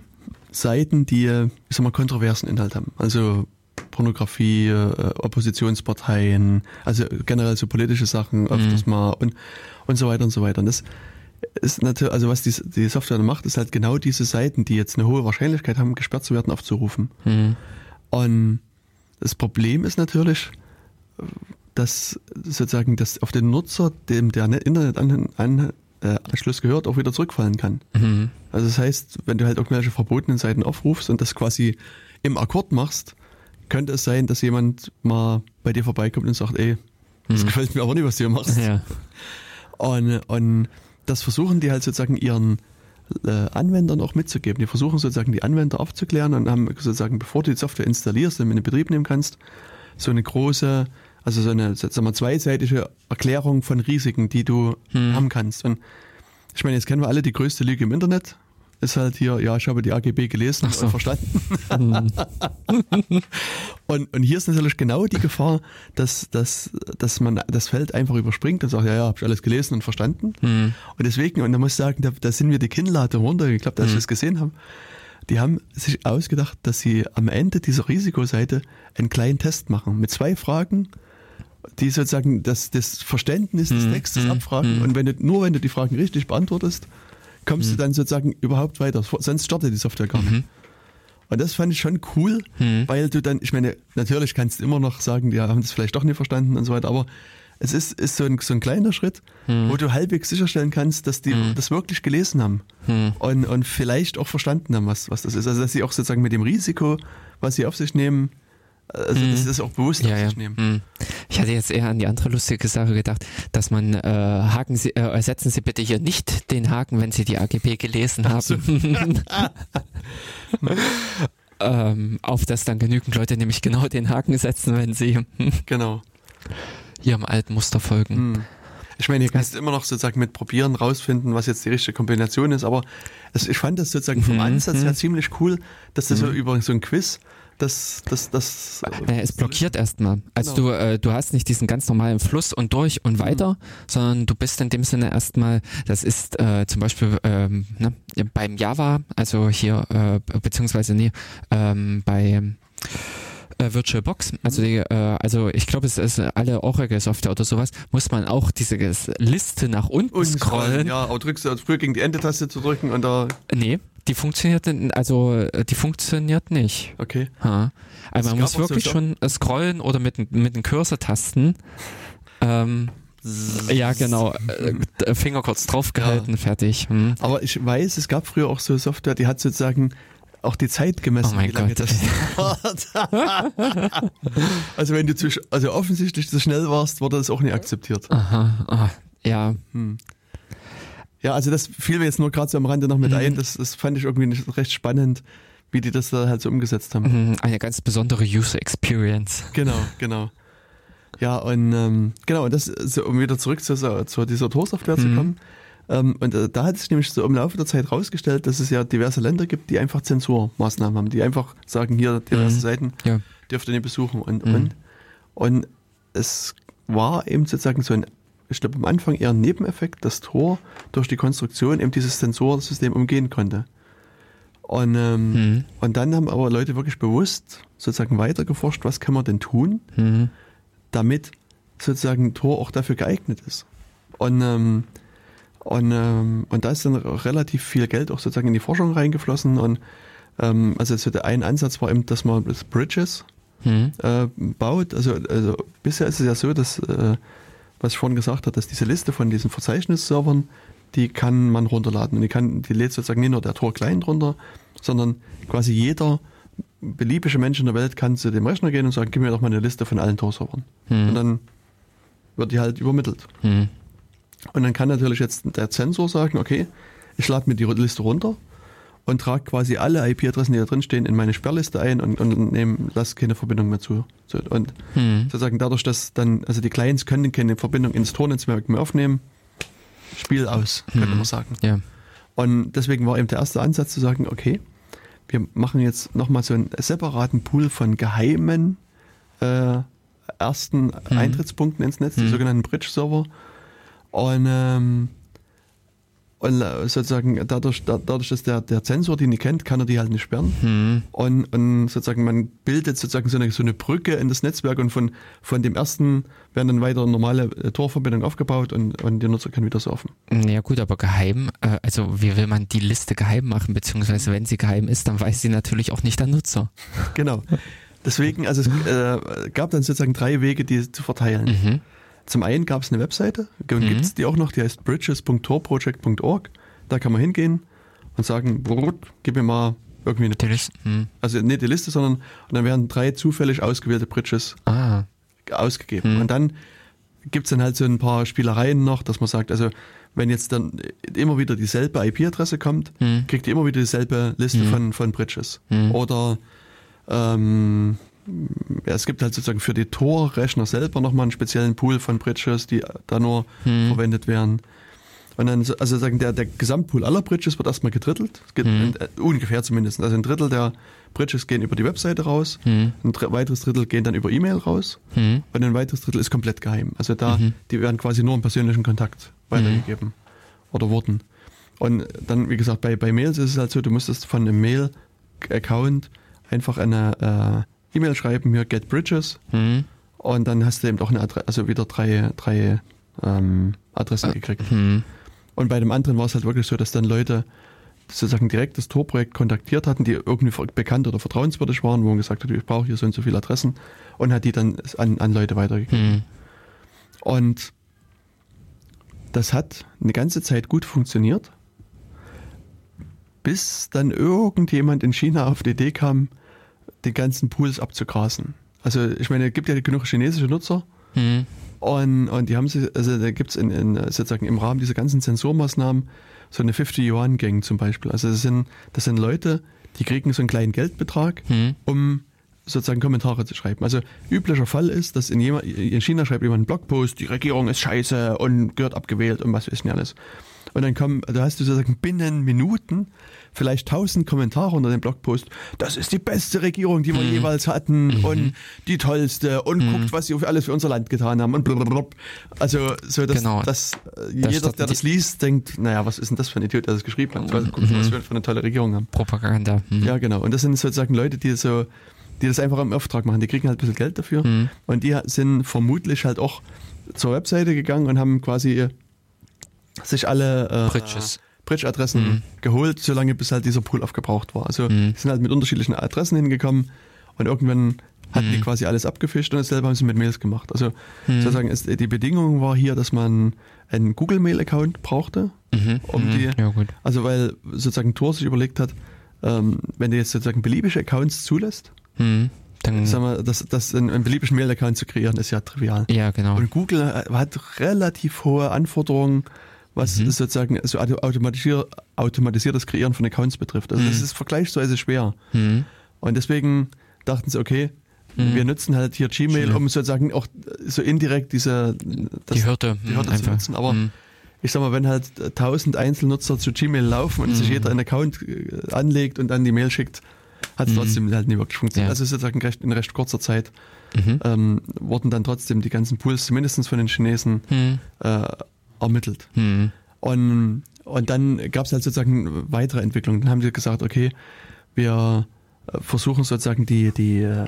Seiten, die, ich sag mal, kontroversen Inhalt haben. Also Pornografie, äh, Oppositionsparteien, also generell so politische Sachen öfters mal und, und so weiter und so weiter. Und das ist natürlich, also was die, die Software dann macht, ist halt genau diese Seiten, die jetzt eine hohe Wahrscheinlichkeit haben, gesperrt zu werden, aufzurufen. Mhm. Und das Problem ist natürlich, dass sozusagen das auf den Nutzer, dem der Internetanschluss gehört, auch wieder zurückfallen kann. Mhm. Also das heißt, wenn du halt irgendwelche verbotenen Seiten aufrufst und das quasi im Akkord machst, könnte es sein, dass jemand mal bei dir vorbeikommt und sagt, ey, das Mhm. gefällt mir aber nicht, was du hier machst. Ja. Und, und das versuchen die halt sozusagen ihren äh, Anwendern auch mitzugeben. Die versuchen sozusagen die Anwender aufzuklären und haben sozusagen, bevor du die Software installierst und in den Betrieb nehmen kannst, so eine große, also so eine sagen wir, zweiseitige Erklärung von Risiken, die du Hm. haben kannst. Und ich meine, jetzt kennen wir alle die größte Lüge im Internet. Ist halt hier, ja, ich habe die AGB gelesen so. und verstanden. Mhm. Und, und hier ist natürlich genau die Gefahr, dass, dass, dass man das Feld einfach überspringt und sagt, ja, ja, habe ich alles gelesen und verstanden. Mhm. Und deswegen, und da muss ich sagen, da, da sind mir die Kinnlade runtergeklappt, als ich Mhm. das gesehen habe. Die haben sich ausgedacht, dass sie am Ende dieser Risikoseite einen kleinen Test machen mit zwei Fragen, die sozusagen das, das Verständnis des Mhm. Textes Mhm. abfragen. Mhm. Und wenn du, nur wenn du die Fragen richtig beantwortest, kommst du dann sozusagen überhaupt weiter. Sonst startet die Software gar nicht. Und das fand ich schon cool, weil du dann, ich meine, natürlich kannst du immer noch sagen, die haben das vielleicht doch nicht verstanden und so weiter, aber es ist, ist so, ein, so ein kleiner Schritt, Hm. wo du halbwegs sicherstellen kannst, dass die das wirklich gelesen haben Hm. und, und vielleicht auch verstanden haben, was, was das ist. Also dass sie auch sozusagen mit dem Risiko, was sie auf sich nehmen, also sie das auch bewusst. Ja, auf ja. sich nehmen. Hm. Ich hatte jetzt eher an die andere lustige Sache gedacht, dass man äh, Haken Sie, äh, ersetzen Sie bitte hier nicht den Haken, wenn Sie die AGB gelesen haben. ähm, auf das dann genügend Leute nämlich genau den Haken setzen, wenn sie Genau. ihrem alten Muster folgen. Hm. Ich meine, hier kannst du immer noch sozusagen mit probieren rausfinden, was jetzt die richtige Kombination ist, aber es, ich fand das sozusagen vom Mhm, Ansatz her mhm. ziemlich cool, dass das so über so ein Quiz, das, das, das. Naja, es blockiert erstmal. Also Genau. du, äh, du hast nicht diesen ganz normalen Fluss und durch und weiter, sondern du bist in dem Sinne erstmal, das ist äh, zum Beispiel ähm, ne, beim Java, also hier, äh, beziehungsweise nee, ähm, bei äh, VirtualBox, also die, äh, also ich glaube, es ist alle Oracle-Software oder sowas, muss man auch diese Liste nach unten Und scrollen. Ja, aber drückst du also früher gegen die Ende-Taste zu drücken und da. Nee, die funktioniert, also äh, die funktioniert nicht. Okay. Ha. Also man muss auch so wirklich Sachen- schon äh, scrollen oder mit, mit den Cursor-Tasten. Ähm, ja, genau. Äh, Finger kurz draufgehalten, fertig. Hm. Aber ich weiß, es gab früher auch so Software, die hat sozusagen auch die Zeit gemessen, Oh mein wie lange Gott. das dauert. also wenn du zu, also offensichtlich zu schnell warst, wurde das auch nicht akzeptiert. Aha, ah, ja. Hm. Ja, also das fiel mir jetzt nur gerade so am Rande noch mit Mhm. ein. Das, das fand ich irgendwie nicht recht spannend, wie die das da halt so umgesetzt haben. Mhm, Eine ganz besondere User Experience. Genau, genau. Ja, und ähm, genau, und das, um wieder zurück zu, zu dieser Tor-Software zu Mhm. kommen. Ähm, und äh, da hat sich nämlich so im Laufe der Zeit rausgestellt, dass es ja diverse Länder gibt, die einfach Zensurmaßnahmen haben, die einfach sagen, hier diverse Mhm. Seiten Ja. dürft ihr nicht besuchen und, Mhm. und. Und es war eben sozusagen so ein, ich glaube am Anfang eher ein Nebeneffekt, dass Tor durch die Konstruktion eben dieses Sensorsystem umgehen konnte. Und, ähm, Mhm. und dann haben aber Leute wirklich bewusst sozusagen weitergeforscht, was kann man denn tun, Mhm. damit sozusagen Tor auch dafür geeignet ist. Und, ähm, und, ähm, und da ist dann relativ viel Geld auch sozusagen in die Forschung reingeflossen. Und ähm, also so der ein Ansatz war eben, dass man das Bridges Mhm. äh, baut. Also, also bisher ist es ja so, dass, äh, was ich vorhin gesagt habe, dass diese Liste von diesen Verzeichnisservern, die kann man runterladen. Und die, kann, die lädt sozusagen nicht nur der Tor-Client runter, sondern quasi jeder beliebige Mensch in der Welt kann zu dem Rechner gehen und sagen, gib mir doch mal eine Liste von allen Tor-Servern. Mhm. Und dann wird die halt übermittelt. Mhm. Und dann kann natürlich jetzt der Zensor sagen, okay, ich lade mir die Liste runter und trage quasi alle IP-Adressen, die da drin stehen, in meine Sperrliste ein und, und nehm, lass keine Verbindung mehr zu. So, und Mhm. sozusagen dadurch, dass dann, also die Clients können keine Verbindung ins Tor-Netzwerk mehr aufnehmen, Spiel aus, könnte Mhm. man sagen. Ja. Und deswegen war eben der erste Ansatz zu sagen, okay, wir machen jetzt nochmal so einen separaten Pool von geheimen äh, ersten Eintrittspunkten ins Netz, die Mhm. sogenannten Bridge-Server. Und, ähm, und äh, sozusagen dadurch, da, dadurch, dass der, der Zensor die nicht kennt, kann er die halt nicht sperren. Mhm. Und, und sozusagen man bildet sozusagen so eine, so eine Brücke in das Netzwerk und von, von dem ersten werden dann weiter normale äh, Torverbindungen aufgebaut und, und der Nutzer kann wieder surfen. Ja gut, aber geheim, äh, also wie will man die Liste geheim machen, beziehungsweise wenn sie geheim ist, dann weiß sie natürlich auch nicht der Nutzer. Genau. Deswegen, also es äh, gab dann sozusagen drei Wege, die zu verteilen. Mhm. Zum einen gab es eine Webseite, und Mhm. gibt es die auch noch, die heißt bridges.torproject.org. Da kann man hingehen und sagen, Brut, gib mir mal irgendwie eine Die Liste. Mhm. Also nicht die Liste, sondern und dann werden drei zufällig ausgewählte Bridges Ah. ausgegeben. Mhm. Und dann gibt's dann halt so ein paar Spielereien noch, dass man sagt, also wenn jetzt dann immer wieder dieselbe IP-Adresse kommt, Mhm. kriegt ihr immer wieder dieselbe Liste Mhm. von, von Bridges. Mhm. Oder ähm, es gibt halt sozusagen für die Tor-Rechner selber nochmal einen speziellen Pool von Bridges, die da nur Mhm. verwendet werden. Und dann, so- also sagen, der, der Gesamtpool aller Bridges wird erstmal gedrittelt. Es gibt Mhm. ein, äh, ungefähr zumindest. Also ein Drittel der Bridges gehen über die Webseite raus, Mhm. ein weiteres Drittel gehen dann über E-Mail raus Mhm. und ein weiteres Drittel ist komplett geheim. Also da, Mhm. die werden quasi nur im persönlichen Kontakt weitergegeben oder wurden. Und dann, wie gesagt, bei, bei Mails ist es halt so, du musstest von einem Mail-Account einfach eine äh, E-Mail schreiben, hier get bridges Mhm. und dann hast du eben auch eine Adresse, also wieder drei, drei ähm, Adressen gekriegt. Mhm. Und bei dem anderen war es halt wirklich so, dass dann Leute sozusagen direkt das Tor-Projekt kontaktiert hatten, die irgendwie bekannt oder vertrauenswürdig waren, wo man gesagt hat, ich brauche hier so und so viele Adressen und hat die dann an, an Leute weitergegeben. Mhm. Und das hat eine ganze Zeit gut funktioniert, bis dann irgendjemand in China auf die Idee kam, die ganzen Pools abzugrasen. Also ich meine, es gibt ja genug chinesische Nutzer Hm. und, und die haben sich, also da gibt es in, in, sozusagen im Rahmen dieser ganzen Zensurmaßnahmen so eine 50-Yuan-Gang zum Beispiel. Also das sind, das sind Leute, die kriegen so einen kleinen Geldbetrag, Hm. um sozusagen Kommentare zu schreiben. Also üblicher Fall ist, dass in, jemand, in China schreibt jemand einen Blogpost, die Regierung ist scheiße und gehört abgewählt und was weiß nicht alles. Und dann kommen, da hast du sozusagen binnen Minuten vielleicht tausend Kommentare unter dem Blogpost. Das ist die beste Regierung, die wir Mhm. jeweils hatten und die tollste und Mhm. guckt, was sie für alles für unser Land getan haben und blablabla. Also so, dass, Genau. dass äh, jeder, der das liest, denkt, naja, was ist denn das für ein Idiot, der das geschrieben hat? Mhm. Guck mal, was wir für eine tolle Regierung haben. Propaganda. Hm. Ja, genau. Und das sind sozusagen Leute, die so, die das einfach im Auftrag machen. Die kriegen halt ein bisschen Geld dafür. Hm. Und die sind vermutlich halt auch zur Webseite gegangen und haben quasi sich alle äh, Bridges. Bridge-Adressen Mhm. geholt, solange bis halt dieser Pool aufgebraucht war. Also Mhm. die sind halt mit unterschiedlichen Adressen hingekommen und irgendwann hatten die Mhm. quasi alles abgefischt und dasselbe haben sie mit Mails gemacht. Also Mhm. sozusagen ist, die Bedingung war hier, dass man einen Google-Mail-Account brauchte, Mhm. um Mhm. die- Ja, gut. also weil sozusagen Tor sich überlegt hat, ähm, wenn du jetzt sozusagen beliebige Accounts zulässt, Hm. Dann, sagen wir, das, das einen, einen beliebigen Mail-Account zu kreieren, ist ja trivial. ja, genau. Und Google äh, hat relativ hohe Anforderungen, was Mhm. sozusagen so auto- automatisier, automatisiertes Kreieren von Accounts betrifft. Also das Mhm. ist vergleichsweise schwer. Hm. Und deswegen dachten sie, okay, Mhm. wir nutzen halt hier Gmail, um sozusagen auch so indirekt diese das, die Hürde. die hm, Hürde zu nutzen. Aber Hm. ich sag mal, wenn halt tausend Einzelnutzer zu Gmail laufen und Mhm. sich jeder einen Account äh, anlegt und dann die Mail schickt, hat es Mhm. trotzdem halt nie wirklich funktioniert. Ja. Also sozusagen recht, in recht kurzer Zeit Mhm. ähm, wurden dann trotzdem die ganzen Pools, zumindest von den Chinesen, Hm. äh, ermittelt. Hm. Und, und dann gab es halt sozusagen weitere Entwicklungen. Dann haben sie gesagt, okay, wir äh, versuchen sozusagen die, die äh,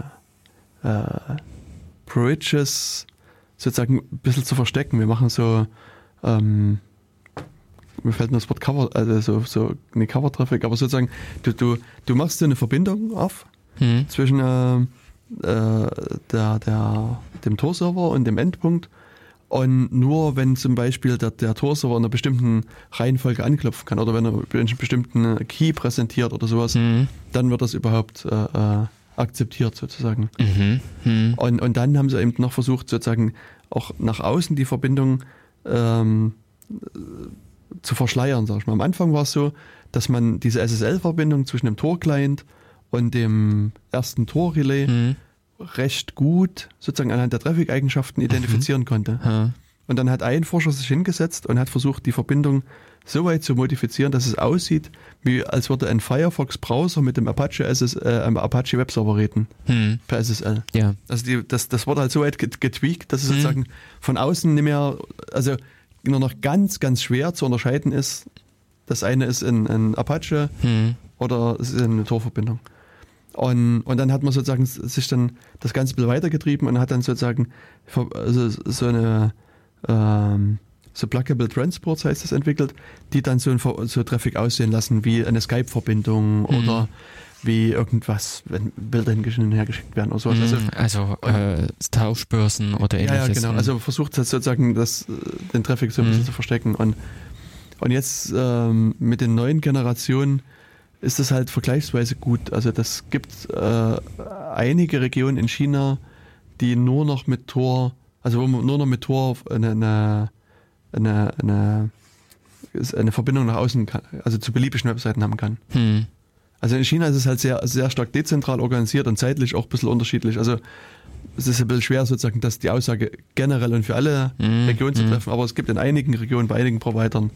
äh, Bridges sozusagen ein bisschen zu verstecken. Wir machen so, ähm, mir fällt nur das Wort Cover, also so, so eine Cover-Traffic, aber sozusagen, du, du, du machst so eine Verbindung auf Hm. zwischen äh, äh, der, der, dem Tor-Server und dem Endpunkt. Und nur wenn zum Beispiel der, der Tor-Server in einer bestimmten Reihenfolge anklopfen kann oder wenn er einen bestimmten Key präsentiert oder sowas, Hm. dann wird das überhaupt äh, äh, akzeptiert sozusagen. Mhm. Hm. Und, und dann haben sie eben noch versucht, sozusagen auch nach außen die Verbindung ähm, äh, zu verschleiern, sag ich mal. Am Anfang war es so, dass man diese SSL-Verbindung zwischen dem Tor-Client und dem ersten Tor-Relay Hm. Recht gut sozusagen anhand der Traffic-Eigenschaften identifizieren konnte. Ha. Und dann hat ein Forscher sich hingesetzt und hat versucht, die Verbindung so weit zu modifizieren, dass es aussieht, wie als würde ein Firefox-Browser mit dem Apache, SS, äh, Apache Webserver reden, Hm. per SSL. Ja. Also die, das, das wurde halt so weit get- getweakt, dass es Mhm. sozusagen von außen nicht mehr, also nur noch ganz, ganz schwer zu unterscheiden ist. Das eine ist ein, ein Apache Hm. oder es ist eine Torverbindung. Und, und dann hat man sozusagen sich dann das Ganze ein bisschen weitergetrieben und hat dann sozusagen ver- also so eine ähm, so Pluggable Transports heißt das entwickelt, die dann so, ein, so Traffic aussehen lassen wie eine Skype-Verbindung oder wie irgendwas, wenn Bilder hin und her geschickt werden oder sowas. Also, Hm. Also, äh, Tauschbörsen oder ja, ja, ähnliches. genau. Hm. Also versucht halt sozusagen das, äh, den Traffic so ein bisschen Mhm. zu verstecken. Und, und jetzt ähm, mit den neuen Generationen ist das halt vergleichsweise gut. Also das gibt äh, einige Regionen in China, die nur noch mit Tor, also wo man nur noch mit Tor eine, eine, eine, eine, eine Verbindung nach außen kann, also zu beliebigen Webseiten haben kann. Hm. Also in China ist es halt sehr, sehr stark dezentral organisiert und zeitlich auch ein bisschen unterschiedlich. Also es ist ein bisschen schwer sozusagen, dass die Aussage generell und für alle Mhm, Regionen zu mhm. treffen, aber es gibt in einigen Regionen, bei einigen Providern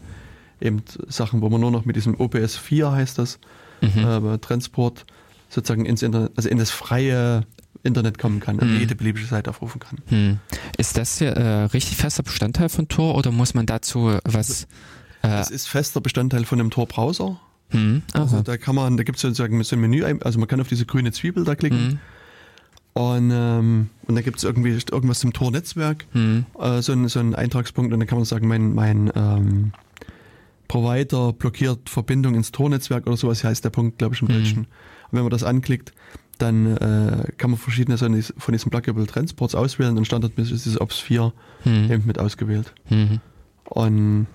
eben Sachen, wo man nur noch mit diesem OPS 4 heißt das, Mhm. äh, Transport sozusagen ins Internet, also in das freie Internet kommen kann und Mhm. jede beliebige Seite aufrufen kann. Hm. Ist das äh, richtig fester Bestandteil von Tor oder muss man dazu was? Äh, Das ist fester Bestandteil von dem Tor-Browser. hm. Also da kann man, da gibt es sozusagen so ein Menü, also man kann auf diese grüne Zwiebel da klicken Hm. und, ähm, und da gibt es irgendwie irgendwas zum Tor-Netzwerk. Hm. äh, so, ein, so ein Eintragspunkt und dann kann man sagen, mein, mein ähm, Provider blockiert Verbindung ins Tornetzwerk oder sowas heißt der Punkt, glaube ich, im Mhm. Deutschen. Und wenn man das anklickt, dann äh, kann man verschiedene von diesen Pluggable Transports auswählen und standardmäßig ist dieses OPS 4 hm. eben mit ausgewählt. Hm. Und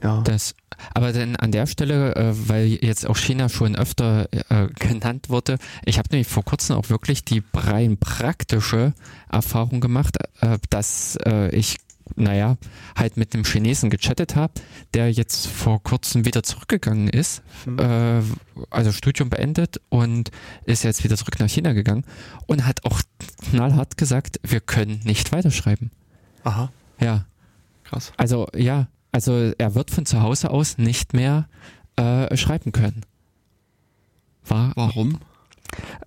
ja. Das, aber dann an der Stelle, äh, weil jetzt auch China schon öfter äh, genannt wurde, ich habe nämlich vor kurzem auch wirklich die rein praktische Erfahrung gemacht, äh, dass äh, ich naja, halt mit einem Chinesen gechattet habe, der jetzt vor kurzem wieder zurückgegangen ist, mhm. äh, also Studium beendet und ist jetzt wieder zurück nach China gegangen und hat auch knallhart gesagt, wir können nicht weiterschreiben. Aha. Ja. Krass. Also ja, also er wird von zu Hause aus nicht mehr äh, schreiben können. War, Warum?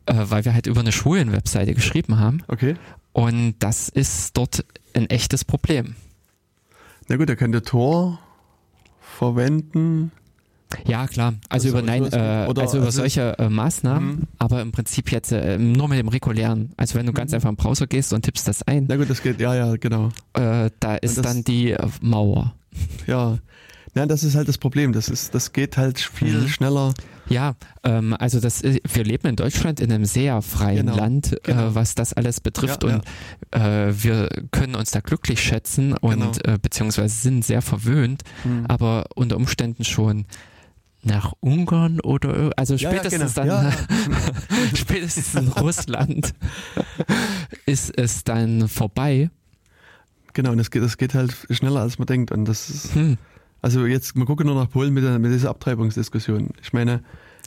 Äh, weil wir halt über eine Schulenwebseite geschrieben haben. Okay. Und das ist dort ein echtes Problem. Na gut, er könnte Tor verwenden. Ja, klar. Also, also über nein, äh, also über also solche äh, Maßnahmen, mhm. aber im Prinzip jetzt äh, nur mit dem regulären. Also wenn du ganz mhm. einfach im Browser gehst und tippst das ein. Na gut, das geht, ja, ja, genau. Äh, da ist dann die äh, Mauer. Ja. Ja, das ist halt das Problem. Das ist, das geht halt viel mhm. schneller. Ja, ähm, also das, wir leben in Deutschland in einem sehr freien genau. Land, äh, genau. Äh, was das alles betrifft ja, und ja. Äh, wir können uns da glücklich schätzen und genau. äh, beziehungsweise sind sehr verwöhnt, mhm. aber unter Umständen schon nach Ungarn oder also spätestens ja, genau. dann spätestens in Russland ist es dann vorbei. Genau, und das geht, das geht halt schneller als man denkt und das ist hm. Also jetzt, man gucke nur nach Polen mit, der, mit dieser Abtreibungsdiskussion. Ich meine,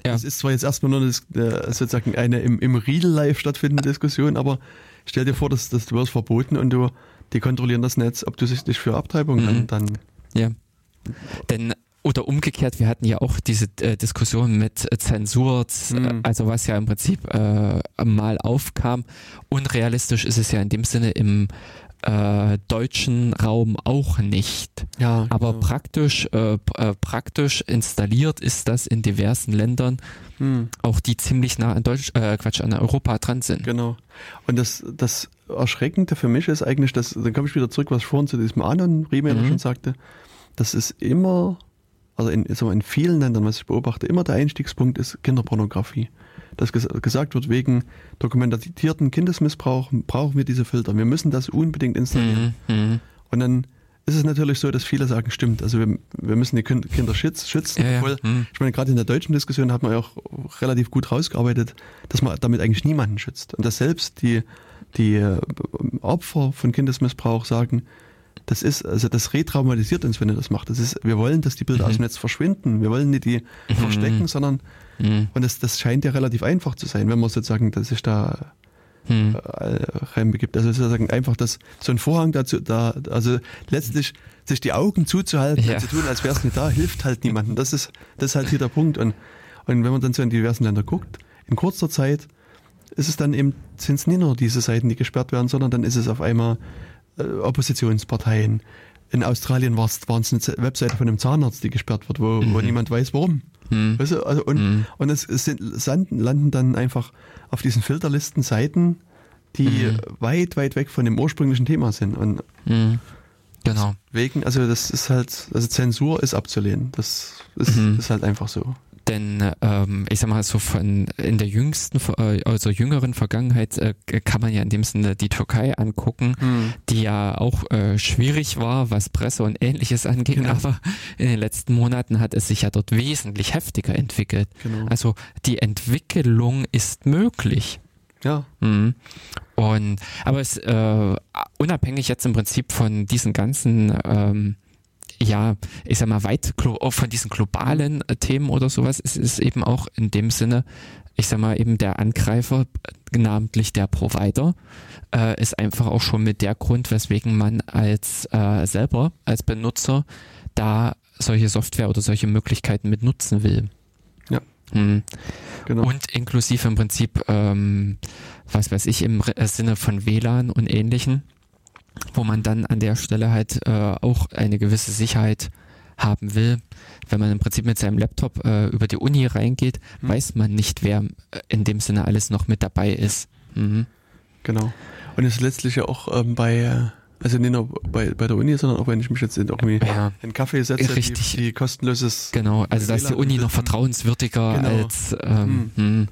ja. es ist zwar jetzt erstmal nur das, äh, sozusagen eine im, im Real Life stattfindende Diskussion, aber stell dir vor, dass, dass du wirst verboten und du, die kontrollieren das Netz, ob du dich für Abtreibung mhm. dann. Ja. Denn oder umgekehrt, wir hatten ja auch diese äh, Diskussion mit äh, Zensur, mhm. also was ja im Prinzip äh, mal aufkam. Unrealistisch ist es ja in dem Sinne im äh, deutschen Raum auch nicht. Ja, Aber genau. praktisch, äh, äh, praktisch installiert ist das in diversen Ländern, hm. auch die ziemlich nah an Deutsch, äh, Quatsch, an Europa dran sind. Genau. Und das, das Erschreckende für mich ist eigentlich, dass, dann komme ich wieder zurück, was ich vorhin zu diesem anderen Remailer mhm. schon sagte, das ist immer, also in, also in vielen Ländern, was ich beobachte, immer der Einstiegspunkt ist Kinderpornografie dass gesagt wird, wegen dokumentierten Kindesmissbrauch brauchen wir diese Filter. Wir müssen das unbedingt installieren. Mhm, mhm. Und dann ist es natürlich so, dass viele sagen, stimmt, also wir, wir müssen die Kinder schützen. Ja, obwohl, ja. mhm. Ich meine, gerade in der deutschen Diskussion hat man ja auch relativ gut rausgearbeitet, dass man damit eigentlich niemanden schützt. Und dass selbst die, die äh, Opfer von Kindesmissbrauch sagen, das ist, also das retraumatisiert uns, wenn ihr das macht. Das ist, wir wollen, dass die Bilder mhm. aus dem Netz verschwinden. Wir wollen nicht die mhm. verstecken, sondern Mhm. Und das, das scheint ja relativ einfach zu sein, wenn man sozusagen, dass sich da mhm. äh, reinbegibt. Also sozusagen einfach das, so ein Vorhang dazu, da, also letztlich sich die Augen zuzuhalten ja. und zu tun, als wäre es nicht da, hilft halt niemandem. Das ist, das ist halt hier der Punkt. Und, und wenn man dann so in diversen Länder guckt, in kurzer Zeit ist es dann eben, sind es nicht nur diese Seiten, die gesperrt werden, sondern dann ist es auf einmal Oppositionsparteien. In Australien war es eine Webseite von einem Zahnarzt, die gesperrt wird, wo, mhm. wo niemand weiß, warum. Hm. Weißt du, also und, hm. und es, es sind, landen dann einfach auf diesen Filterlisten Seiten, die hm. weit, weit weg von dem ursprünglichen Thema sind. Und hm. genau. Wegen, also das ist halt, also Zensur ist abzulehnen. Das ist, mhm. ist halt einfach so. Denn ähm, ich sag mal so von in der jüngsten, äh, also jüngeren Vergangenheit äh, kann man ja in dem Sinne die Türkei angucken, hm. die ja auch äh, schwierig war, was Presse und ähnliches angeht, genau. aber in den letzten Monaten hat es sich ja dort wesentlich heftiger entwickelt. Genau. Also die Entwicklung ist möglich. Ja. Mhm. Und aber es äh, unabhängig jetzt im Prinzip von diesen ganzen ähm, ja, ich sag mal, weit von diesen globalen äh, Themen oder sowas ist es eben auch in dem Sinne, ich sag mal, eben der Angreifer, namentlich der Provider, äh, ist einfach auch schon mit der Grund, weswegen man als äh, selber, als Benutzer, da solche Software oder solche Möglichkeiten mit nutzen will. Ja. Hm. Genau. Und inklusive im Prinzip, ähm, was weiß ich, im Sinne von WLAN und ähnlichen wo man dann an der Stelle halt äh, auch eine gewisse Sicherheit haben will. Wenn man im Prinzip mit seinem Laptop äh, über die Uni reingeht, mhm. weiß man nicht, wer äh, in dem Sinne alles noch mit dabei ist. Mhm. Genau. Und es ist letztlich ja auch ähm, bei, äh, also nicht nur bei, bei der Uni, sondern auch wenn ich mich jetzt irgendwie ja, in Kaffee setze, richtig. Die, die kostenloses. Genau, also da ist die Uni noch vertrauenswürdiger genau. als ähm, mhm.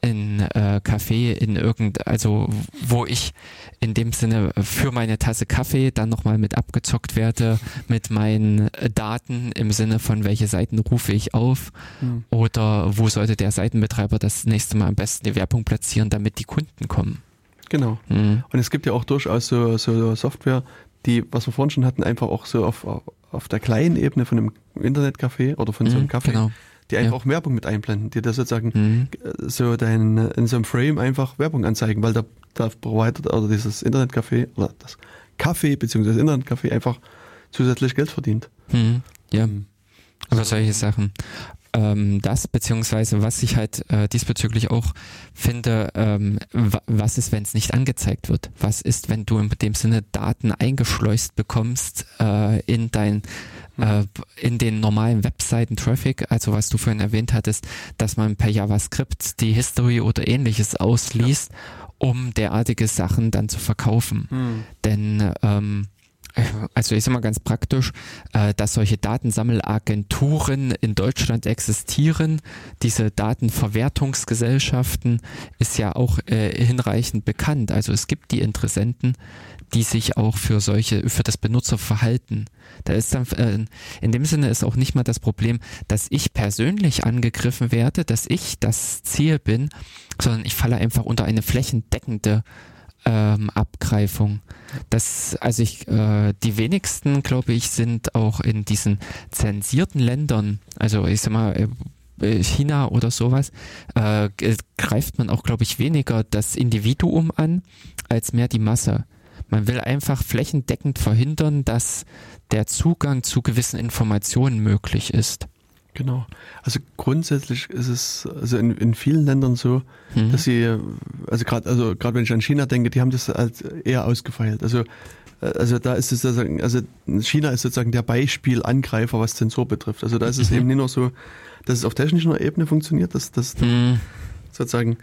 In äh, Kaffee in irgend, also wo ich in dem Sinne für meine Tasse Kaffee dann nochmal mit abgezockt werde mit meinen Daten im Sinne von welche Seiten rufe ich auf mhm. oder wo sollte der Seitenbetreiber das nächste Mal am besten die Werbung platzieren, damit die Kunden kommen. Genau. Mhm. Und es gibt ja auch durchaus so, so Software, die, was wir vorhin schon hatten, einfach auch so auf, auf der kleinen Ebene von einem Internetcafé oder von so einem mhm, Café, genau. Die einfach ja. auch Werbung mit einblenden, die da sozusagen mhm. so dein, in so einem Frame einfach Werbung anzeigen, weil der, der Provider oder dieses Internetcafé oder das Café beziehungsweise das Internetcafé einfach zusätzlich Geld verdient. Mhm. Ja. Ähm, Aber solche Sachen ähm, das, beziehungsweise was ich halt äh, diesbezüglich auch finde, ähm, was ist, wenn es nicht angezeigt wird? Was ist, wenn du in dem Sinne Daten eingeschleust bekommst äh, in dein äh, in den normalen Webseiten-Traffic, also was du vorhin erwähnt hattest, dass man per JavaScript die History oder ähnliches ausliest, ja. um derartige Sachen dann zu verkaufen. Hm. Denn ähm, also ich sage mal ganz praktisch, äh, dass solche Datensammelagenturen in Deutschland existieren. Diese Datenverwertungsgesellschaften ist ja auch äh, hinreichend bekannt. Also es gibt die Interessenten, die sich auch für solche, für das Benutzerverhalten. Da ist dann, äh, in dem Sinne ist auch nicht mal das Problem, dass ich persönlich angegriffen werde, dass ich das Ziel bin, sondern ich falle einfach unter eine flächendeckende ähm, Abgreifung. Das, also ich, äh, die wenigsten, glaube ich, sind auch in diesen zensierten Ländern, also ich sag mal, äh, China oder sowas, äh, greift man auch, glaube ich, weniger das Individuum an, als mehr die Masse. Man will einfach flächendeckend verhindern, dass der Zugang zu gewissen Informationen möglich ist. Genau. Also grundsätzlich ist es also in, in vielen Ländern so, mhm. dass sie, also gerade also gerade wenn ich an China denke, die haben das halt eher ausgefeilt. Also also da ist es sozusagen, also China ist sozusagen der Beispielangreifer, was Zensur betrifft. Also da ist es mhm. eben nicht nur so, dass es auf technischer Ebene funktioniert, dass, dass mhm. sozusagen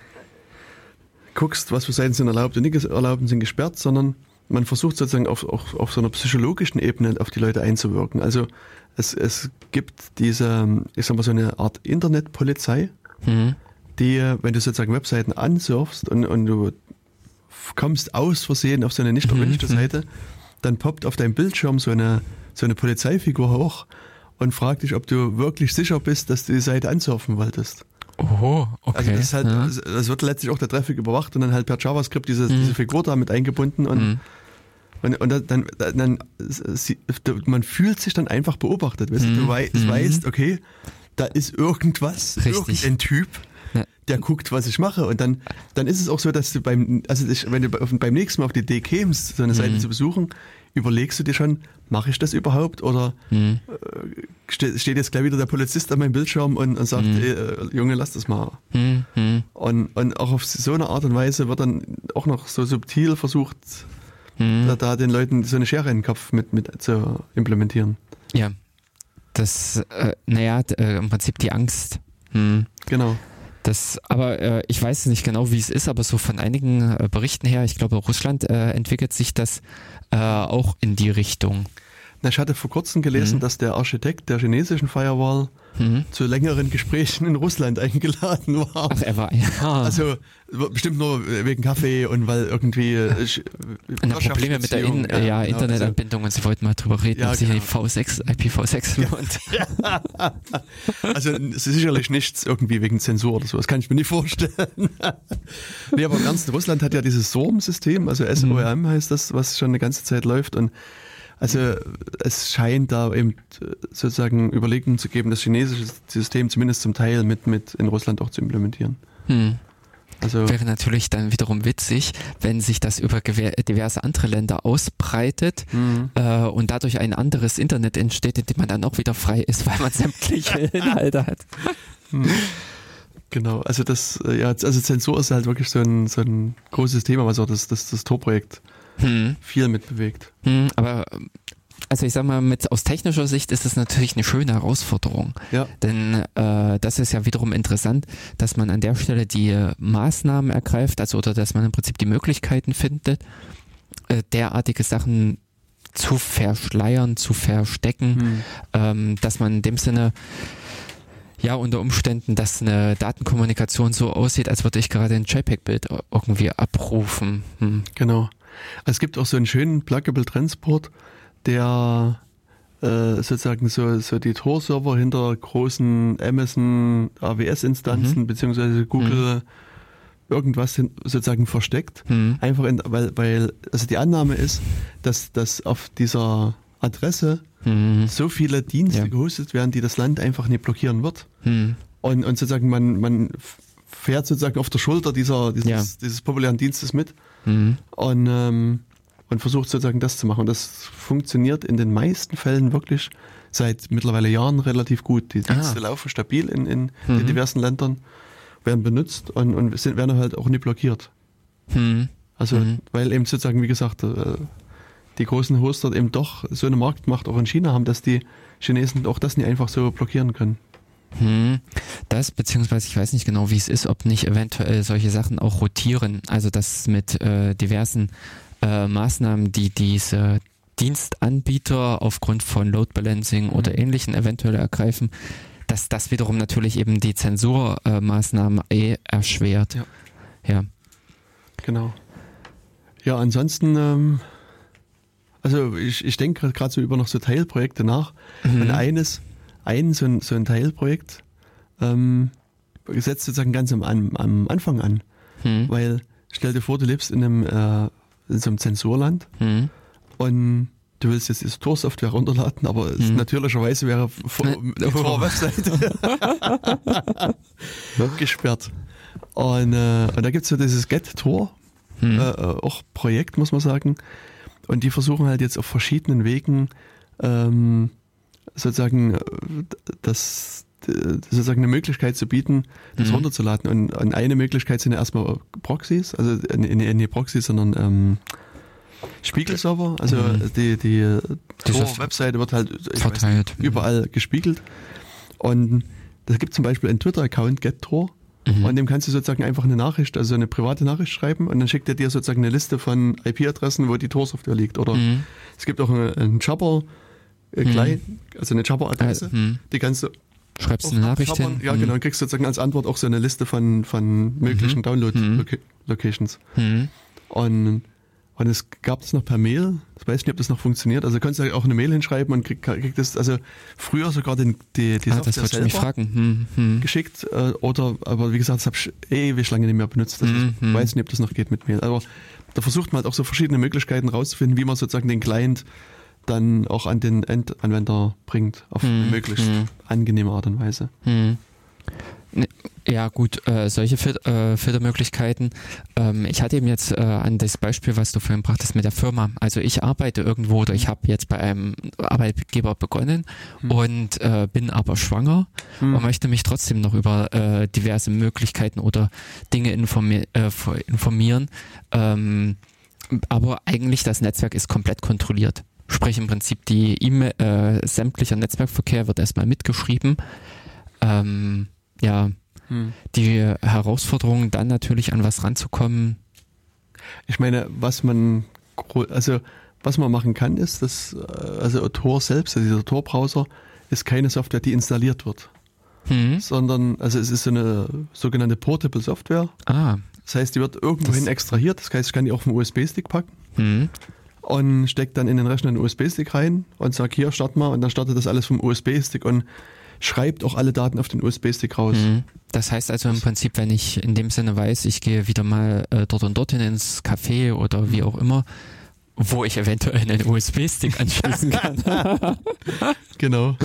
guckst, was für Seiten sind erlaubt und nicht erlaubt und sind gesperrt, sondern man versucht sozusagen auf, auf, auf so einer psychologischen Ebene auf die Leute einzuwirken. Also es, es gibt diese, ich sag mal, so eine Art Internetpolizei, mhm. die, wenn du sozusagen Webseiten ansurfst und, und du kommst aus Versehen auf so eine nicht erwünschte mhm. Seite, dann poppt auf deinem Bildschirm so eine, so eine Polizeifigur hoch und fragt dich, ob du wirklich sicher bist, dass du die Seite ansurfen wolltest. Oh, okay. Also das, halt, ja. das wird letztlich auch der Traffic überwacht und dann halt per JavaScript diese, mhm. diese Figur da mit eingebunden und mhm. Und, und dann, dann, dann sie, man fühlt sich dann einfach beobachtet. Weißt mhm. Du wei mhm. weißt, okay, da ist irgendwas, Richtig. irgendein Typ, der guckt, was ich mache. Und dann, dann ist es auch so, dass du beim, also ich, wenn du beim nächsten Mal auf die Idee kämst, so eine mhm. Seite zu besuchen, überlegst du dir schon, mache ich das überhaupt? Oder mhm. äh, steht, steht jetzt gleich wieder der Polizist an meinem Bildschirm und, und sagt, mhm. ey, äh, Junge, lass das mal. Mhm. mhm. Und, und auch auf so eine Art und Weise wird dann auch noch so subtil versucht, mhm. da, da, den Leuten so eine Schere in den Kopf mit, mit zu implementieren. Ja. Das, äh, naja, äh, im Prinzip die Angst. Mhm. Genau. Das, aber äh, ich weiß nicht genau, wie es ist, aber so von einigen äh, Berichten her, ich glaube, Russland äh, entwickelt sich das äh, auch in die Richtung. Na, ich hatte vor kurzem gelesen, mhm. dass der Architekt der chinesischen Firewall mhm. zu längeren Gesprächen in Russland eingeladen war. Ach, er war, ja. Also bestimmt nur wegen Kaffee und weil irgendwie äh, Na, Probleme mit der In ja, ja, genau, Internetanbindung also, und sie wollten mal drüber reden, ja, ob sich genau. V6, IPv6 lohnt. Ja. also es ist sicherlich nichts irgendwie wegen Zensur oder so, das kann ich mir nicht vorstellen. nee, aber im Ernst, Russland hat ja dieses SORM-System, also SORM mhm. heißt das, was schon eine ganze Zeit läuft und also es scheint da eben sozusagen Überlegungen zu geben, das chinesische System zumindest zum Teil mit, mit in Russland auch zu implementieren. Hm. Also Wäre natürlich dann wiederum witzig, wenn sich das über diverse andere Länder ausbreitet mhm. äh, und dadurch ein anderes Internet entsteht, in dem man dann auch wieder frei ist, weil man sämtliche Inhalte hat. Mhm. Genau, also das, äh, ja, also Zensur ist halt wirklich so ein, so ein großes Thema, was auch das, das, das Tor-Projekt hm. viel mitbewegt. Hm, aber also ich sag mal, mit aus technischer Sicht ist es natürlich eine schöne Herausforderung. Ja. Denn äh, das ist ja wiederum interessant, dass man an der Stelle die Maßnahmen ergreift, also oder dass man im Prinzip die Möglichkeiten findet, äh, derartige Sachen zu verschleiern, zu verstecken, hm. ähm, dass man in dem Sinne Ja, unter Umständen, dass eine Datenkommunikation so aussieht, als würde ich gerade ein JPEG-Bild irgendwie abrufen. Hm. Genau. Es gibt auch so einen schönen Pluggable Transport, der äh, sozusagen so, so die Tor-Server hinter großen Amazon AWS-Instanzen mhm. beziehungsweise Google mhm. irgendwas sozusagen versteckt. Mhm. Einfach in, weil, weil, also die Annahme ist, dass, dass auf dieser Adresse mhm. so viele Dienste ja. gehostet werden, die das Land einfach nicht blockieren wird. Mhm. Und, und sozusagen man, man fährt sozusagen auf der Schulter dieser, dieses, ja. dieses populären Dienstes mit. Mhm. Und ähm, und versucht sozusagen das zu machen. Und das funktioniert in den meisten Fällen wirklich seit mittlerweile Jahren relativ gut. Die Dienste ah. laufen stabil in, in mhm. den diversen Ländern, werden benutzt und, und sind, werden halt auch nicht blockiert. Mhm. Also, mhm. weil eben sozusagen, wie gesagt, äh, die großen Hoster eben doch so eine Marktmacht auch in China haben, dass die Chinesen auch das nicht einfach so blockieren können. Hm, das, beziehungsweise ich weiß nicht genau, wie es ist, ob nicht eventuell solche Sachen auch rotieren, also dass mit äh, diversen äh, Maßnahmen, die diese Dienstanbieter aufgrund von Load Balancing oder mhm. ähnlichen eventuell ergreifen, dass das wiederum natürlich eben die Zensurmaßnahmen äh, eh erschwert. Ja. ja. Genau. Ja, ansonsten, ähm, also ich, ich denke gerade so über noch so Teilprojekte nach. Mhm. Und eines, ein so ein, so ein Teilprojekt ähm, setzt sozusagen ganz am, am Anfang an. Mhm. Weil stell dir vor, du lebst in einem äh, in so einem Zensurland mhm. und du willst jetzt diese Tor-Software runterladen, aber mhm. natürlicherweise wäre die Tor-Webseite gesperrt. Und, äh, und da gibt es so dieses Get-Tor, mhm. äh, auch Projekt, muss man sagen. Und die versuchen halt jetzt auf verschiedenen Wegen ähm, sozusagen das sozusagen eine Möglichkeit zu bieten, das mhm. runterzuladen. Und, und, eine Möglichkeit sind ja erstmal Proxys, also nicht, nicht Proxys, sondern ähm, Spiegelserver. Also mhm. die, die Tor-Webseite wird halt verteilt. Nicht, überall mhm. gespiegelt. Und da gibt zum Beispiel einen Twitter-Account, GetTor. Mhm. Und dem kannst du sozusagen einfach eine Nachricht, also eine private Nachricht schreiben und dann schickt er dir sozusagen eine Liste von IP-Adressen, wo die Tor-Software liegt. Oder mhm. es gibt auch einen, einen Jabber, äh, mhm. also eine Jabber-Adresse, mhm. die kannst du Schreibst eine Nachricht hin? Ja, genau. Und kriegst sozusagen als Antwort auch so eine Liste von, von möglichen mhm. Download-Locations. Mhm. mhm. Und, und es gab es noch per Mail. Ich weiß nicht, ob das noch funktioniert. Also kannst du auch eine Mail hinschreiben und kriegst krieg das, also früher sogar den, die, die ah, Software das selber mich fragen. Mhm. geschickt. Äh, oder, aber wie gesagt, das habe ich ewig lange nicht mehr benutzt. Also ich mhm. weiß nicht, ob das noch geht mit Mail. Aber da versucht man halt auch so verschiedene Möglichkeiten rauszufinden, wie man sozusagen den Client dann auch an den Endanwender bringt, auf hm, möglichst hm. angenehme Art und Weise. Hm. Ne, ja, gut, äh, solche Fil äh, Filtermöglichkeiten. Ähm, ich hatte eben jetzt äh, an das Beispiel, was du vorhin brachtest mit der Firma. Also ich arbeite irgendwo oder ich habe jetzt bei einem Arbeitgeber begonnen hm. und äh, bin aber schwanger hm. und möchte mich trotzdem noch über äh, diverse Möglichkeiten oder Dinge informi äh, informieren. Ähm, aber eigentlich das Netzwerk ist komplett kontrolliert. Sprich im Prinzip die E-Mail, äh, sämtlicher Netzwerkverkehr wird erstmal mitgeschrieben. Ähm, ja, hm. die Herausforderung dann natürlich an was ranzukommen. Ich meine, was man also was man machen kann, ist, dass äh, also Tor selbst, also dieser Tor-Browser, ist keine Software, die installiert wird. Hm. Sondern, also es ist so eine sogenannte Portable Software. Ah. Das heißt, die wird irgendwohin extrahiert. Das heißt, ich kann die auf einen USB-Stick packen. Hm und steckt dann in den Rechner einen USB-Stick rein und sagt, hier, start mal und dann startet das alles vom USB-Stick und schreibt auch alle Daten auf den USB-Stick raus. Mhm. Das heißt also im Prinzip, wenn ich in dem Sinne weiß, ich gehe wieder mal äh, dort und dorthin ins Café oder wie mhm. auch immer, wo ich eventuell einen USB-Stick anschließen kann. genau.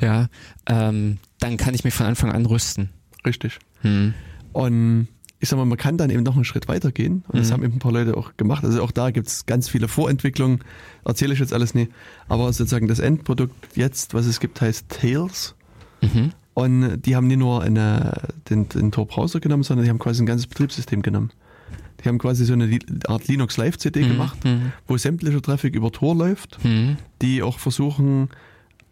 Ja, ähm, dann kann ich mich von Anfang an rüsten. Richtig. Mhm. Und ich sag mal, man kann dann eben noch einen Schritt weiter gehen. Und das mhm. haben eben ein paar Leute auch gemacht. Also auch da gibt es ganz viele Vorentwicklungen. Erzähle ich jetzt alles nicht. Aber sozusagen das Endprodukt jetzt, was es gibt, heißt Tails. Mhm. Und die haben nicht nur eine, den, den Tor-Browser genommen, sondern die haben quasi ein ganzes Betriebssystem genommen. Die haben quasi so eine Art Linux Live CD mhm. gemacht, mhm. wo sämtlicher Traffic über Tor läuft, mhm. die auch versuchen,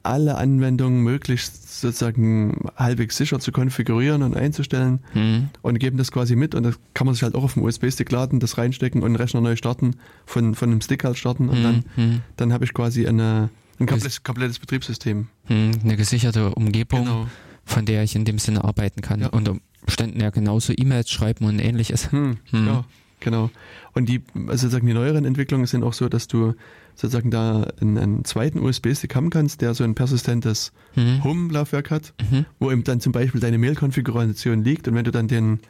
alle Anwendungen möglichst sozusagen halbwegs sicher zu konfigurieren und einzustellen mhm. und geben das quasi mit und das kann man sich halt auch auf dem USB-Stick laden, das reinstecken und den Rechner neu starten, von, von einem Stick halt starten und mhm. dann, hm. dann habe ich quasi eine, ein komplettes, komplettes Betriebssystem. Mhm. Eine gesicherte Umgebung. Genau. von der ich in dem Sinne arbeiten kann. Ja. Unter Umständen ja genauso E-Mails schreiben und ähnliches. Hm, Hm. Ja, genau. Und die, also sozusagen die neueren Entwicklungen sind auch so, dass du sozusagen da einen, einen zweiten USB-Stick haben kannst, der so ein persistentes Mhm. Home-Laufwerk hat, Mhm. wo eben dann zum Beispiel deine Mail-Konfiguration liegt und wenn du dann den,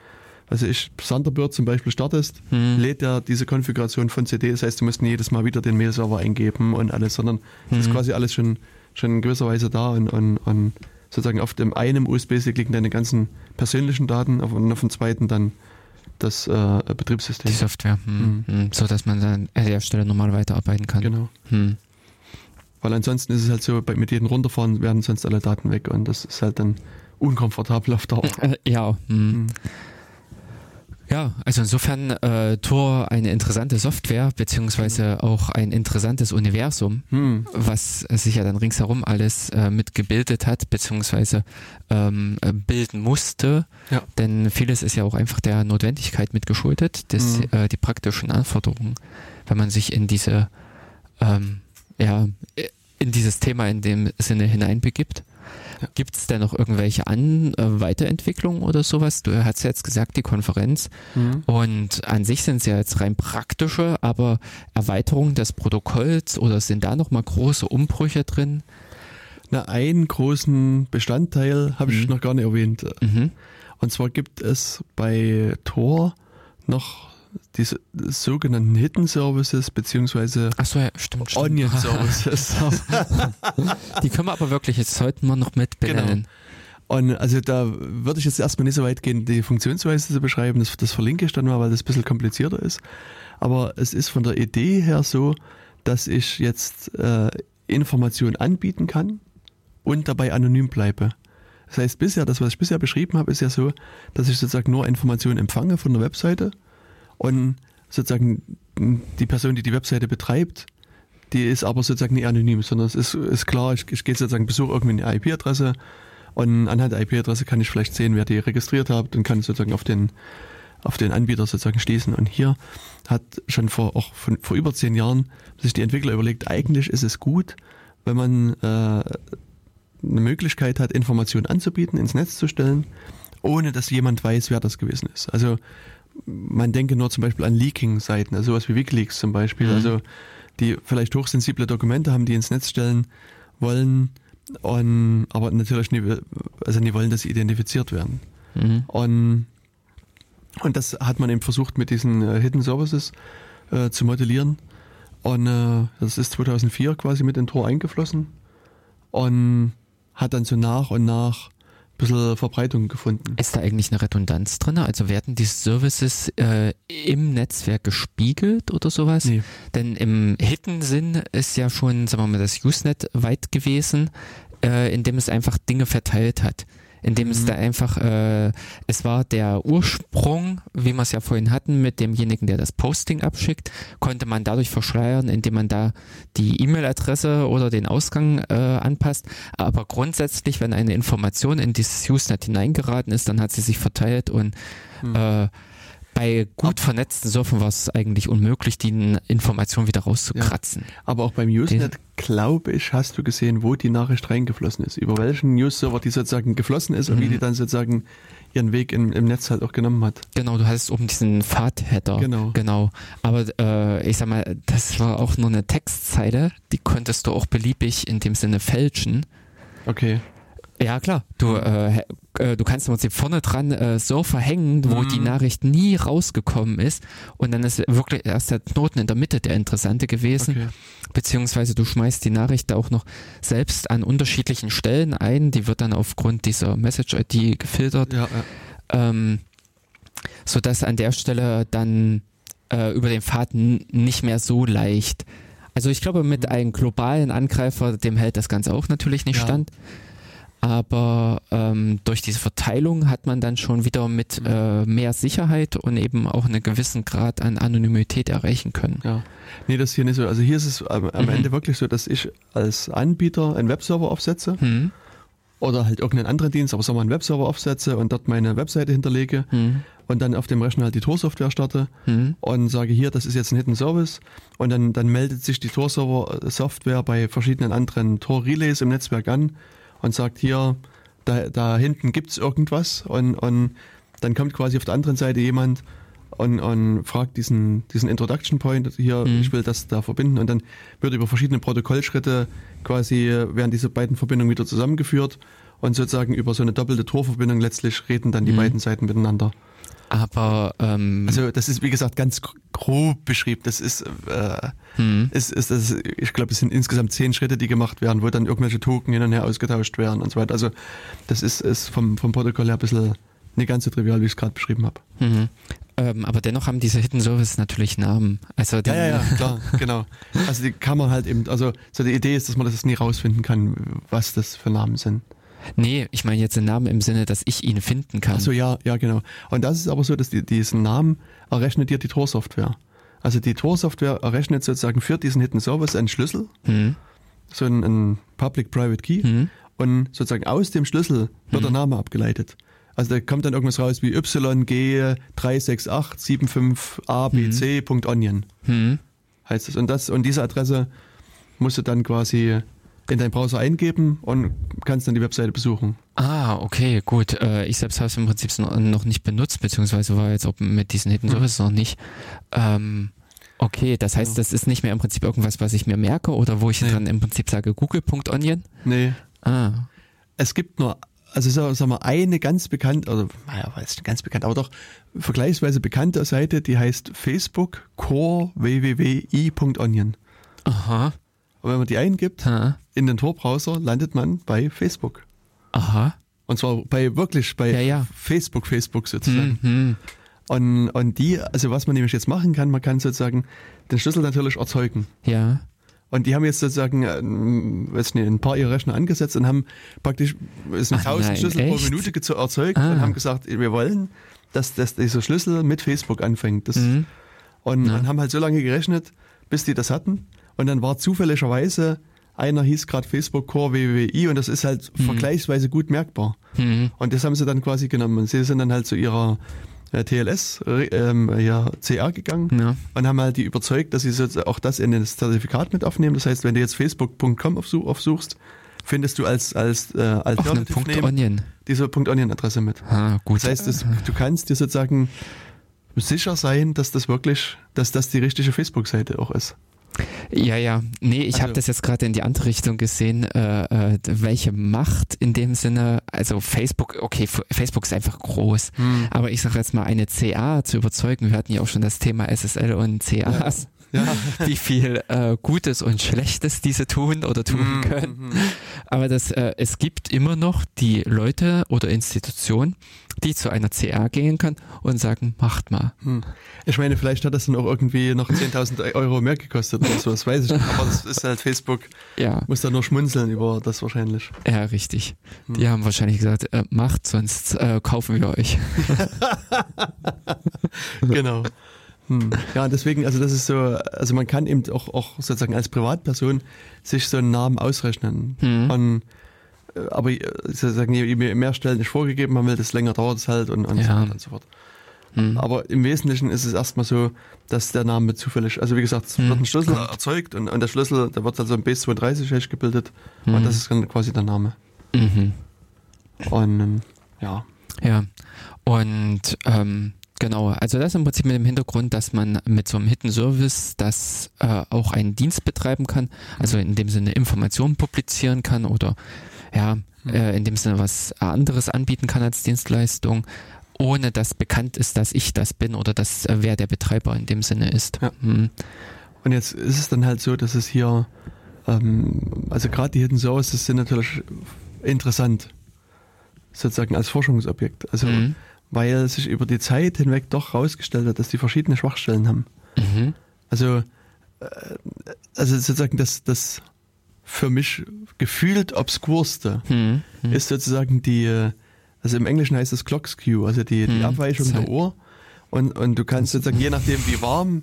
also ich, Thunderbird zum Beispiel startest, Mhm. lädt er diese Konfiguration von CD, das heißt, du musst nicht jedes Mal wieder den Mail-Server eingeben und alles, sondern es ist Mhm. quasi alles schon, schon in gewisser Weise da und, und, und sozusagen auf dem einen USB-Stick liegen deine ganzen persönlichen Daten auf, und auf dem zweiten dann das äh, Betriebssystem. Die Software, hm. Hm. so dass man dann an der Stelle normal weiterarbeiten kann. Genau. Hm. Weil ansonsten ist es halt so, bei, mit jedem Runterfahren werden sonst alle Daten weg und das ist halt dann unkomfortabel auf Dauer. Ja, hm. Mhm. Ja, also insofern äh, Tor eine interessante Software beziehungsweise auch ein interessantes Universum, Hm. was sich ja dann ringsherum alles äh, mitgebildet hat beziehungsweise ähm, äh, bilden musste, Ja. denn vieles ist ja auch einfach der Notwendigkeit mitgeschuldet, dass Mhm. äh, die praktischen Anforderungen, wenn man sich in diese ähm, ja in dieses Thema in dem Sinne hineinbegibt. Gibt es denn noch irgendwelche An äh, Weiterentwicklungen oder sowas? Du hast ja jetzt gesagt, die Konferenz. Hm. Und an sich sind es ja jetzt rein praktische, aber Erweiterungen des Protokolls oder sind da nochmal große Umbrüche drin? Na, einen großen Bestandteil habe ich Mhm. noch gar nicht erwähnt. Mhm. Und zwar gibt es bei Tor noch diese sogenannten Hidden Services beziehungsweise Achso, ja, stimmt, stimmt. Onion Services. Die können wir aber wirklich, jetzt sollten wir noch mit Genau. Und also da würde ich jetzt erstmal nicht so weit gehen, die Funktionsweise zu beschreiben. Das, das verlinke ich dann mal, weil das ein bisschen komplizierter ist. Aber es ist von der Idee her so, dass ich jetzt äh, Informationen anbieten kann und dabei anonym bleibe. Das heißt, bisher, das, was ich bisher beschrieben habe, ist ja so, dass ich sozusagen nur Informationen empfange von der Webseite und sozusagen die Person, die die Webseite betreibt, die ist aber sozusagen nicht anonym, sondern es ist, ist klar, ich, ich gehe sozusagen, besuche irgendwie eine IP-Adresse und anhand der IP-Adresse kann ich vielleicht sehen, wer die registriert hat und kann sozusagen auf den, auf den Anbieter sozusagen schließen. Und hier hat schon vor, auch von, vor über zehn Jahren sich die Entwickler überlegt, eigentlich ist es gut, wenn man äh, eine Möglichkeit hat, Informationen anzubieten, ins Netz zu stellen, ohne dass jemand weiß, wer das gewesen ist. Also man denke nur zum Beispiel an Leaking-Seiten, also sowas wie Wikileaks zum Beispiel, Mhm. also die vielleicht hochsensible Dokumente haben, die ins Netz stellen wollen, und, aber natürlich nie, also nie wollen, dass sie identifiziert werden. Mhm. Und, und das hat man eben versucht mit diesen äh, Hidden Services äh, zu modellieren. Und äh, das ist 2004 quasi mit in Tor eingeflossen und hat dann so nach und nach bisschen Verbreitung gefunden. Ist da eigentlich eine Redundanz drin? Also werden die Services äh, im Netzwerk gespiegelt oder sowas? Nee. Denn im Hidden-Sinn ist ja schon, sagen wir mal, das Usenet weit gewesen, äh, indem es einfach Dinge verteilt hat. Indem es Mhm. da einfach, äh, es war der Ursprung, wie wir es ja vorhin hatten, mit demjenigen, der das Posting abschickt, konnte man dadurch verschleiern, indem man da die E-Mail-Adresse oder den Ausgang äh, anpasst. Aber grundsätzlich, wenn eine Information in dieses Usenet hineingeraten ist, dann hat sie sich verteilt und Hm. äh, bei gut vernetzten Surfern war es eigentlich unmöglich, die Information wieder rauszukratzen. Aber auch beim Usenet, glaube ich, hast du gesehen, wo die Nachricht reingeflossen ist. Über welchen News-Server die sozusagen geflossen ist und wie Mhm. die dann sozusagen ihren Weg im, im Netz halt auch genommen hat. Genau, du hattest oben diesen Pfad-Header. Genau. Genau. Aber äh, ich sag mal, das war auch nur eine Textzeile, die konntest du auch beliebig in dem Sinne fälschen. Okay. Ja, klar. Du, äh, äh, du kannst im Prinzip vorne dran äh, so verhängen, wo Mhm. die Nachricht nie rausgekommen ist. Und dann ist wirklich erst der Knoten in der Mitte der interessante gewesen. okay. Beziehungsweise du schmeißt die Nachricht auch noch selbst an unterschiedlichen Stellen ein. Die wird dann aufgrund dieser Message-ID gefiltert. Ja, ja. ähm, so dass an der Stelle dann äh, über den Pfad n- nicht mehr so leicht. Also ich glaube, mit einem globalen Angreifer, dem hält das Ganze auch natürlich nicht Ja. stand. Aber ähm, durch diese Verteilung hat man dann schon wieder mit Mhm. äh, mehr Sicherheit und eben auch einen gewissen Grad an Anonymität erreichen können. Ja. Nee, das hier nicht so. Also hier ist es am, am Mhm. Ende wirklich so, dass ich als Anbieter einen Webserver aufsetze Hm, oder halt irgendeinen anderen Dienst, aber sagen wir einen Webserver aufsetze und dort meine Webseite hinterlege hm, und dann auf dem Rechner halt die Tor-Software starte hm, und sage hier, das ist jetzt ein Hidden Service und dann, dann meldet sich die Tor-Server-Software bei verschiedenen anderen Tor-Relays im Netzwerk an und sagt hier, da, da hinten gibt's irgendwas und, und dann kommt quasi auf der anderen Seite jemand und, und fragt diesen, diesen Introduction Point, hier, Mhm. ich will das da verbinden und dann wird über verschiedene Protokollschritte quasi, werden diese beiden Verbindungen wieder zusammengeführt und sozusagen über so eine doppelte Torverbindung letztlich reden dann die Mhm. beiden Seiten miteinander. Aber ähm, Also das ist wie gesagt ganz grob beschrieben. Das ist, äh, hm, ist, ist das, ich glaube, es sind insgesamt zehn Schritte, die gemacht werden, wo dann irgendwelche Token hin und her ausgetauscht werden und so weiter. Also das ist, ist vom, vom Protokoll her ein bisschen nicht ganz so trivial, wie ich es gerade beschrieben habe. mhm. ähm, aber dennoch haben diese Hidden Services natürlich Namen. Also Ja, ja, ja, klar, genau. Also die kann man halt eben, also so die Idee ist, dass man das nie rausfinden kann, was das für Namen sind. Nee, ich meine jetzt den Namen im Sinne, dass ich ihn finden kann. Also ja, ja, genau. Und das ist aber so, dass die, diesen Namen errechnet dir die Tor-Software. Also die Tor-Software errechnet sozusagen für diesen Hidden Service einen Schlüssel, Hm, so ein, ein Public-Private Key. hm, Und sozusagen aus dem Schlüssel wird der Name abgeleitet. Also da kommt dann irgendwas raus wie YG36875ABC.onion hm. heißt es. Und das und diese Adresse musst du dann quasi in deinen Browser eingeben und kannst dann die Webseite besuchen. Ah, okay, gut. Äh, ich selbst habe es im Prinzip noch- nicht benutzt, beziehungsweise war jetzt auch mit diesen Hidden Hm. Services noch nicht. Ähm, okay, das heißt, Ja. das ist nicht mehr im Prinzip irgendwas, was ich mir merke oder wo ich Nee. dann im Prinzip sage google.onion. Nee, Ah, es gibt nur, also so- sagen wir, eine ganz bekannt, oder naja, weiß nicht ganz bekannt, aber doch vergleichsweise bekannte Seite, die heißt Facebook Core www.i.onion. aha, Und wenn man die eingibt ha, in den Tor-Browser, landet man bei Facebook. aha, Und zwar bei wirklich bei Ja, ja. Facebook, Facebook sozusagen. hm, hm. Und, und die, also was man nämlich jetzt machen kann, man kann sozusagen den Schlüssel natürlich erzeugen. ja, Und die haben jetzt sozusagen ähm, weiß nicht, ein paar ihre Rechner angesetzt und haben praktisch sind Ach 1000 nein, Schlüssel pro echt? Minute geze- erzeugt Ah. und haben gesagt, wir wollen, dass, dass dieser Schlüssel mit Facebook anfängt. Das, hm. und, Ja. und haben halt so lange gerechnet, bis die das hatten. Und dann war zufälligerweise, einer hieß gerade Facebook Core WWI und das ist halt Mhm. vergleichsweise gut merkbar. Hm. Und das haben sie dann quasi genommen. Und sie sind dann halt zu ihrer äh, TLS, äh, ähm, ja, CR gegangen Ja. und haben halt die überzeugt, dass sie so auch das in das Zertifikat mit aufnehmen. Das heißt, wenn du jetzt facebook.com aufsuch, aufsuchst, findest du als, als äh, Alternative Punkt Name Onion. diese .onion-Adresse mit. Ah, gut. Das heißt, das, du kannst dir sozusagen sicher sein, dass das wirklich, dass das die richtige Facebook-Seite auch ist. Ja, ja. Nee, ich Also- habe das jetzt gerade in die andere Richtung gesehen, äh, äh, welche Macht in dem Sinne, also Facebook, okay, Facebook ist einfach groß, aber ich sage jetzt mal, eine CA zu überzeugen, wir hatten ja auch schon das Thema SSL und CAs, Ja. wie viel äh, Gutes und Schlechtes diese tun oder tun können. Mhm. Aber das, äh, es gibt immer noch die Leute oder Institutionen, die zu einer CA gehen können und sagen, macht mal. Hm. Ich meine, vielleicht hat das dann auch irgendwie noch 10.000 Euro mehr gekostet oder so, das weiß ich nicht. Aber das ist halt Facebook, Ja, muss da nur schmunzeln über das wahrscheinlich. ja, richtig. Hm. Die haben wahrscheinlich gesagt, äh, macht, sonst äh, kaufen wir euch. genau. Hm. Ja, deswegen, also das ist so, also man kann eben auch, auch sozusagen als Privatperson sich so einen Namen ausrechnen. Hm. Und, äh, aber äh, sozusagen, je mehr Stellen nicht vorgegeben haben will, desto länger dauert es halt und, und so Ja. weiter und so fort. Hm. Aber im Wesentlichen ist es erstmal so, dass der Name zufällig, also wie gesagt, es Hm, wird ein Schlüssel kommt. erzeugt und, und der Schlüssel, da wird also ein B32-Hash gebildet Hm. und das ist dann quasi der Name. Mhm. Und ähm, ja, Ja, und ähm, genau, also das im Prinzip mit dem Hintergrund, dass man mit so einem Hidden Service das äh, auch einen Dienst betreiben kann, also in dem Sinne Informationen publizieren kann oder ja, Mhm. äh, in dem Sinne was anderes anbieten kann als Dienstleistung, ohne dass bekannt ist, dass ich das bin oder dass äh, wer der Betreiber in dem Sinne ist. Ja. Hm. Und jetzt ist es dann halt so, dass es hier, ähm, also gerade die Hidden Services sind natürlich interessant, sozusagen als Forschungsobjekt. Also, Mhm. Weil sich über die Zeit hinweg doch herausgestellt hat, dass die verschiedene Schwachstellen haben. Mhm. Also, äh, also sozusagen das, das für mich gefühlt obskurste Hm. Hm. ist sozusagen die, äh, also im Englischen heißt es Clock Skew, also die, die Mhm. Abweichung Zeit. der Uhr. Und, und du kannst sozusagen, je nachdem wie warm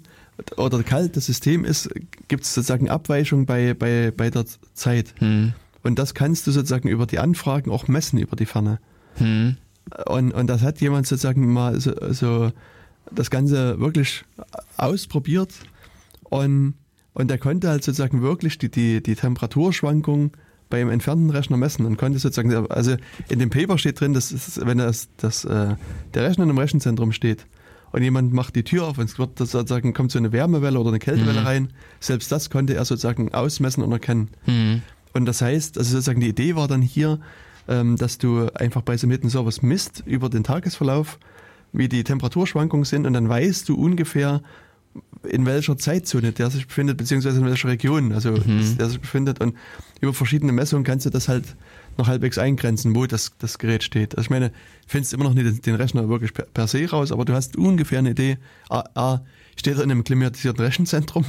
oder kalt das System ist, gibt es sozusagen Abweichung bei, bei, bei der Zeit. Hm. Und das kannst du sozusagen über die Anfragen auch messen über die Ferne. Hm. Und, und das hat jemand sozusagen mal so, so das Ganze wirklich ausprobiert und, und er konnte halt sozusagen wirklich die, die, die Temperaturschwankung beim entfernten Rechner messen und konnte sozusagen, also in dem Paper steht drin, dass ist, wenn das, das, äh, der Rechner im Rechenzentrum steht und jemand macht die Tür auf und es wird sozusagen, kommt so eine Wärmewelle oder eine Kältewelle mhm. rein, selbst das konnte er sozusagen ausmessen und erkennen. Mhm. Und das heißt, also sozusagen die Idee war dann hier, ähm, dass du einfach bei Simulten Servers misst über den Tagesverlauf, wie die Temperaturschwankungen sind und dann weißt du ungefähr, in welcher Zeitzone der sich befindet, beziehungsweise in welcher Region, also mhm. der sich befindet. Und über verschiedene Messungen kannst du das halt noch halbwegs eingrenzen, wo das, das Gerät steht. Also ich meine, findest immer noch nicht den Rechner wirklich per, per, se raus, aber du hast ungefähr eine Idee, A, A steht er in einem klimatisierten Rechenzentrum,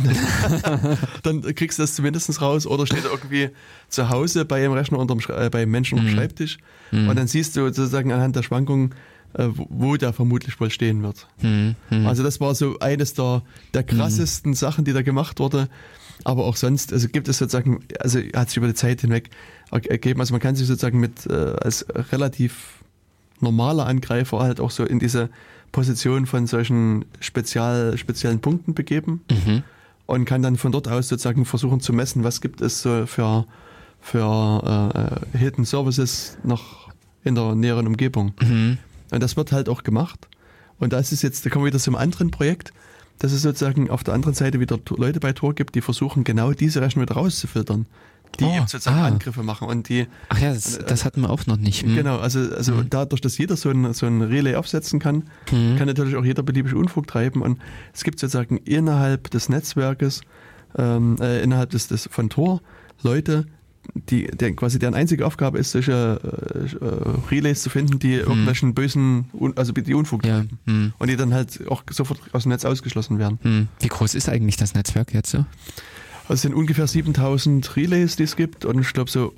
dann kriegst du das zumindest raus, oder steht er irgendwie zu Hause bei einem Rechner unterm, äh, bei einem Menschen mhm. Schreibtisch mhm. und dann siehst du sozusagen anhand der Schwankungen, äh, wo der vermutlich wohl stehen wird. Mhm. Also das war so eines der, der krassesten Sachen, die da gemacht wurde. Aber auch sonst, also gibt es sozusagen, also hat sich über die Zeit hinweg ergeben. Also man kann sich sozusagen mit äh, als relativ normaler Angreifer halt auch so in diese Position von solchen spezial, speziellen Punkten begeben mhm. und kann dann von dort aus sozusagen versuchen zu messen, was gibt es so für, für äh, Hidden Services noch in der näheren Umgebung. Mhm. Und das wird halt auch gemacht. Und da ist es jetzt, da kommen wir wieder zum anderen Projekt, dass es sozusagen auf der anderen Seite wieder Leute bei Tor gibt, die versuchen, genau diese Rechnung wieder rauszufiltern die oh, sozusagen ah. Angriffe machen und die. Ach ja, das, das hatten wir auch noch nicht. Hm. Genau, also, also hm. dadurch, dass jeder so ein, so ein Relay aufsetzen kann, hm. kann natürlich auch jeder beliebig Unfug treiben und es gibt sozusagen innerhalb des Netzwerkes, ähm, äh, innerhalb des, des von Tor Leute, die, der, quasi deren einzige Aufgabe ist, solche äh, äh Relays zu finden, die hm. irgendwelchen bösen, also die Unfug treiben. Ja. Hm. Und die dann halt auch sofort aus dem Netz ausgeschlossen werden. Hm. Wie groß ist eigentlich das Netzwerk jetzt so? Also es sind ungefähr 7000 Relays, die es gibt und ich glaube so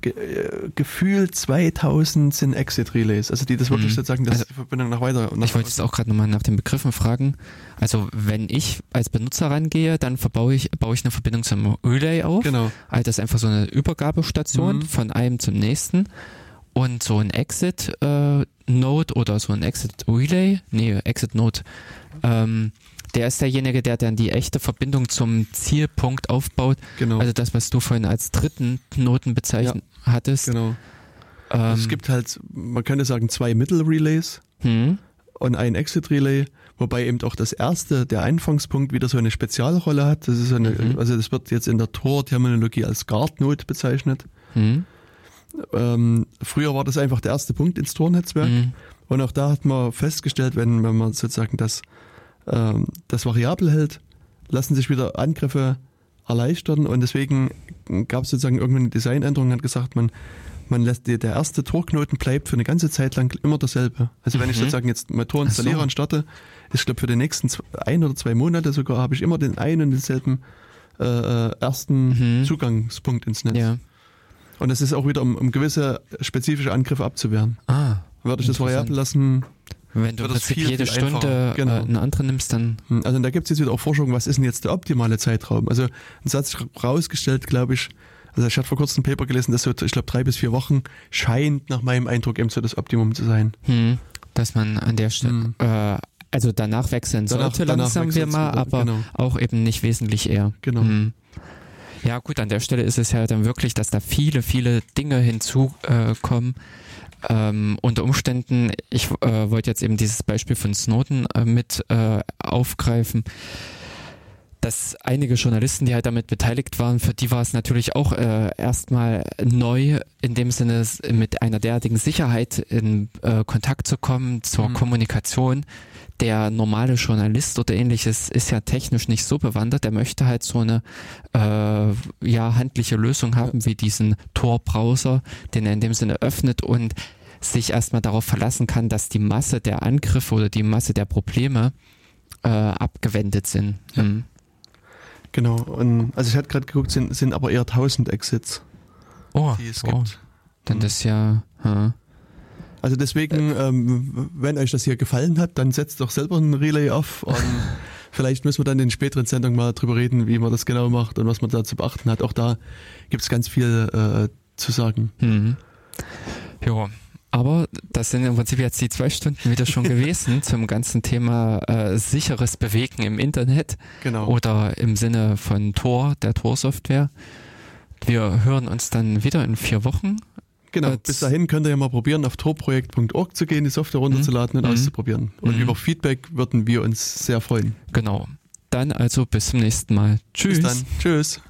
ge äh, gefühlt 2000 sind Exit-Relays, also die das wirklich mhm. sozusagen, dass also, die Verbindung nach weiter. Nach ich wollte jetzt auch gerade nochmal nach den Begriffen fragen. Also wenn ich als Benutzer rangehe, dann verbaue ich, baue ich eine Verbindung zum Relay auf. Genau. Also das ist einfach so eine Übergabestation mhm. von einem zum nächsten. Und so ein Exit-Node äh, oder so ein Exit-Relay, nee, Exit-Node, ähm, der ist derjenige, der dann die echte Verbindung zum Zielpunkt aufbaut. Genau. Also das, was du vorhin als dritten Knoten bezeichnet ja, hattest. Genau. Ähm, es gibt halt, man könnte sagen, zwei Mittelrelays hm. und ein Exit-Relay, wobei eben auch das erste, der Anfangspunkt, wieder so eine Spezialrolle hat. Das ist eine, mhm. also das wird jetzt in der Tor-Terminologie als Guard-Node bezeichnet. Mhm. Ähm, früher war das einfach der erste Punkt ins Tor-Netzwerk. Mhm. Und auch da hat man festgestellt, wenn, wenn man sozusagen das ähm, das variabel hält, lassen sich wieder Angriffe erleichtern und deswegen gab es sozusagen irgendwann eine Designänderung, hat gesagt, man, man lässt der erste Torknoten bleibt für eine ganze Zeit lang immer dasselbe. Also wenn mhm. ich sozusagen jetzt mal Tor installiere so. und starte, ich glaube für die nächsten zwei, ein oder zwei Monate sogar habe ich immer den einen und denselben äh, äh, ersten mhm. Zugangspunkt ins Netz. Ja. Und das ist auch wieder, um, um gewisse spezifische Angriffe abzuwehren. Ah, Würde ich das variabel lassen, wenn du das viel, jede viel Stunde äh, genau. eine andere nimmst, dann. Hm, also da gibt es jetzt wieder auch Forschung, was ist denn jetzt der optimale Zeitraum? Also ein Satz rausgestellt, glaube ich, also ich hatte vor kurzem ein Paper gelesen, dass so, ich glaube, drei bis vier Wochen scheint nach meinem Eindruck eben so das Optimum zu sein. Hm, dass man an der Stelle, hm. äh, also danach wechseln danach, sollte danach langsam wir mal, aber genau. auch eben nicht wesentlich eher. Genau. Hm. Ja gut, an der Stelle ist es ja dann wirklich, dass da viele, viele Dinge hinzukommen. Äh, ähm, unter Umständen, ich äh, wollte jetzt eben dieses Beispiel von Snowden äh, mit äh, aufgreifen dass einige Journalisten, die halt damit beteiligt waren, für die war es natürlich auch äh, erstmal neu, in dem Sinne mit einer derartigen Sicherheit in äh, Kontakt zu kommen zur mhm. Kommunikation. Der normale Journalist oder ähnliches ist ja technisch nicht so bewandert. Der möchte halt so eine äh, ja handliche Lösung haben wie diesen Tor-Browser, den er in dem Sinne öffnet und sich erstmal darauf verlassen kann, dass die Masse der Angriffe oder die Masse der Probleme äh, abgewendet sind. Ja. Mhm. Genau, und also ich hatte gerade geguckt, sind, sind aber eher 1000 Exits, oh, die es oh. gibt. Dann das ja. Hm. Also deswegen, äh, ähm, wenn euch das hier gefallen hat, dann setzt doch selber ein Relay auf und vielleicht müssen wir dann in späteren Sendungen mal drüber reden, wie man das genau macht und was man da zu beachten hat. Auch da gibt es ganz viel äh, zu sagen. Mhm. Ja, aber das sind im Prinzip jetzt die zwei Stunden wieder schon gewesen zum ganzen Thema äh, sicheres Bewegen im Internet. Genau. Oder im Sinne von Tor, der Tor-Software. Wir hören uns dann wieder in vier Wochen. Genau, Äh, bis dahin könnt ihr ja mal probieren, auf torprojekt.org zu gehen, die Software runterzuladen und Mhm. auszuprobieren. Und Mhm. über Feedback würden wir uns sehr freuen. Genau. Dann also bis zum nächsten Mal. Tschüss. Bis dann. Tschüss.